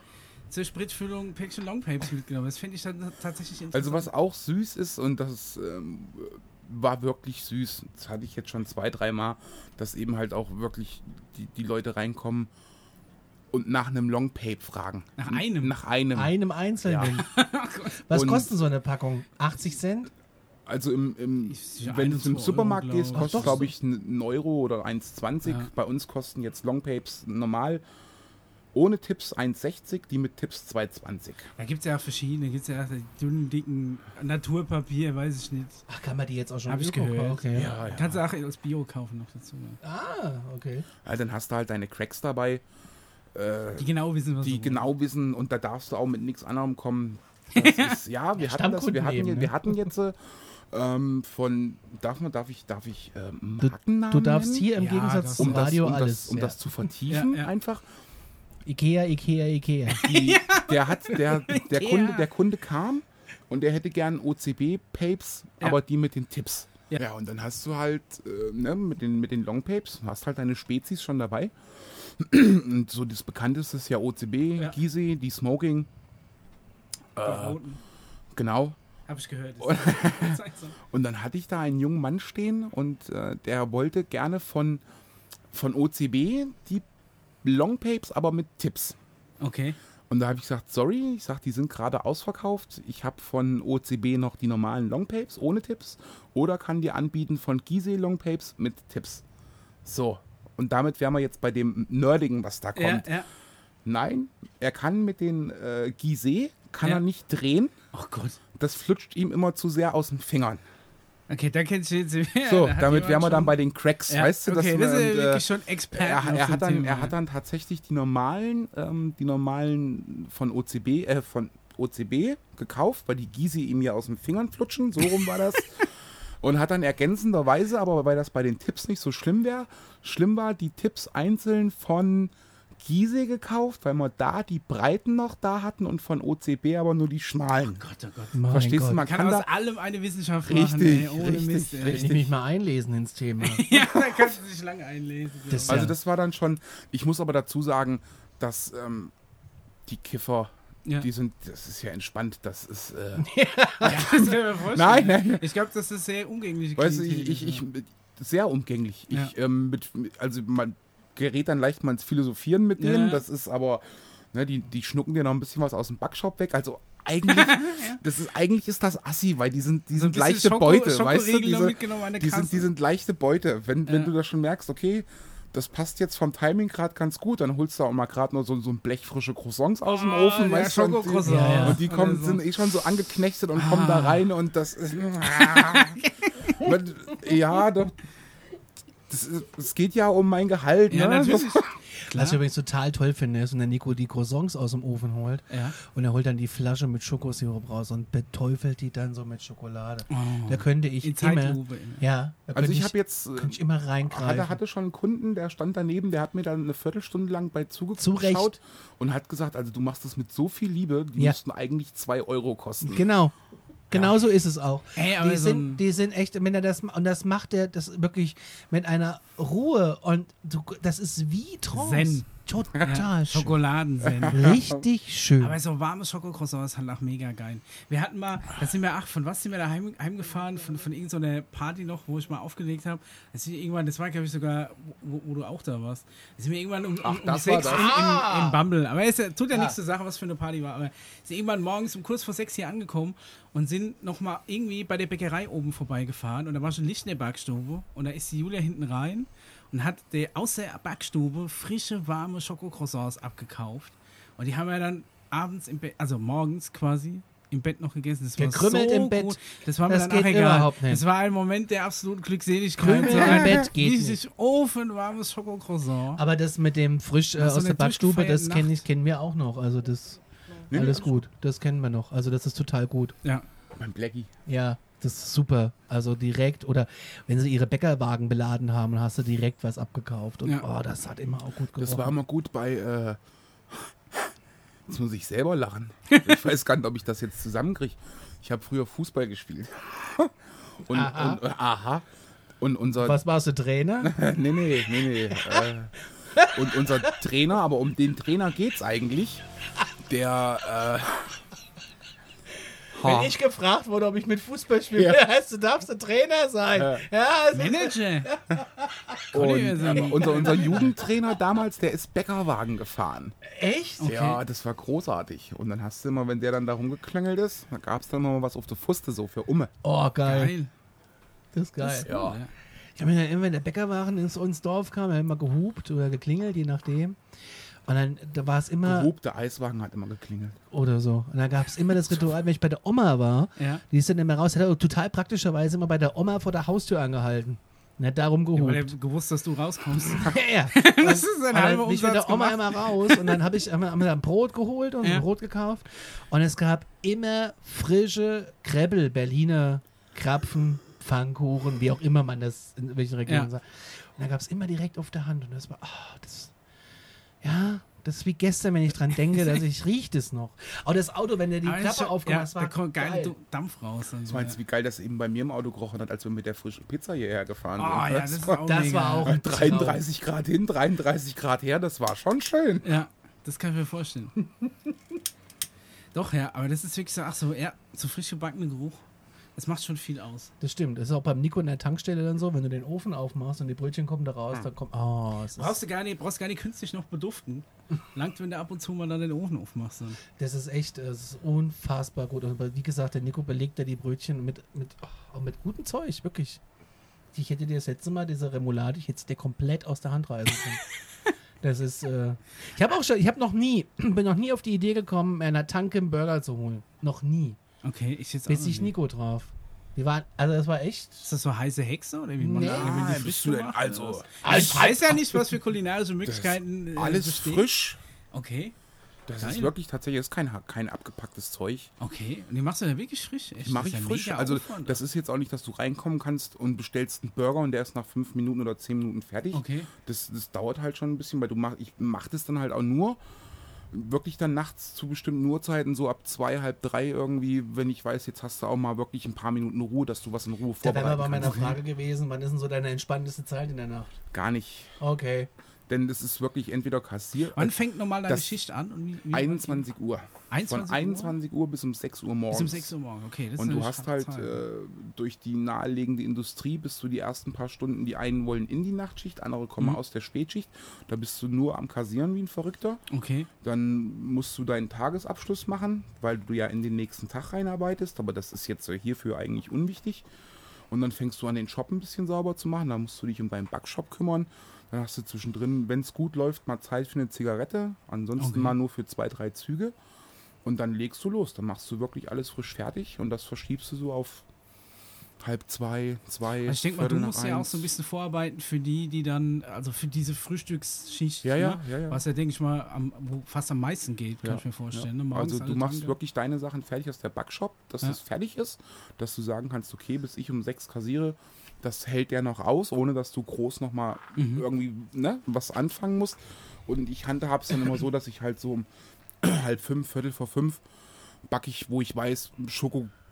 zur Spritfüllung Päckchen Longpapes mitgenommen. Das finde ich dann tatsächlich interessant. Also was auch süß ist und das ähm, war wirklich süß, das hatte ich jetzt schon zwei, dreimal, dass eben halt auch wirklich die, die Leute reinkommen und nach einem Longpape fragen. Nach einem? Nach einem. Einem einzelnen. Was Und- kostet so eine Packung? 80 Cent? Also im, im ja, wenn du zum zwei Supermarkt Euro, gehst, kostet glaube ich einen Euro oder 1,20. Ja. Bei uns kosten jetzt Longpapes normal ohne Tipps 1,60, die mit Tipps 2,20. Da gibt es ja auch verschiedene, gibt es ja auch die dünnen, dicken Naturpapier, weiß ich nicht. Ach, kann man die jetzt auch schon Hab ich Öko- gehört. Okay. Ja, ja. Kannst du auch als Bio kaufen noch dazu. ja. Ah, okay. Also dann hast du halt deine Cracks dabei, äh, Die genau wissen, was die genau wissen und da darfst du auch mit nichts anderem kommen. Das ist, ja, wir Ja, hatten das, wir hatten, eben, wir ne? hatten jetzt äh, ähm, von, darf man, darf ich, darf ich äh, Du, Markennamen du darfst nennen? hier im Ja, Gegensatz das- zum um das, Radio um alles. das, um ja. das zu vertiefen Ja, ja. einfach. Ikea, Ikea, Ikea. Die, der hat, der, der Ikea. Kunde, der Kunde kam und der hätte gern OCB-Papes, Ja. aber die mit den Tipps. Ja. Ja. und dann hast du halt äh, ne, mit den, mit den Longpapes, hast halt deine Spezies schon dabei. und so das bekannteste ist ja OCB, Ja. Gizeh, die Smoking. Roten. Genau. Hab ich gehört. Und dann hatte ich da einen jungen Mann stehen und äh, der wollte gerne von, von OCB die Longpapes, aber mit Tipps. okay. Und da habe ich gesagt, sorry, ich sage, die sind gerade ausverkauft. Ich habe von OCB noch die normalen Longpapes ohne Tipps oder kann dir anbieten von Gizeh Longpapes mit Tipps. So, und damit wären wir jetzt bei dem Nerdigen, was da Ja, kommt. ja. Nein, er kann mit den äh, Gizeh, kann Ja. er nicht drehen. Oh Gott. Das flutscht ihm immer zu sehr aus den Fingern. Okay, da kennst du jetzt. Ja, so, da damit wären wir dann bei den Cracks, Ja, weißt du? dass okay, wir- das ist und, äh, wirklich schon Experte. er, er, hat dann, Thema, er hat dann tatsächlich die normalen, ähm, die normalen von OCB, äh, von OCB gekauft, weil die Gysi ihm ja aus den Fingern flutschen, so rum war das. Und hat dann ergänzenderweise, aber weil das bei den Tipps nicht so schlimm wäre, schlimm war, die Tipps einzeln von Gysi gekauft, weil wir da die Breiten noch da hatten und von OCB aber nur die schmalen. Oh Gott, oh Gott. Mein Verstehst Gott. du, man Kann, kann, aus da allem eine Wissenschaft Richtig, machen, ey, ohne richtig, Mist. Ey. Wenn ich mich mal einlesen ins Thema. Ja, da kannst du dich lange einlesen. Das- Also Ja. das war dann schon, ich muss aber dazu sagen, dass ähm, die Kiffer, ja. die sind, das ist ja entspannt, das ist, äh, ja, das nein, nein, Ich glaube, das ist sehr umgänglich. weißt du, ich, ich, ich, sehr umgänglich. Ja. Ich, ähm, mit, also man gerät dann leicht mal ins Philosophieren mit denen, Ja. das ist aber, ne, die, die schnucken dir noch ein bisschen was aus dem Backshop weg, also eigentlich, das ist, eigentlich ist das assi, weil die sind, die So sind leichte Schoko- Beute, weißt du, diese, mitgenommen an der die sind, die sind leichte Beute. Wenn, wenn Ja. du da schon merkst, okay, das passt jetzt vom Timing gerade ganz gut, dann holst du auch mal gerade nur so, so ein Blech frische Croissants aus dem Ah, Ofen, ja, weißt du, und die, Ja, ja. und die kommen, so. sind eh schon so angeknechtet und kommen da Ah. rein und das ist, ja, doch, das, ist, es geht ja um mein Gehalt, Ja, ne? natürlich. Was ich übrigens total toll finde, ist, wenn der Nico die Croissants aus dem Ofen holt Ja. und er holt dann die Flasche mit Schokosirup raus und beteufelt die dann so mit Schokolade. Oh. Da könnte ich In immer, Zeitlupe. immer. ja, da Also könnte ich habe jetzt, äh, könnte ich immer reingreifen. hatte, hatte schon einen Kunden, der stand daneben, der hat mir dann eine Viertelstunde lang bei zugeschaut und hat gesagt, also du machst das mit so viel Liebe, die Ja. müssten eigentlich zwei Euro kosten. Genau. Genau so ist es auch. Ey, die, so sind, die sind echt, wenn er das und das macht er das wirklich mit einer Ruhe und das ist wie Trance. Zen. Total Ja, schön. Schokoladensen. Richtig schön. Aber so warmes Schokocroissant ist halt auch mega geil. Wir hatten mal, da sind wir, ach, von was sind wir da heim, heimgefahren? Von, von irgendeiner Party noch, wo ich mal aufgelegt habe. Das sind wir irgendwann, das war, glaube ich, sogar, wo, wo du auch da warst. Da sind wir irgendwann um, um, Ach, um sechs das. in, Ah! in, in Bumble. Aber es tut ja nichts zur Sache, was für eine Party war. Aber sind irgendwann morgens um kurz vor sechs hier angekommen und sind nochmal irgendwie bei der Bäckerei oben vorbeigefahren. Und da war schon Licht in der Backstube. Und da ist die Julia hinten rein und hat der aus der Backstube frische, warme Schokocroissants abgekauft. Und die haben wir dann abends im Bett, also morgens quasi im Bett noch gegessen. Das war Gekrümmelt so im Bett. Gut. Das war mir Das dann auch geht egal. überhaupt nicht. Das war ein Moment der absoluten Glückseligkeit. Krümel so im ein Bett geht richtig ofenwarmes Schokocroissant. Aber das mit dem frisch äh, so aus der Backstube, das Nacht. ich- kennen wir auch noch. Also das Nee, alles nee, gut. Das kennen wir noch. Also das ist total gut. Ja. Mein Blackie. Ja, das super. Also direkt oder wenn sie ihre Bäckerwagen beladen haben, hast du direkt was abgekauft. Und Ja. oh, das hat immer auch gut gerochen. Das war immer gut bei. Äh, jetzt muss ich selber lachen. Ich weiß gar nicht, ob ich das jetzt zusammenkriege. Ich habe früher Fußball gespielt. Und, Aha. und äh, aha. Und unser. was warst du Trainer? nee, nee, nee, nee. Äh, und unser Trainer, aber um den Trainer geht's eigentlich. Der. Äh. Wenn ich gefragt wurde, ob ich mit Fußball spiele, Ja. heißt du darfst du Trainer sein. Ja, also, Manager. und, unser, unser Jugendtrainer damals, der ist Bäckerwagen gefahren. echt? Ja, das war großartig. Und dann hast du immer, wenn der dann da rumgeklöngelt ist, da gab es dann immer was auf der Fuste, so für Umme. Oh, geil. Geil. Das ist geil. Ja. Ja. Ich habe mir dann immer, wenn der Bäckerwagen ins, ins Dorf kam, er hat immer gehupt oder geklingelt, je nachdem. Und dann da war es immer Gehob, der Eiswagen hat immer geklingelt. oder so. Und dann gab es immer das Ritual, wenn ich bei der Oma war, Ja. die ist dann immer raus, hat er total praktischerweise immer bei der Oma vor der Haustür angehalten. Und hat darum Weil gehupt. er gewusst, dass du rauskommst. Ja, Das ist ein halber bin ich Umsatz der Oma gemacht. immer raus und dann habe ich haben wir dann Brot geholt und Ja. Brot gekauft. Und es gab immer frische Krebbel, Berliner Krapfen, Pfannkuchen, wie auch immer man das in welchen Regionen Ja. sagt. Und dann gab es immer direkt auf der Hand. Und das war, ah, das, ja, das ist wie gestern, wenn ich dran denke, dass ich rieche das noch. Auch das Auto, wenn der die Aber das Klappe schon- aufgemacht ja, das war da kommt geil geil. Dampf raus. Und so, meinst du, ja. wie geil das eben bei mir im Auto gerochen hat, als wir mit der frischen Pizza hierher gefahren Oh sind? ja, das ist war auch Das war auch ein Traum. 33 Grad hin, 33 Grad her, das war schon schön. Ja, das kann ich mir vorstellen. Doch, ja, aber das ist wirklich so, ach so, ja, so frisch gebackener Geruch. Das macht schon viel aus. Das stimmt. Das ist auch beim Nico in der Tankstelle dann so, wenn du den Ofen aufmachst und die Brötchen kommen da raus, dann kommt, oh, es Brauchst du gar nicht, brauchst gar nicht künstlich noch beduften. Langt, wenn du ab und zu mal dann den Ofen aufmachst. Dann. das ist echt, das ist unfassbar gut. Und wie gesagt, der Nico belegt da die Brötchen mit, mit, oh, mit gutem Zeug, wirklich. Ich hätte dir das letzte Mal diese Remoulade, ich hätte es dir komplett aus der Hand reißen können. Das ist, äh, ich habe auch schon, ich habe noch nie, bin noch nie auf die Idee gekommen, mir einer Tanke einen Burger zu holen. Noch nie. Okay, ich jetzt Bis ich nicht. Nico traf. Wir waren, also das war echt, Ist das so heiße Hexe oder wie man Nee. da irgendwie bist du denn also-? Also- ich weiß ja nicht, was für kulinarische Möglichkeiten äh, Alles bestehen. frisch. Okay, Das Geil. ist wirklich tatsächlich das ist kein, kein abgepacktes Zeug. okay. Und die machst du ja wirklich frisch? Echt? Die mache Das ich ist ja frisch. Also Aufwand. das ist jetzt auch nicht, dass du reinkommen kannst und bestellst einen Burger und der ist nach fünf Minuten oder zehn Minuten fertig. Okay. Das, das dauert halt schon ein bisschen, weil du mach, ich mache das dann halt auch nur wirklich dann nachts zu bestimmten Uhrzeiten, so ab zwei, halb drei irgendwie, wenn ich weiß, jetzt hast du auch mal wirklich ein paar Minuten Ruhe, dass du was in Ruhe da wäre vorbereiten bei meiner kannst. Frage gewesen, wann ist denn so deine entspannteste Zeit in der Nacht? Gar nicht. Okay. Denn das ist wirklich entweder kassiert. Wann fängt normal deine Schicht an? Und wie, wie 21 Uhr. 21 Von 21 Uhr bis um 6 Uhr morgens. Bis um 6 Uhr morgens. Okay, das Und ist du hast halt äh, durch die naheliegende Industrie bist du die ersten paar Stunden, die einen wollen in die Nachtschicht, andere kommen Mhm. aus der Spätschicht. Da bist du nur am Kassieren wie ein Verrückter. okay. Dann musst du deinen Tagesabschluss machen, weil du ja in den nächsten Tag reinarbeitest. Aber das ist jetzt äh, hierfür eigentlich unwichtig. Und dann fängst du an, den Shop ein bisschen sauber zu machen. Da musst du dich um deinen Backshop kümmern. Dann hast du zwischendrin, wenn es gut läuft, mal Zeit für eine Zigarette. Ansonsten Okay. mal nur für zwei, drei Züge. Und dann legst du los. Dann machst du wirklich alles frisch fertig. Und das verschiebst du so auf halb zwei, zwei. Also ich denke mal, du musst ja auch so ein bisschen vorarbeiten für die, die dann, also für diese Frühstücksschicht, Ja, ja, ne? ja, ja. was ja, denke ich mal, am, wo fast am meisten geht, kann Ja, ich mir vorstellen. Ja. Ne? Also du machst Tanke. wirklich deine Sachen fertig aus der Backshop, dass Ja. es fertig ist, dass du sagen kannst, okay, bis ich um sechs kassiere, das hält der noch aus, ohne dass du groß nochmal Mhm. irgendwie ne, was anfangen musst. Und ich handhabe es dann immer so, dass ich halt so um halb fünf, viertel vor fünf backe ich, wo ich weiß,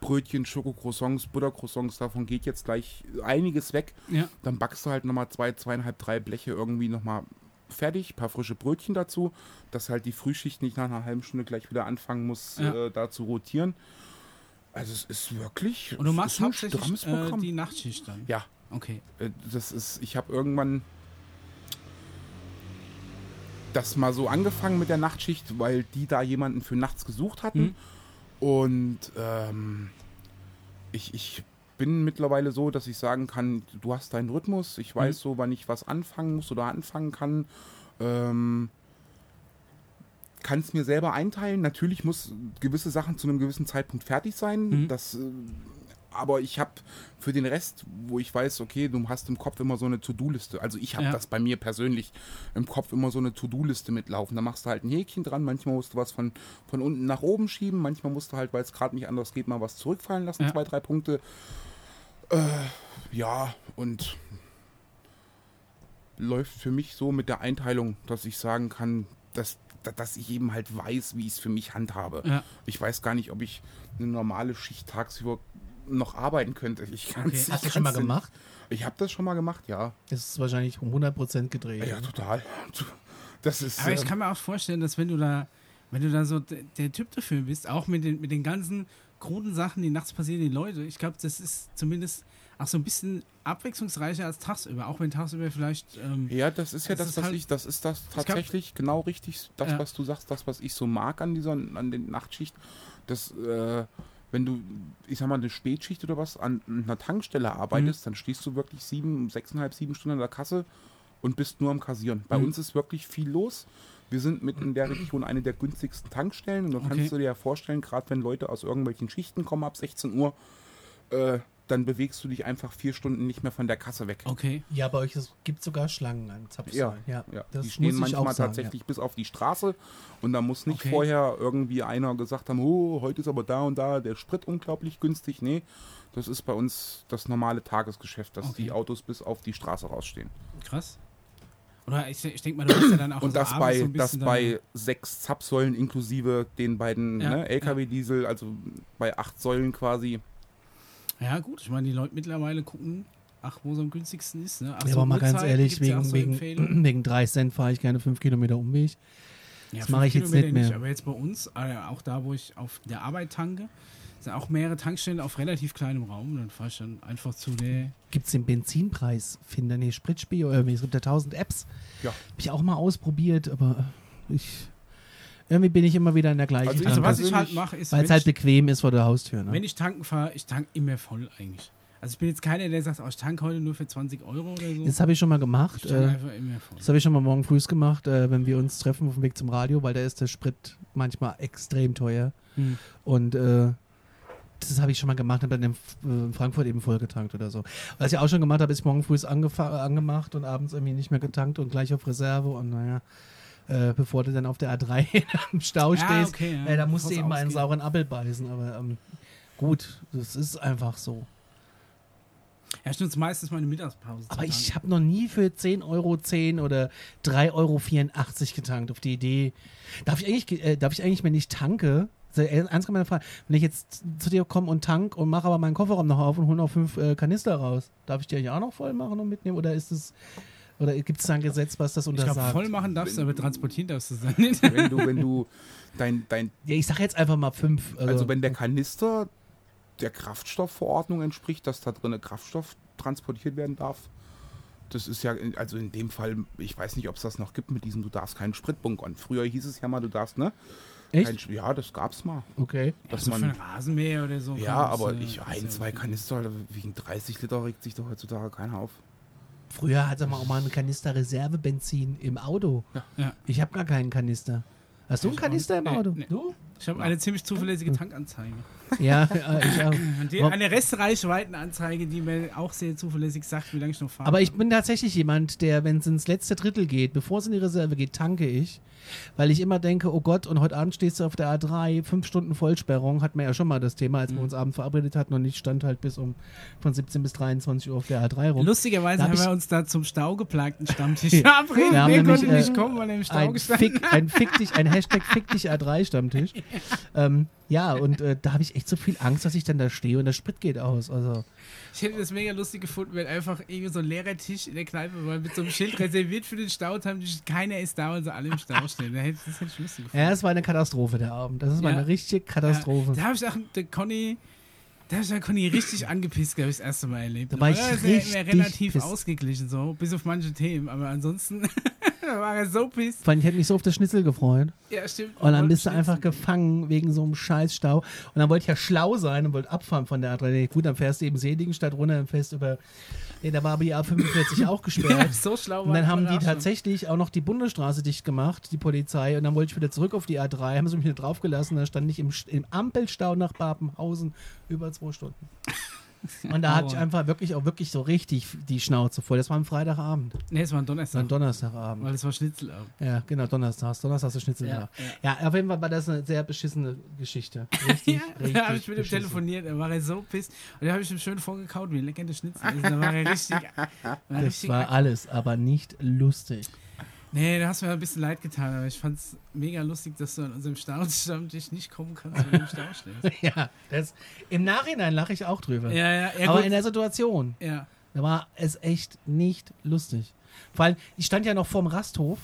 Brötchen, Schokocroissants, Buttercroissants, davon geht jetzt gleich einiges weg. Ja. Dann backst du halt nochmal zwei, zweieinhalb, drei Bleche irgendwie nochmal fertig, paar frische Brötchen dazu, dass halt die Frühschicht nicht nach einer halben Stunde gleich wieder anfangen muss, Ja. äh, da zu rotieren. Also es ist wirklich Und du machst hauptsächlich äh, die Nachtschicht dann? ja, Okay. äh, das ist, ich habe irgendwann das mal so angefangen mit der Nachtschicht, weil die da jemanden für nachts gesucht hatten. Mhm. Und ähm, ich, ich bin mittlerweile so, dass ich sagen kann, du hast deinen Rhythmus, ich weiß so, wann ich was anfangen muss oder anfangen kann. Ähm, kann es mir selber einteilen. Natürlich muss gewisse Sachen zu einem gewissen Zeitpunkt fertig sein. Mhm. Das, äh, aber ich habe für den Rest, wo ich weiß, okay, du hast im Kopf immer so eine To-Do-Liste. Also ich habe Ja. das bei mir persönlich im Kopf immer so eine To-Do-Liste mitlaufen. Da machst du halt ein Häkchen dran. Manchmal musst du was von, von unten nach oben schieben. Manchmal musst du halt, weil es gerade nicht anders geht, mal was zurückfallen lassen. Ja. Zwei, drei Punkte. Äh, ja, und läuft für mich so mit der Einteilung, dass ich sagen kann, dass, da- dass ich eben halt weiß, wie ich es für mich handhabe. Ja. Ich weiß gar nicht, ob ich eine normale Schicht tagsüber noch arbeiten könnte. Ich kann's- Okay. ich Hast du schon mal kann's- gemacht? Ich habe das schon mal gemacht, ja. Das ist wahrscheinlich um 100% gedreht. Ja, total. Das ist. Aber ich ähm, kann mir auch vorstellen, dass wenn du da, wenn du da so der Typ dafür bist, auch mit den, mit den ganzen kruden Sachen, die nachts passieren, die Leute, ich glaube, das ist zumindest auch so ein bisschen abwechslungsreicher als tagsüber, auch wenn tagsüber vielleicht. Ähm, ja, das ist ja Das das, ist was halt- ich, das ist das tatsächlich genau richtig, das, Ja. was du sagst, das, was ich so mag an dieser, an den Nachtschicht, das, äh, wenn du, ich sag mal, eine Spätschicht oder was an einer Tankstelle arbeitest, dann stehst du wirklich sieben, sechseinhalb, sieben Stunden an der Kasse und bist nur am Kassieren. Bei Mhm. uns ist wirklich viel los. Wir sind mit in der Region eine der günstigsten Tankstellen und da Okay. kannst du dir ja vorstellen, gerade wenn Leute aus irgendwelchen Schichten kommen ab 16 Uhr, äh, dann bewegst du dich einfach vier Stunden nicht mehr von der Kasse weg. okay. Ja, bei euch gibt es sogar Schlangen an Zapfsäulen. Ja, Ja, das die stehen muss ich auch manchmal sagen, tatsächlich bis auf die Straße und da muss nicht Okay. vorher irgendwie einer gesagt haben, oh, heute ist aber da und da der Sprit unglaublich günstig. Nee, das ist bei uns das normale Tagesgeschäft, dass Okay. die Autos bis auf die Straße rausstehen. Krass. Oder ich, ich denke mal, du bist ja dann auch Und so das abends bei, so ein das bei sechs Zapfsäulen inklusive den beiden Ja, ne, LKW-Diesel, also bei acht Säulen quasi. Ja, gut, ich meine, die Leute mittlerweile gucken, ach, wo es am günstigsten ist. Ne? Ach, Ja, so aber mal ganz ehrlich, wegen, so wegen, wegen 3 Cent fahre ich keine 5 Kilometer Umweg. Ja, Das mache ich jetzt nicht mehr. Aber jetzt bei uns, äh, auch da, wo ich auf der Arbeit tanke, sind auch mehrere Tankstellen auf relativ kleinem Raum. Dann fahre ich dann einfach zu der. Gibt es den Benzinpreis? Finder, nee, Spritspiel oder es gibt ja 1000 Apps. Ja. Habe ich auch mal ausprobiert, aber ich. Irgendwie bin ich immer wieder in der gleichen Also Also, Tanke, was ich halt mache, ist, weil es halt bequem ist vor der Haustür. Ne? wenn ich tanken fahre, ich tanke immer voll eigentlich. Also, ich bin jetzt keiner, der sagt, oh, ich tanke heute nur für 20 Euro oder so. Das habe ich schon mal gemacht. Äh, voll. das habe ich schon mal morgen früh gemacht, äh, wenn wir uns treffen auf dem Weg zum Radio, weil da ist der Sprit manchmal extrem teuer. Hm. Und äh, das habe ich schon mal gemacht, habe dann in, äh, Frankfurt eben vollgetankt oder so. Was ich auch schon gemacht habe, ist morgen früh angemacht und abends irgendwie nicht mehr getankt und gleich auf Reserve und naja, äh, bevor du dann auf der A3 im Stau Ja, stehst, okay, ja, äh, da musst du eben mal einen sauren Apfel beißen. Aber ähm, gut, das ist einfach so. Ja, nutze meistens meine Mittagspause. Aber ich habe noch nie für 10,10 Euro oder 3,84 Euro getankt auf die Idee. Darf ich eigentlich, äh, darf ich eigentlich, wenn ich tanke, sehr ernst gemeine Frage, wenn ich jetzt zu dir komme und tank und mache aber meinen Kofferraum noch auf und hole noch fünf äh, Kanister raus, darf ich die eigentlich auch noch voll machen und mitnehmen? Oder ist es, oder gibt es da ein Gesetz, was das Ich glaube, untersagt? voll machen darfst du, aber transportieren darfst du es nicht. Wenn du, wenn du dein, dein ja, ich sage jetzt einfach mal fünf. Also, Also wenn der Kanister der Kraftstoffverordnung entspricht, dass da drin Kraftstoff transportiert werden darf, das ist ja, in- also in dem Fall, ich weiß nicht, ob es das noch gibt mit diesem, du darfst keinen Sprit bunkern. Früher hieß es ja mal, du darfst, ne? Kein, Echt? Sch- ja, das gab's mal. Okay. Dass so für man, ein Rasenmäher oder so. ja, das, aber äh, ich, ein, ja zwei. Kanister wegen 30 Liter regt sich doch heutzutage keiner auf. Früher hatte man auch mal einen Kanister Reservebenzin im Auto. Ja. Ich habe gar keinen Kanister. Hast du einen Kanister im nicht. Nee, Auto? nee. Du? Ich habe eine ziemlich zuverlässige Tankanzeige. Ja, äh, ich auch. Die, eine Restreichweitenanzeige, die mir auch sehr zuverlässig sagt, wie lange ich noch fahre. Aber ich bin tatsächlich jemand, der, wenn es ins letzte Drittel geht, bevor es in die Reserve geht, tanke ich. Weil ich immer denke, oh Gott, und heute Abend stehst du auf der A3, fünf Stunden Vollsperrung, hatten wir ja schon mal das Thema, als wir Mhm. uns abends verabredet hatten und ich stand halt bis um von 17 bis 23 Uhr auf der A3 rum. Lustigerweise haben wir uns da zum staugeplagten Stammtisch Wir verabredet. haben Der nämlich, konnte nicht äh, kommen, weil er im Stau ein gestanden Fick, ein Fick dich, ein Hashtag Fick dich A3 Stammtisch. ähm, Ja, und äh, da habe ich echt so viel Angst, dass ich dann da stehe und der Sprit geht aus. Also, Ich hätte das mega lustig gefunden, wenn einfach irgendwie so ein leerer Tisch in der Kneipe war mit so einem Schild reserviert für den Stau, die- keiner ist da und so alle im Stau stehen. Da hätte- Das hätte ich lustig gefunden. ja, es war eine Katastrophe, der Abend. Das war Ja. eine richtige Katastrophe. Ja, da habe ich auch der Conny, da ich auch Conny richtig angepisst, glaube ich, das erste Mal erlebt. Da war ich er ist richtig immer relativ piss. ausgeglichen, so, bis auf manche Themen. Aber ansonsten war er so pisst. Vor allem, ich hätte mich so auf das Schnitzel gefreut. Ja, stimmt. Und dann bist du einfach gefangen wegen so einem Scheißstau. Und dann wollte ich ja schlau sein und wollte abfahren von der A3. Gut, dann fährst du eben Seligenstadt runter und fährst über. Nee, da war aber die A45 auch Ja, gesperrt. so schlau Und war dann ich haben die tatsächlich auch noch die Bundesstraße dicht gemacht, die Polizei. Und dann wollte ich wieder zurück auf die A3, haben sie mich wieder draufgelassen. Da stand ich im, im Ampelstau nach Babenhausen über zwei Stunden. Und da hatte ich einfach wirklich auch wirklich so richtig die Schnauze voll. Das war am Freitagabend. Nee, es war ein war Donnerstag. ein Donnerstagabend. Weil es war Schnitzelabend. Ja, genau, Donnerstags. Donnerstags ist Schnitzel Ja, da. Ja, auf jeden Fall war das eine sehr beschissene Geschichte. Richtig, Ja, richtig da habe ich mit ihm telefoniert, da war er so pisst. Und da habe ich ihm schön vorgekaut, wie lecker der Schnitzel ist. Da war er richtig. War Das richtig war alles, aber nicht lustig. Nee, da hast du mir ein bisschen leid getan, aber ich fand es mega lustig, dass du an unserem Stammtisch nicht kommen kannst, wenn du im Stau stehst. ja, das, im Nachhinein lache ich auch drüber. Ja, ja, ja. aber gut. in der Situation, ja. da war es echt nicht lustig. Vor allem, ich stand ja noch vorm Rasthof.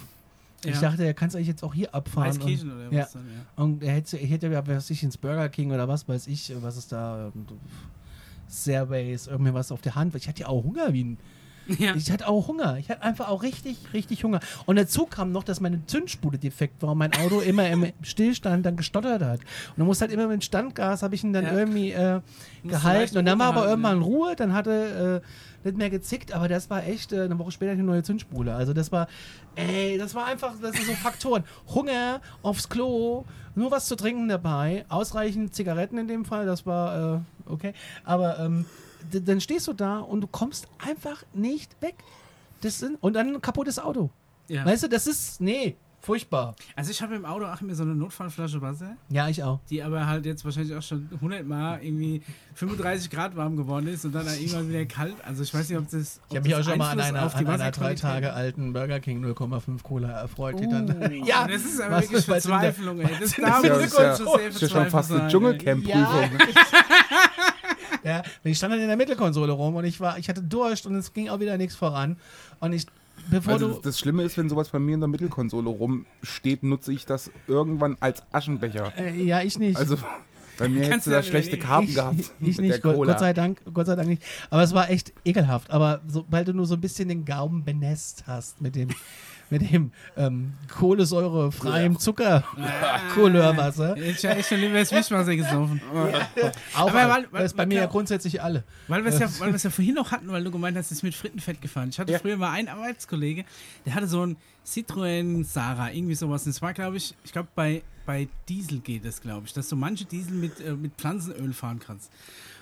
Ich Ja. dachte, er kann es eigentlich jetzt auch hier abfahren. Und, Weißkirchen oder was ja. dann, ja. und er hätte, er hätte ja, was weiß ich, ins Burger King oder was weiß ich, was ist da, ähm, Stairways, irgendwie was auf der Hand. Ich hatte ja auch Hunger wie ein Ja. Ich hatte auch Hunger. Ich hatte einfach auch richtig, richtig Hunger. Und dazu kam noch, dass meine Zündspule defekt war und mein Auto immer im Stillstand dann gestottert hat. Und dann musste halt immer mit Standgas, habe ich ihn dann Ja. irgendwie äh, gehalten. Und dann war aber irgendwann Ruhe, dann hatte äh, nicht mehr gezickt, aber das war echt äh, eine Woche später eine neue Zündspule. Also das war, ey, das war einfach, das sind so Faktoren. Hunger, aufs Klo, nur was zu trinken dabei, ausreichend Zigaretten in dem Fall, das war äh, okay. Aber ähm, dann stehst du da und du kommst einfach nicht weg. Das sind, und dann ein kaputtes Auto. Ja. Weißt du, das ist, nee, furchtbar. Also ich habe im Auto auch immer so eine Notfallflasche Wasser, Ja, ich auch. die aber halt jetzt wahrscheinlich auch schon 100 Mal irgendwie 35 Grad warm geworden ist und dann auch irgendwann wieder kalt. Also ich weiß nicht, ob das Ich ob habe mich auch das schon mal an einer, auf die an einer drei Tage alten Burger King 0,5 Cola erfreut, die Uh, dann. ja, das ist aber was wirklich Verzweiflung, ey. Das man ist ja- schon fast eine Dschungelcamp-Prüfung. Ja, ich stand dann in der Mittelkonsole rum und ich war, ich hatte Durst und es ging auch wieder nichts voran. Und ich, bevor Also du. das Schlimme ist, wenn sowas bei mir in der Mittelkonsole rumsteht, nutze ich das irgendwann als Aschenbecher. Äh, ja, ich nicht. Also bei mir Kannst hättest du da ja schlechte. Karten ich, gehabt ich, ich mit nicht, der Gott, Cola. Gott sei Dank, Gott sei Dank nicht. Aber es war echt ekelhaft. Aber sobald du nur so ein bisschen den Gaumen benässt hast mit dem, mit dem ähm, kohlensäurefreiem Zucker, Couleurwasser, Ich hätte ja schon lieber das Wischwasser gesoffen. auch, Aber weil- das ist bei weil- mir ja grundsätzlich alle. Weil wir es ja, weil wir es ja vorhin noch hatten, weil du gemeint hast, es ist mit Frittenfett gefahren. Ich hatte Ja. früher mal einen Arbeitskollege, der hatte so ein Citroën Sarah, irgendwie sowas. Und das war, glaube ich, ich glaube, bei, bei Diesel geht es, glaube ich, dass du manche Diesel mit, äh, mit Pflanzenöl fahren kannst.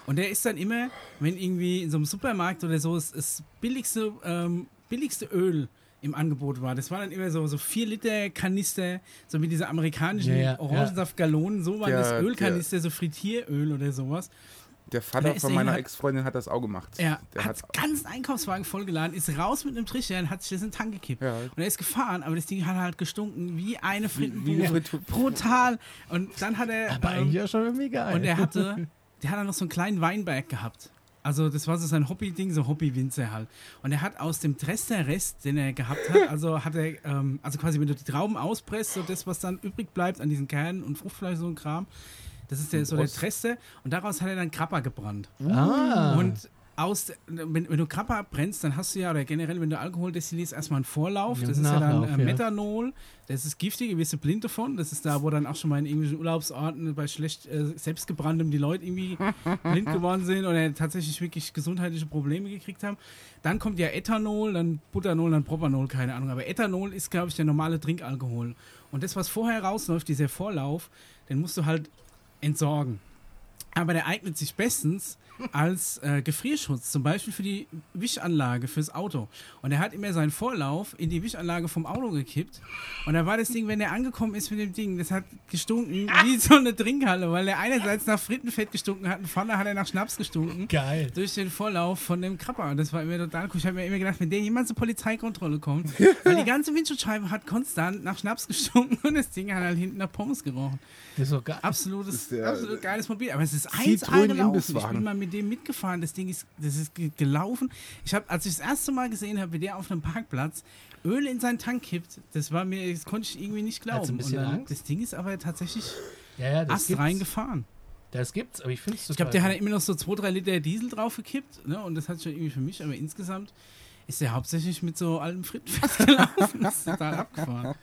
Und der ist dann immer, wenn irgendwie in so einem Supermarkt oder so das, das billigste, ähm, billigste Öl im Angebot war. Das war dann immer so, so 4 Liter Kanister, so wie diese amerikanischen Ja, ja, Orangensaftgallonen, so waren Der- das der- Ölkanister, so Frittieröl oder sowas. Der Der Vater von meiner Ex-Freundin hat das auch gemacht. Er der hat hat, ganz Einkaufswagen vollgeladen, ist raus mit einem Trichter und hat sich das in den Tank gekippt. Ja. Und er ist gefahren, aber das Ding hat halt gestunken wie eine Frittenbude. Brutal. Und dann hat er. Aber ähm, eigentlich ja schon irgendwie geil. und er hatte, der hat dann noch so einen kleinen Weinberg gehabt. Also das war so sein Hobby-Ding, so Hobby-Winzer halt. Und er hat aus dem Dresser-Rest, den er gehabt hat, also hat er, ähm, also quasi wenn du die Trauben auspresst, so das, was dann übrig bleibt an diesen Kernen und Fruchtfleisch, so ein Kram, das ist der, so der. Treste. Und daraus hat er dann Krapper gebrannt. ah. Und aus, wenn, wenn du Krapper brennst, dann hast du ja, oder generell, wenn du Alkohol destillierst, erstmal einen Vorlauf. Ja, Das ist ja dann Nachlauf, äh, ja. Methanol. Das ist giftig, ihr wirst du blind davon. Das ist da, wo dann auch schon mal in irgendwelchen Urlaubsorten bei schlecht äh, selbstgebranntem die Leute irgendwie blind geworden sind oder tatsächlich wirklich gesundheitliche Probleme gekriegt haben. Dann kommt ja Ethanol, dann Butanol, dann Propanol, keine Ahnung. Aber Ethanol ist, glaube ich, der normale Trinkalkohol. Und das, was vorher rausläuft, dieser Vorlauf, den musst du halt entsorgen. Aber der eignet sich bestens als äh, Gefrierschutz, zum Beispiel für die Wischanlage fürs Auto. Und er hat immer seinen Vorlauf in die Wischanlage vom Auto gekippt. Und da war das Ding, wenn er angekommen ist mit dem Ding, das hat gestunken wie so eine Trinkhalle, weil er einerseits nach Frittenfett gestunken hat und vorne hat er nach Schnaps gestunken. Geil. Durch den Vorlauf von dem Krabber. Und das war immer total cool. Ich habe mir immer gedacht, wenn der jemand zur Polizeikontrolle kommt, weil die ganze Windschutzscheibe hat konstant nach Schnaps gestunken und das Ding hat halt hinten nach Pommes gerochen. Das ist so geil. Absolutes, ist der- absolut geiles Mobil. Aber es ist 1A gelaufen. Ich bin mal mit dem mitgefahren. Das Ding ist, das ist ge- gelaufen. Ich habe, als ich das erste Mal gesehen habe, wie der auf einem Parkplatz Öl in seinen Tank kippt, das war mir, das konnte ich irgendwie nicht glauben. Ein bisschen dann, Angst? Das Ding ist aber tatsächlich Ja, ja, das Ast gibt's. reingefahren. Das gibt's, aber ich finde es Ich glaube, der hat ja immer noch so 2, 3 Liter Diesel draufgekippt. Ne? Und das hat schon irgendwie für mich, aber insgesamt ist der hauptsächlich mit so altem Frittenfett gelaufen. Das ist total abgefahren.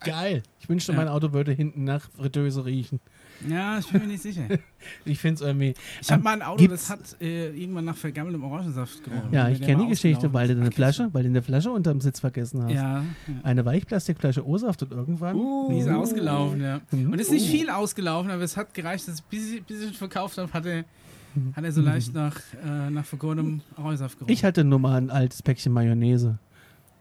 geil. Ich wünschte, Ja. mein Auto würde hinten nach Fritteuse riechen. Ja, ich bin mir nicht sicher. Ich finde es irgendwie. Ich habe Ähm, mal ein Auto, gibt's- das hat äh, irgendwann nach vergammeltem Orangensaft gerochen. Ja, ich kenne die Geschichte, weil du eine Flasche, weil du eine Flasche unterm Sitz vergessen hast. Ja, ja. Eine Weichplastikflasche O-Saft und irgendwann. Die ist Uh. ausgelaufen, ja. Mhm. Und es ist nicht viel ausgelaufen, aber es hat gereicht, dass ich bis bis ich verkauft habe, hat er, hat er so leicht nach, äh, nach vergorenem Orangensaft gerochen. Ich hatte nur mal ein altes Päckchen Mayonnaise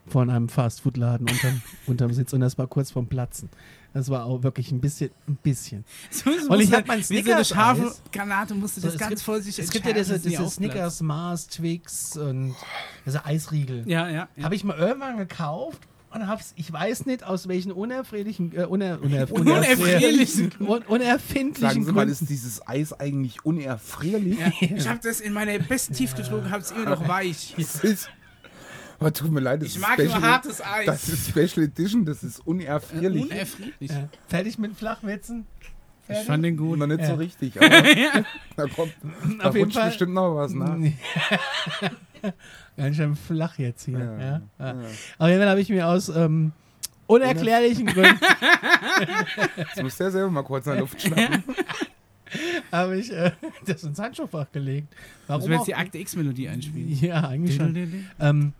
von einem Fastfood-Laden unterm, unterm Sitz und das war kurz vorm Platzen. Das war auch wirklich ein bisschen, ein bisschen. so, so Und ich musste- hab mein wie so eine Snickers scharfe Eis. Granate musste So, das es ganz gibt- vorsichtig Es gibt ja diese, diese. Snickers, Mars, Twix und diese Eisriegel. Ja, ja. ja. Habe ich mal irgendwann gekauft und hab's, ich weiß nicht aus welchen unerfreulichen, äh, uner, uner, Unerfreulichen. un, unerfindlichen Sagen Sie mal, ist dieses Eis eigentlich unerfrierlich? ja. Ich habe das in meiner besten habe es immer noch weich. Das ist, oh, tut mir leid, das Ich ist mag Special, nur hartes Eis. Das ist Special Edition, das ist unerfrierlich. Unerfrierlich. Ja. Fertig mit Flachwitzen? Ich fand den gut. Noch nicht Ja. so richtig, aber da kommt da Auf jeden rutscht Fall. bestimmt noch was nach. Ganz schön flach jetzt hier. Ja. Ja, Ja. ja. Auf jeden Fall habe ich mir aus ähm, unerklärlichen Gründen Jetzt muss der selber mal kurz in der Luft schnappen. habe ich äh, das ins Handschuhfach gelegt. Müssen Warum wir auch? jetzt die Akte X-Melodie einspielen? Ja, eigentlich schon. Ähm,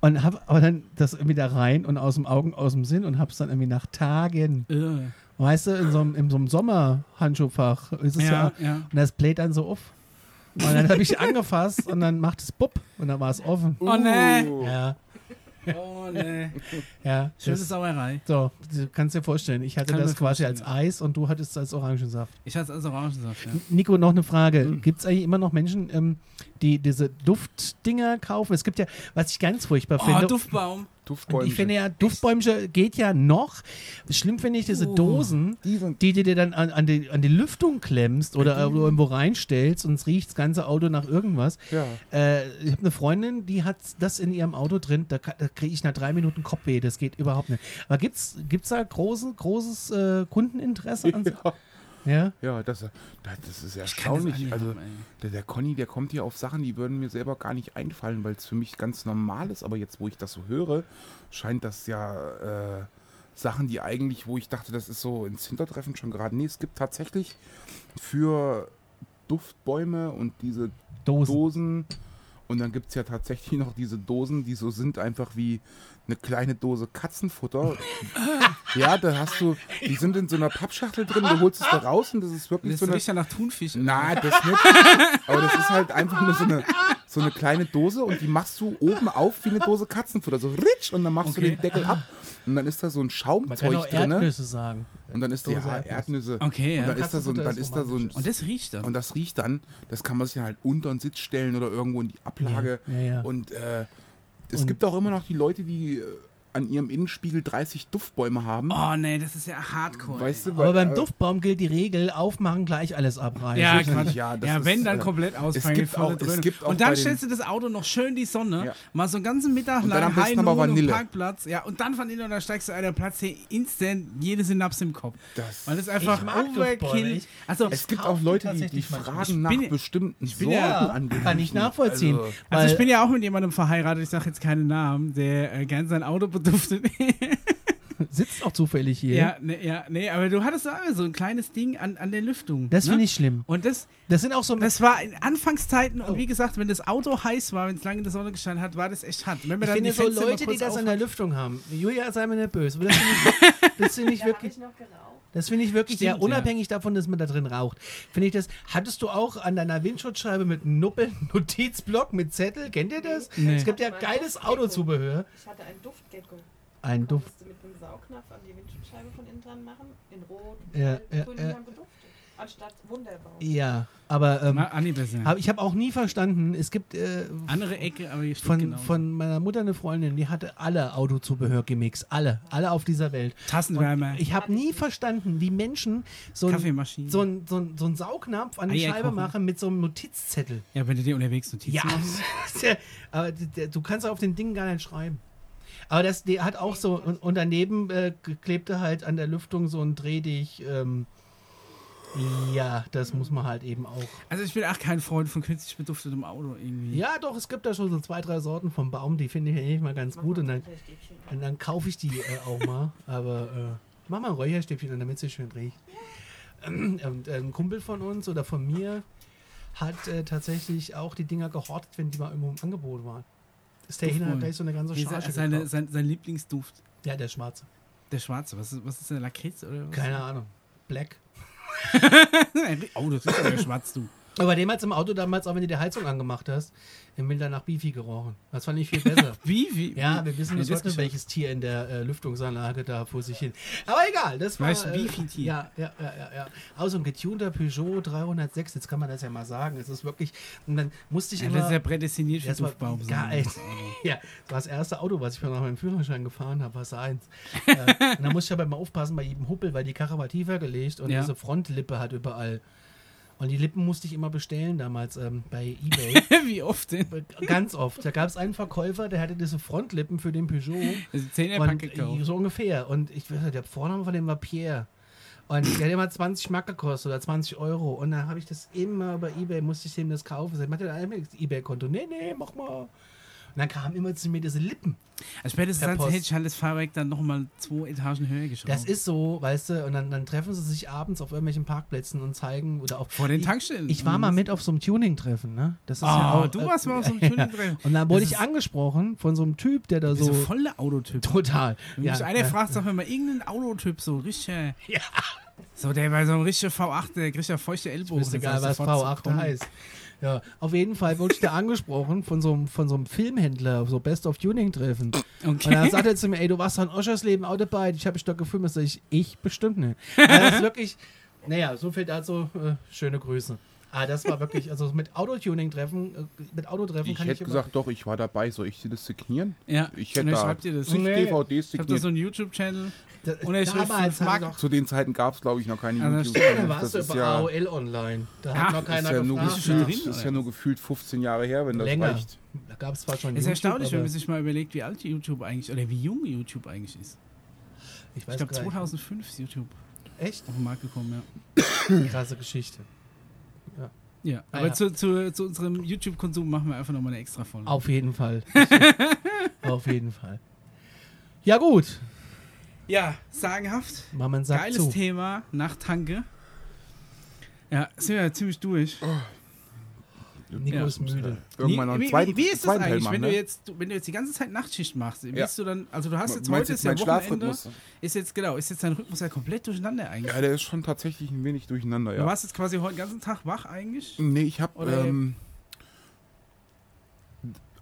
und habe aber dann das irgendwie da rein und aus dem Augen, aus dem Sinn und habe es dann irgendwie nach Tagen, Äh. weißt du, in so einem, in so einem Sommerhandschuhfach ist es ja, Ja, ja. und das bläht dann so auf. Und dann habe ich angefasst und dann macht es bupp und dann war es offen. Oh, nee. Uh. Ja, Oh, ne. ja. Schöne Sauerei. so, du kannst dir vorstellen, ich hatte Kann das quasi als. Eis und du hattest es als Orangensaft. Ich hatte es als Orangensaft, ja. Nico, noch eine Frage. Hm. Gibt es eigentlich immer noch Menschen, ähm, die diese Duftdinger kaufen? Es gibt ja, was ich ganz furchtbar Oh, finde. Duftbaum. Duftbäumchen. ich finde ja, Duftbäumchen geht ja noch. Schlimm finde ich diese Oh. Dosen, die die du dir dann an, an, die, an die Lüftung klemmst oder irgendwo reinstellst und es riecht das ganze Auto nach irgendwas. ja. Äh, ich habe eine Freundin, die hat das in ihrem Auto drin, da, da kriege ich nach drei Minuten Kopfweh, das geht überhaupt nicht. Aber gibt's, gibt's da große, großes äh, Kundeninteresse an so? Ja. Ja, das, das, das ist Kann das erstaunlich. alle Also der, der Conny, der kommt hier auf Sachen, die würden mir selber gar nicht einfallen, weil es für mich ganz normal ist. Aber jetzt, wo ich das so höre, scheint das ja äh, Sachen, die eigentlich, wo ich dachte, das ist so ins Hintertreffen schon gerade. Nee, es gibt tatsächlich für Duftbäume und diese Dosen. Dosen. Und dann gibt es ja tatsächlich noch diese Dosen, die so sind einfach wie eine kleine Dose Katzenfutter. ja, da hast du, die sind in so einer Pappschachtel drin, du holst es da raus und das ist wirklich Das so eine. riecht ja nach Thunfisch. Na, das nicht. Aber das ist halt einfach nur so eine, so eine kleine Dose und die machst du oben auf wie eine Dose Katzenfutter. So ritsch und dann machst du Okay. den Deckel ab und dann ist da so ein Man kann Schaumzeug auch drin. Erdnüsse sagen. Und dann ist da ja, Erdnüsse. Erdnüsse. Okay, ja. Und dann ist da so, dann ist ist da so ein, Und das riecht dann. und das riecht dann, das kann man sich dann halt unter den Sitz stellen oder irgendwo in die Ablage. Ja, ja, ja. Und äh, es Und- gibt auch immer noch die Leute, die äh, an ihrem Innenspiegel 30 Duftbäume haben. oh, nee, das ist ja hardcore. weißt du, Aber weil, beim äh, Duftbaum gilt die Regel, aufmachen, gleich alles abreißen. Ja, Quatsch. ja, Ja, das ist, wenn, dann äh, komplett es ausfangen. gibt volle auch- es Dröhne. gibt auch und dann stellst du das Auto noch schön die Sonne, Ja. mal so einen ganzen Mittag Und dann lang am besten High aber Noon und. Parkplatz. Ja, und dann von innen und dann steigst du ein, dann platzt dir instant jede Synapse im Kopf. Das, Weil es einfach Ich mag Duftbäume. Overkill. Ich- Also, es gibt auch Leute, die, die fragen Ich nach bin- bestimmten bin Sorten ja- an kann ich nachvollziehen. Also, also ich bin ja auch mit jemandem verheiratet, ich sage jetzt keinen Namen, der äh, gern sein Auto beduftet. Sitzt auch zufällig hier. Ja, ne, ja, nee, aber du hattest auch so ein kleines Ding an, an der Lüftung. Das ne? finde ich schlimm. Und das, Das sind auch so. das war in Anfangszeiten Oh. und wie gesagt, wenn das Auto heiß war, wenn es lange in der Sonne gestanden hat, war das echt hart. Wenn wir Ich dann finde so Leute, die das an der Lüftung haben. Julia, sei mir nicht böse. aber Das finde ich, das finde ich wirklich. ich noch geraucht. Das finde ich wirklich Stimmt, sehr unabhängig davon, dass man da drin raucht. Finde ich das. Hattest du auch an deiner Windschutzscheibe mit einem Nuppel, Notizblock mit Zettel? Kennt ihr das? Nee. Es gibt ja geiles. Autozubehör. Ich hatte einen Duftgecko. Ein Duft. Du mit einem Saugnapf an die Windschutzscheibe von innen dran machen. In Rot, Ja, ja, Grün, ja. Die. Anstatt Wunderbaum. Ja, aber ähm, hab, ich habe auch nie verstanden. Es gibt äh, Andere Ecke, aber hier steht von, genau. von meiner Mutter eine Freundin, die hatte alle Autozubehör gemixt. Alle. Alle auf dieser Welt. Tassenwärmer, Ich habe nie verstanden, wie Menschen so ein, Kaffeemaschine. so ein, so ein, so ein Saugnapf an die Eier Scheibe kochen. machen mit so einem Notizzettel. ja, wenn du dir unterwegs Notizen Ja, machst. der, aber du kannst auf den Dingen gar nicht schreiben. Aber das der hat auch so, und, und daneben äh, klebte halt an der Lüftung so ein Drehdig. Ähm, ja, das muss man halt eben auch. Also ich bin auch kein Freund von künstlich beduftetem Auto irgendwie. Ja, doch, es gibt da schon so zwei, drei Sorten vom Baum, die finde ich eigentlich mal ganz gut. Und dann, und dann kaufe ich die äh, auch mal. Aber äh, mach mal ein Räucherstäbchen, an, damit sie schön riecht. Und äh, ein Kumpel von uns oder von mir hat äh, tatsächlich auch die Dinger gehortet, wenn die mal irgendwo im Angebot waren. Ist der hin und hat Duftbombe. gleich so eine ganze Charge seine, sein, sein Lieblingsduft. Ja, der schwarze. Der schwarze. Was ist, was ist der Lakritz oder was? Keine Ahnung. Black. oh, das ist ja der schwarz, du. Aber dem hat im Auto damals, auch wenn du die Heizung angemacht hast, im Winter nach Beefy gerochen. Das fand ich viel besser. Wie ja, wir wissen bis heute welches Tier in der äh, Lüftungsanlage da vor sich hin. Aber egal, das war. Weißt du, äh, Beefy-Tier? Ja, ja, ja, ja, ja. Also ein getunter Peugeot 306, jetzt kann man das ja mal sagen. Es ist wirklich. Und dann musste ich Ja, immer. das ist ja prädestiniert für Duftbaum. geil. Ja, das war das erste Auto, was ich nach meinem Führerschein gefahren habe, war seins. äh, und da musste ich aber immer aufpassen bei jedem Huppel, weil die Karre war tiefer gelegt und Ja. diese Frontlippe hat überall. Und die Lippen musste ich immer bestellen damals ähm, bei Ebay. Wie oft denn? Ganz oft. Da gab es einen Verkäufer, der hatte diese Frontlippen für den Peugeot. Also 10 Pack Und, gekauft. äh, so ungefähr. Und ich weiß nicht, der Vorname von dem war Pierre. Und der hat immer 20 Mark gekostet oder 20 Euro. Und dann habe ich das immer bei Ebay, musste ich dem das kaufen. Ich dir ein Ebay-Konto. Nee, nee, mach mal. Und dann kamen immer zu mir diese Lippen. Also spätestens dann hätte ich halt das Fahrwerk dann nochmal zwei Etagen höher geschraubt. Das ist so, weißt du, und dann, dann treffen sie sich abends auf irgendwelchen Parkplätzen und zeigen oder auch. Vor den Ich- Tankstellen. Ich war mal mit auf so einem Tuning-Treffen, ne? Das ist Ah, auch, du äh, warst mal auf so einem Tuning-Treffen. Und dann wurde Das ich angesprochen von so einem Typ, der da So so. voll der Autotyp. Total. Wenn Ja, mich einer ja. fragt, sag mir mal irgendeinen Autotyp, so richtig. Ja. So, der bei so einem richtigen V8, der kriegt ja feuchte Ellbogen. Ist egal, was sofort V8 zu kommen. heißt. Ja, auf jeden Fall wurde ich da angesprochen von so, einem, von so einem Filmhändler, so Best of Tuning Treffen. Und dann Okay. sagt er zu mir, ey, du warst an Oschersleben Autobahn, ich habe mich doch gefilmt. Sag ich, ich bestimmt nicht. Also das ist wirklich, naja, so viel dazu, äh, schöne Grüße. Ah, das war wirklich, also mit Autotuning-Treffen, äh, mit Autotreffen Ich kann hätte ich gesagt, doch, ich war dabei. Soll ich dir das signieren? Ja, Ich hätte dann da schreibt ihr das. zig Nee. DVDs Ich hab da signiert. so einen YouTube-Channel. Und schrift damals Mark. Zu den Zeiten gab es, glaube ich, noch keine das YouTube. stimmt. da das warst du ist über ja, AOL online. Da hat noch ist keiner ja nur gefühlt, drin, ist ja nur gefühlt 15 Jahre her, wenn das Länger. reicht. Da gab es zwar schon Ist YouTube, erstaunlich, wenn man sich mal überlegt, wie alt YouTube eigentlich, oder wie jung YouTube eigentlich ist. ich Ich glaube, gar nicht. 2005 ist YouTube Echt? auf den Markt gekommen, ja. Krasse Geschichte. Ja, Ah, aber ja. Zu, zu, zu unserem YouTube-Konsum machen wir einfach nochmal eine extra Folge. Auf jeden Fall. Auf jeden Fall. Ja, gut. Ja, sagenhaft. Machen sagt Geiles zu. Thema, Nachttanke. Ja, sind wir ja ziemlich durch. Nico Ja. ist müde. Irgendwann noch einen wie, zweiten, wie, wie ist das zweiten Teil eigentlich, machen, wenn, ne? du jetzt, du- wenn du jetzt die ganze Zeit Nachtschicht machst? Bist du dann, also du hast jetzt Du meinst heute jetzt ist ja Wochenende, Schlafrhythmus? ist jetzt genau, ist jetzt dein Rhythmus ja komplett durcheinander eigentlich. Ja, der ist schon tatsächlich ein wenig durcheinander, Du ja. warst jetzt quasi heute den ganzen Tag wach eigentlich. Nee, ich habe ähm,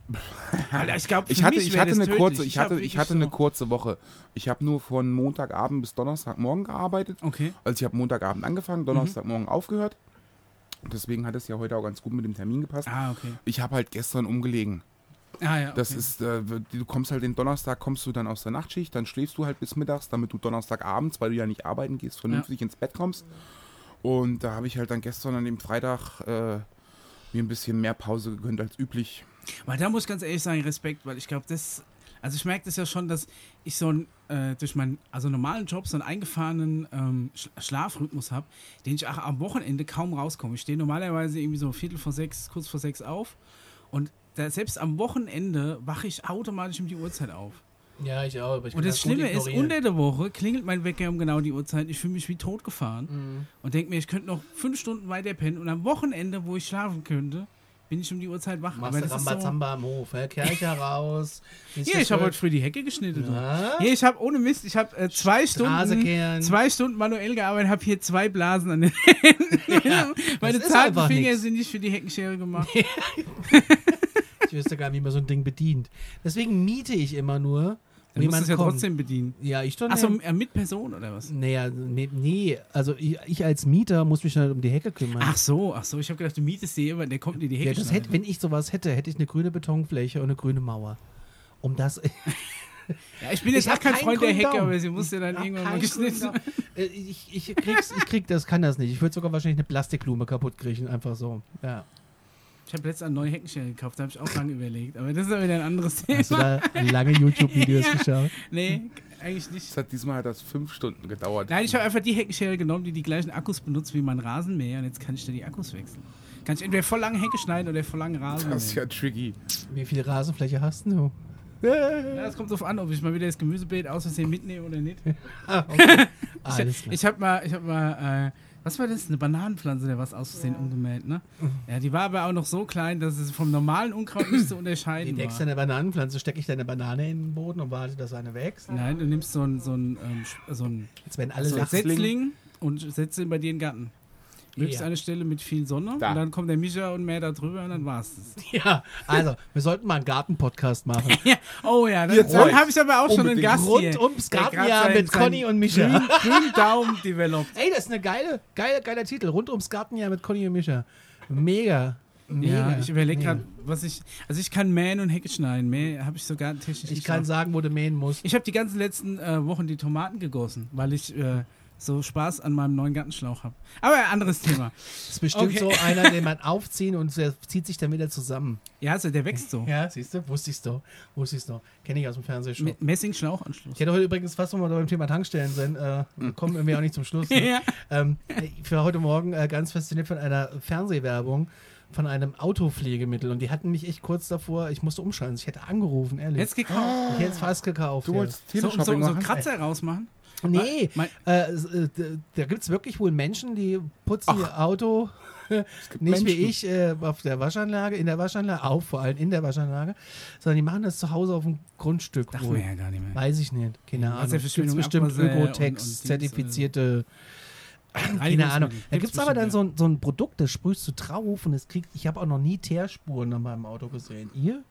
Alter, ich glaube, ich hatte, ich hatte eine kurze, ich hatte, ich hatte eine kurze Woche. Ich habe nur von Montagabend bis Donnerstagmorgen gearbeitet. Okay. Also ich habe Montagabend angefangen, Mhm. Donnerstagmorgen aufgehört. Und deswegen hat es ja heute auch ganz gut mit dem Termin gepasst. Ah, okay. Ich habe halt gestern umgelegen. Ah, ja. Okay. Das ist, äh, du kommst halt den Donnerstag, kommst du dann aus der Nachtschicht, dann schläfst du halt bis mittags, damit du Donnerstagabends, weil du ja nicht arbeiten gehst, vernünftig ins Bett kommst. Und da habe ich halt dann gestern an dem Freitag äh, mir ein bisschen mehr Pause gegönnt als üblich. Weil da muss ich ganz ehrlich sagen, Respekt, weil ich glaube, das. Also ich merke das ja schon, dass ich so einen, äh, durch meinen also normalen Job so einen eingefahrenen ähm, Sch Schlafrhythmus habe, den ich auch am Wochenende kaum rauskomme. Ich stehe normalerweise irgendwie so Viertel vor sechs, kurz vor sechs auf und da, selbst am Wochenende wache ich automatisch um die Uhrzeit auf. Ja, ich auch. Aber ich Und das Schlimme ist, unter der Woche klingelt mein Wecker um genau die Uhrzeit. Ich fühle mich wie tot gefahren Mhm. und denke mir, ich könnte noch fünf Stunden weiter pennen. Und am Wochenende, wo ich schlafen könnte, bin ich um die Uhrzeit wach. Machst das so, Rambazamba am Hof, ja? Kercher raus. Hier, ich habe heute früh die Hecke geschnitten. Ja? Hier, ich habe ohne Mist, ich habe äh, zwei Straße Stunden, kehren. zwei Stunden manuell gearbeitet, habe hier zwei Blasen an den Händen. Meine ist zarten Finger nix. sind nicht für die Heckenschere gemacht. Ich wüsste gar nicht, wie man so ein Ding bedient. Deswegen miete ich immer nur, Dann wie musst du es ja kommt. trotzdem bedienen. Ja, ich schon. Achso, äh, mit Person oder was? Naja, nee, nee, also ich, ich als Mieter muss mich dann um die Hecke kümmern. Ach so, ach so, ich habe gedacht, du mietest dir jemanden, der kommt in die Hecke ja, das hätte, wenn ich sowas hätte, hätte ich eine grüne Betonfläche und eine grüne Mauer. Um das. Ja, ich bin jetzt Ich auch kein Freund der Hecke, aber sie muss ja dann irgendwann mal geschnitten. Äh, ich, ich krieg's, ich krieg das, kann das nicht. Ich würde sogar wahrscheinlich eine Plastikblume kaputt kriegen, einfach so. Ja. Ich habe letztens eine neue Heckenschere gekauft, da habe ich auch lange überlegt. Aber das ist aber wieder ein anderes Thema. Hast du da lange YouTube-Videos Ja. geschaut? Nee, eigentlich nicht. Es hat diesmal hat das fünf Stunden gedauert. Nein, ich habe einfach die Heckenschere genommen, die die gleichen Akkus benutzt wie mein Rasenmäher und jetzt kann ich da die Akkus wechseln. Kann ich entweder voll lange Hecke schneiden oder voll lange Rasen das ist ja tricky. Wie viel Rasenfläche hast du? Ja, es kommt drauf an, ob ich mal wieder das Gemüsebeet aus Versehen mitnehme oder nicht. Ah, okay. Ich, Alles klar. ich habe mal, ich hab mal, äh, was war das? Eine Bananenpflanze, der was aus Versehen umgemäht, ne? Ja, die war aber auch noch so klein, dass es vom normalen Unkraut nicht zu Die unterscheiden deckst war. eine Bananenpflanze, stecke ich deine Banane in den Boden und warte, dass eine wächst. Nein, du nimmst so ein, so ein, ähm, so ein Jetzt werden alle so. Setzling und setzt ihn bei dir in den Garten. Möglichst Ja. eine Stelle mit viel Sonne Da. und dann kommt der Micha und mehr da drüber und dann war's das. Ja, also, wir sollten mal einen Garten-Podcast machen. Ja. Oh ja, dann, dann habe ich aber auch schon einen Unbedingt. Gast Rund hier. ums Gartenjahr mit Conny und Micha. Grün, Daumen developt. Ey, das ist eine geile, geile, geiler Titel. Rund ums Gartenjahr mit Conny und Micha. Mega. Mega. Ja, ich überlege gerade, was ich. Also ich kann mähen und Hecke schneiden. Mähen habe ich sogar technisch Ich kann drauf. sagen, wo du mähen musst. Ich habe die ganzen letzten äh, Wochen die Tomaten gegossen, weil ich äh, so Spaß an meinem neuen Gartenschlauch habe. Aber ein anderes Thema. Das ist bestimmt Okay. so einer, den man aufziehen und der zieht sich dann wieder zusammen. Ja, also der wächst so. Ja, siehst du? Wusste ich's doch. Wusste ich's doch. Kenne ich aus dem Fernsehen schon. Mit Messing-Schlauchanschluss. Ich hätte heute übrigens fast, wenn wir beim Thema Tankstellen sind, äh, wir kommen irgendwie auch nicht zum Schluss. Ne? Ja. ähm, ich war heute Morgen äh, ganz fasziniert von einer Fernsehwerbung von einem Autopflegemittel und die hatten mich echt kurz davor, ich musste umschalten. Ich hätte angerufen, ehrlich. Jetzt gekauft. ich hätte es fast gekauft. Du ja. wolltest So, so, Teleshopping so machen? Kratzer rausmachen. Nee, Mein, äh, äh, da gibt es wirklich wohl Menschen, die putzen ihr Auto gibt nicht Menschen. wie ich äh, auf der Waschanlage, in der Waschanlage, auch vor allem in der Waschanlage, sondern die machen das zu Hause auf dem Grundstück darf wohl. man ja gar nicht mehr. Weiß ich nicht, keine Ahnung. Gibt's Wasserverschwendung, bestimmt Abwasser und- und Ökotex, Dings, zertifizierte, keine. Ahnung. Da gibt es aber dann so ein, so ein Produkt, das sprühst du drauf und es kriegt, ich habe auch noch nie Teerspuren an meinem Auto gesehen. Ihr?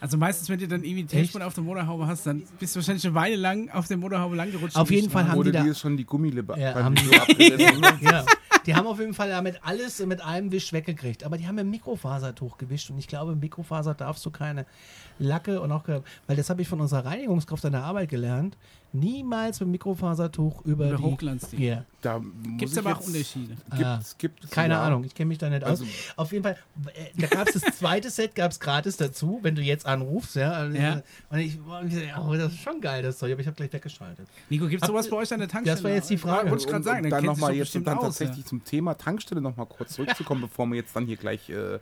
Also meistens, wenn du dann irgendwie Telefon auf der Motorhaube hast, dann bist du wahrscheinlich eine Weile lang auf der Motorhaube lang gerutscht. Auf jeden Fall haben Oder die da- ist schon die Gummilippe Ja, beim haben die- abgerissen. ne? ja. Die haben auf jeden Fall damit alles mit einem Wisch weggekriegt. Aber die haben im Mikrofasertuch gewischt. Und ich glaube, im Mikrofaser darfst du keine Lacke und auch keine, weil das habe ich von unserer Reinigungskraft an der Arbeit gelernt. Niemals mit Mikrofasertuch über, Über die. Hochglanzdinge. Ja. Da Gibt es aber auch Unterschiede. Ah. Gibt's, gibt's, Keine ja. Ahnung, ich kenne mich da nicht aus. Also- Auf jeden Fall, äh, da gab es das zweite Set, gab es gratis dazu, wenn du jetzt anrufst, ja. Und Ja. Und ich, und ich oh, das ist schon geil, das Zeug, aber ich habe gleich weggeschaltet. Nico, gibt es sowas bei euch an der Tankstelle? Das war jetzt die Frage. Ja, wollte ich gerade sagen. um dann nochmal jetzt dann aus, tatsächlich zum Thema Tankstelle nochmal kurz zurückzukommen, bevor wir jetzt dann hier gleich. Äh,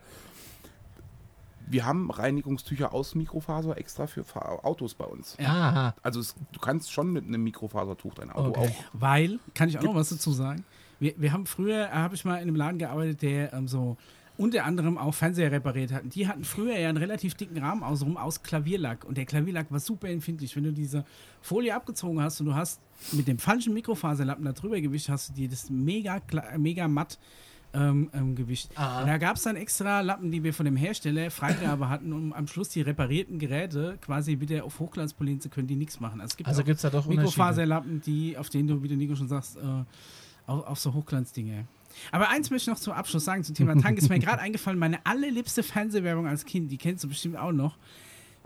wir haben Reinigungstücher aus Mikrofaser extra für Autos bei uns. Ja. Also es, du kannst schon mit einem Mikrofasertuch dein Auto Okay. auch. Weil, kann ich auch noch was dazu sagen? Wir, wir haben früher, äh, habe ich mal in einem Laden gearbeitet, der ähm, so unter anderem auch Fernseher repariert hat. Und Die hatten früher ja einen relativ dicken Rahmen außenrum aus Klavierlack. Und der Klavierlack war super empfindlich. Wenn du diese Folie abgezogen hast und du hast mit dem falschen Mikrofaserlappen da drüber gewischt, hast du dir das mega, mega matt ähm, ähm, gewischt. Ah. Und da gab es dann extra Lappen, die wir von dem Hersteller Freigabe hatten, um am Schluss die reparierten Geräte quasi wieder auf Hochglanz polieren zu können, die nichts machen. Also es gibt Also auch gibt es da doch. Mikrofaserlappen, die, auf denen du, wie der Nico schon sagst, äh, auf, auf so Hochglanzdinge. Aber eins möchte ich noch zum Abschluss sagen zum Thema Tank. ist mir gerade eingefallen, meine allerliebste Fernsehwerbung als Kind, die kennst du bestimmt auch noch.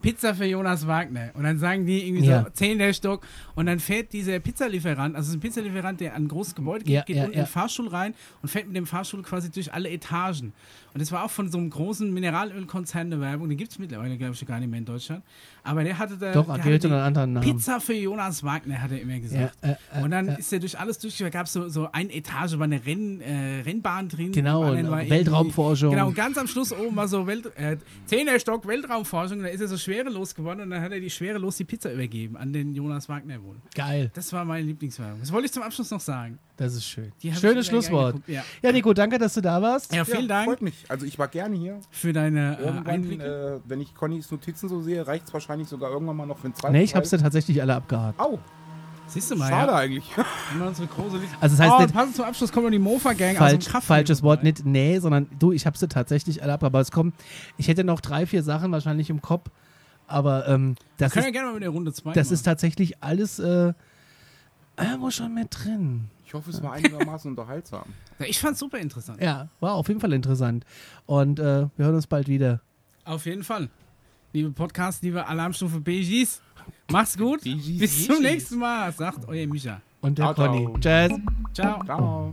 Pizza für Jonas Wagner. Und dann sagen die irgendwie Ja. so, 10 der Stock. Und dann fährt dieser Pizzalieferant, also es ist ein Pizzalieferant, der an ein großes Gebäude geht, Ja, geht ja, unten in den Fahrstuhl rein und fährt mit dem Fahrstuhl quasi durch alle Etagen. Und das war auch von so einem großen Mineralölkonzern eine Werbung. Den gibt es mittlerweile, glaube ich, gar nicht mehr in Deutschland. Aber der hatte da. Doch, der hatte einen anderen Namen. Pizza für Jonas Wagner, hat er immer gesagt. Ja, äh, äh, und dann äh. ist er durch alles durch. Da gab es so, so eine Etage, war eine Renn, äh, Rennbahn drin. Genau, Weltraumforschung. Genau, und ganz am Schluss oben war so Welt, äh, 10. Stock Weltraumforschung. Da ist er so schwerelos geworden und dann hat er die schwerelos die Pizza übergeben an den Jonas Wagner wohl. Geil, Das war meine Lieblingswerbung. Das wollte ich zum Abschluss noch sagen. Das ist schön. Schönes Schlusswort. Ja. Ja, Nico, danke, dass du da warst. ja, vielen ja, Dank Freut mich. Also ich war gerne hier. für deine äh, Irgendwann, Einblicke. äh, wenn ich Connys Notizen so sehe, reicht es wahrscheinlich sogar irgendwann mal noch für einen zweiten Nee, ich habe Teil. sie tatsächlich alle abgehakt. Au, Siehst du mal, schade ja. eigentlich. Also das heißt oh, nicht- passend zum Abschluss kommt noch die Mofa-Gang aus Falsch, dem Kraft. falsches Wort, nicht nee, sondern du, ich habe sie tatsächlich alle abgehakt. Aber es kommen, ich hätte noch drei, vier Sachen wahrscheinlich im Kopf, aber ähm, das, Können wir ist, gerne mal mit der Runde 2 das ist tatsächlich alles äh, irgendwo schon mit drin. Ich hoffe, es war einigermaßen unterhaltsam. Ich fand's super interessant. Ja, war auf jeden Fall interessant. Und äh, wir hören uns bald wieder. Auf jeden Fall. Liebe Podcast, liebe Alarmstufe BGs, macht's gut. BGs. Bis zum nächsten Mal, sagt euer Micha. Und der. Conny. Tschüss. Ciao. Ciao.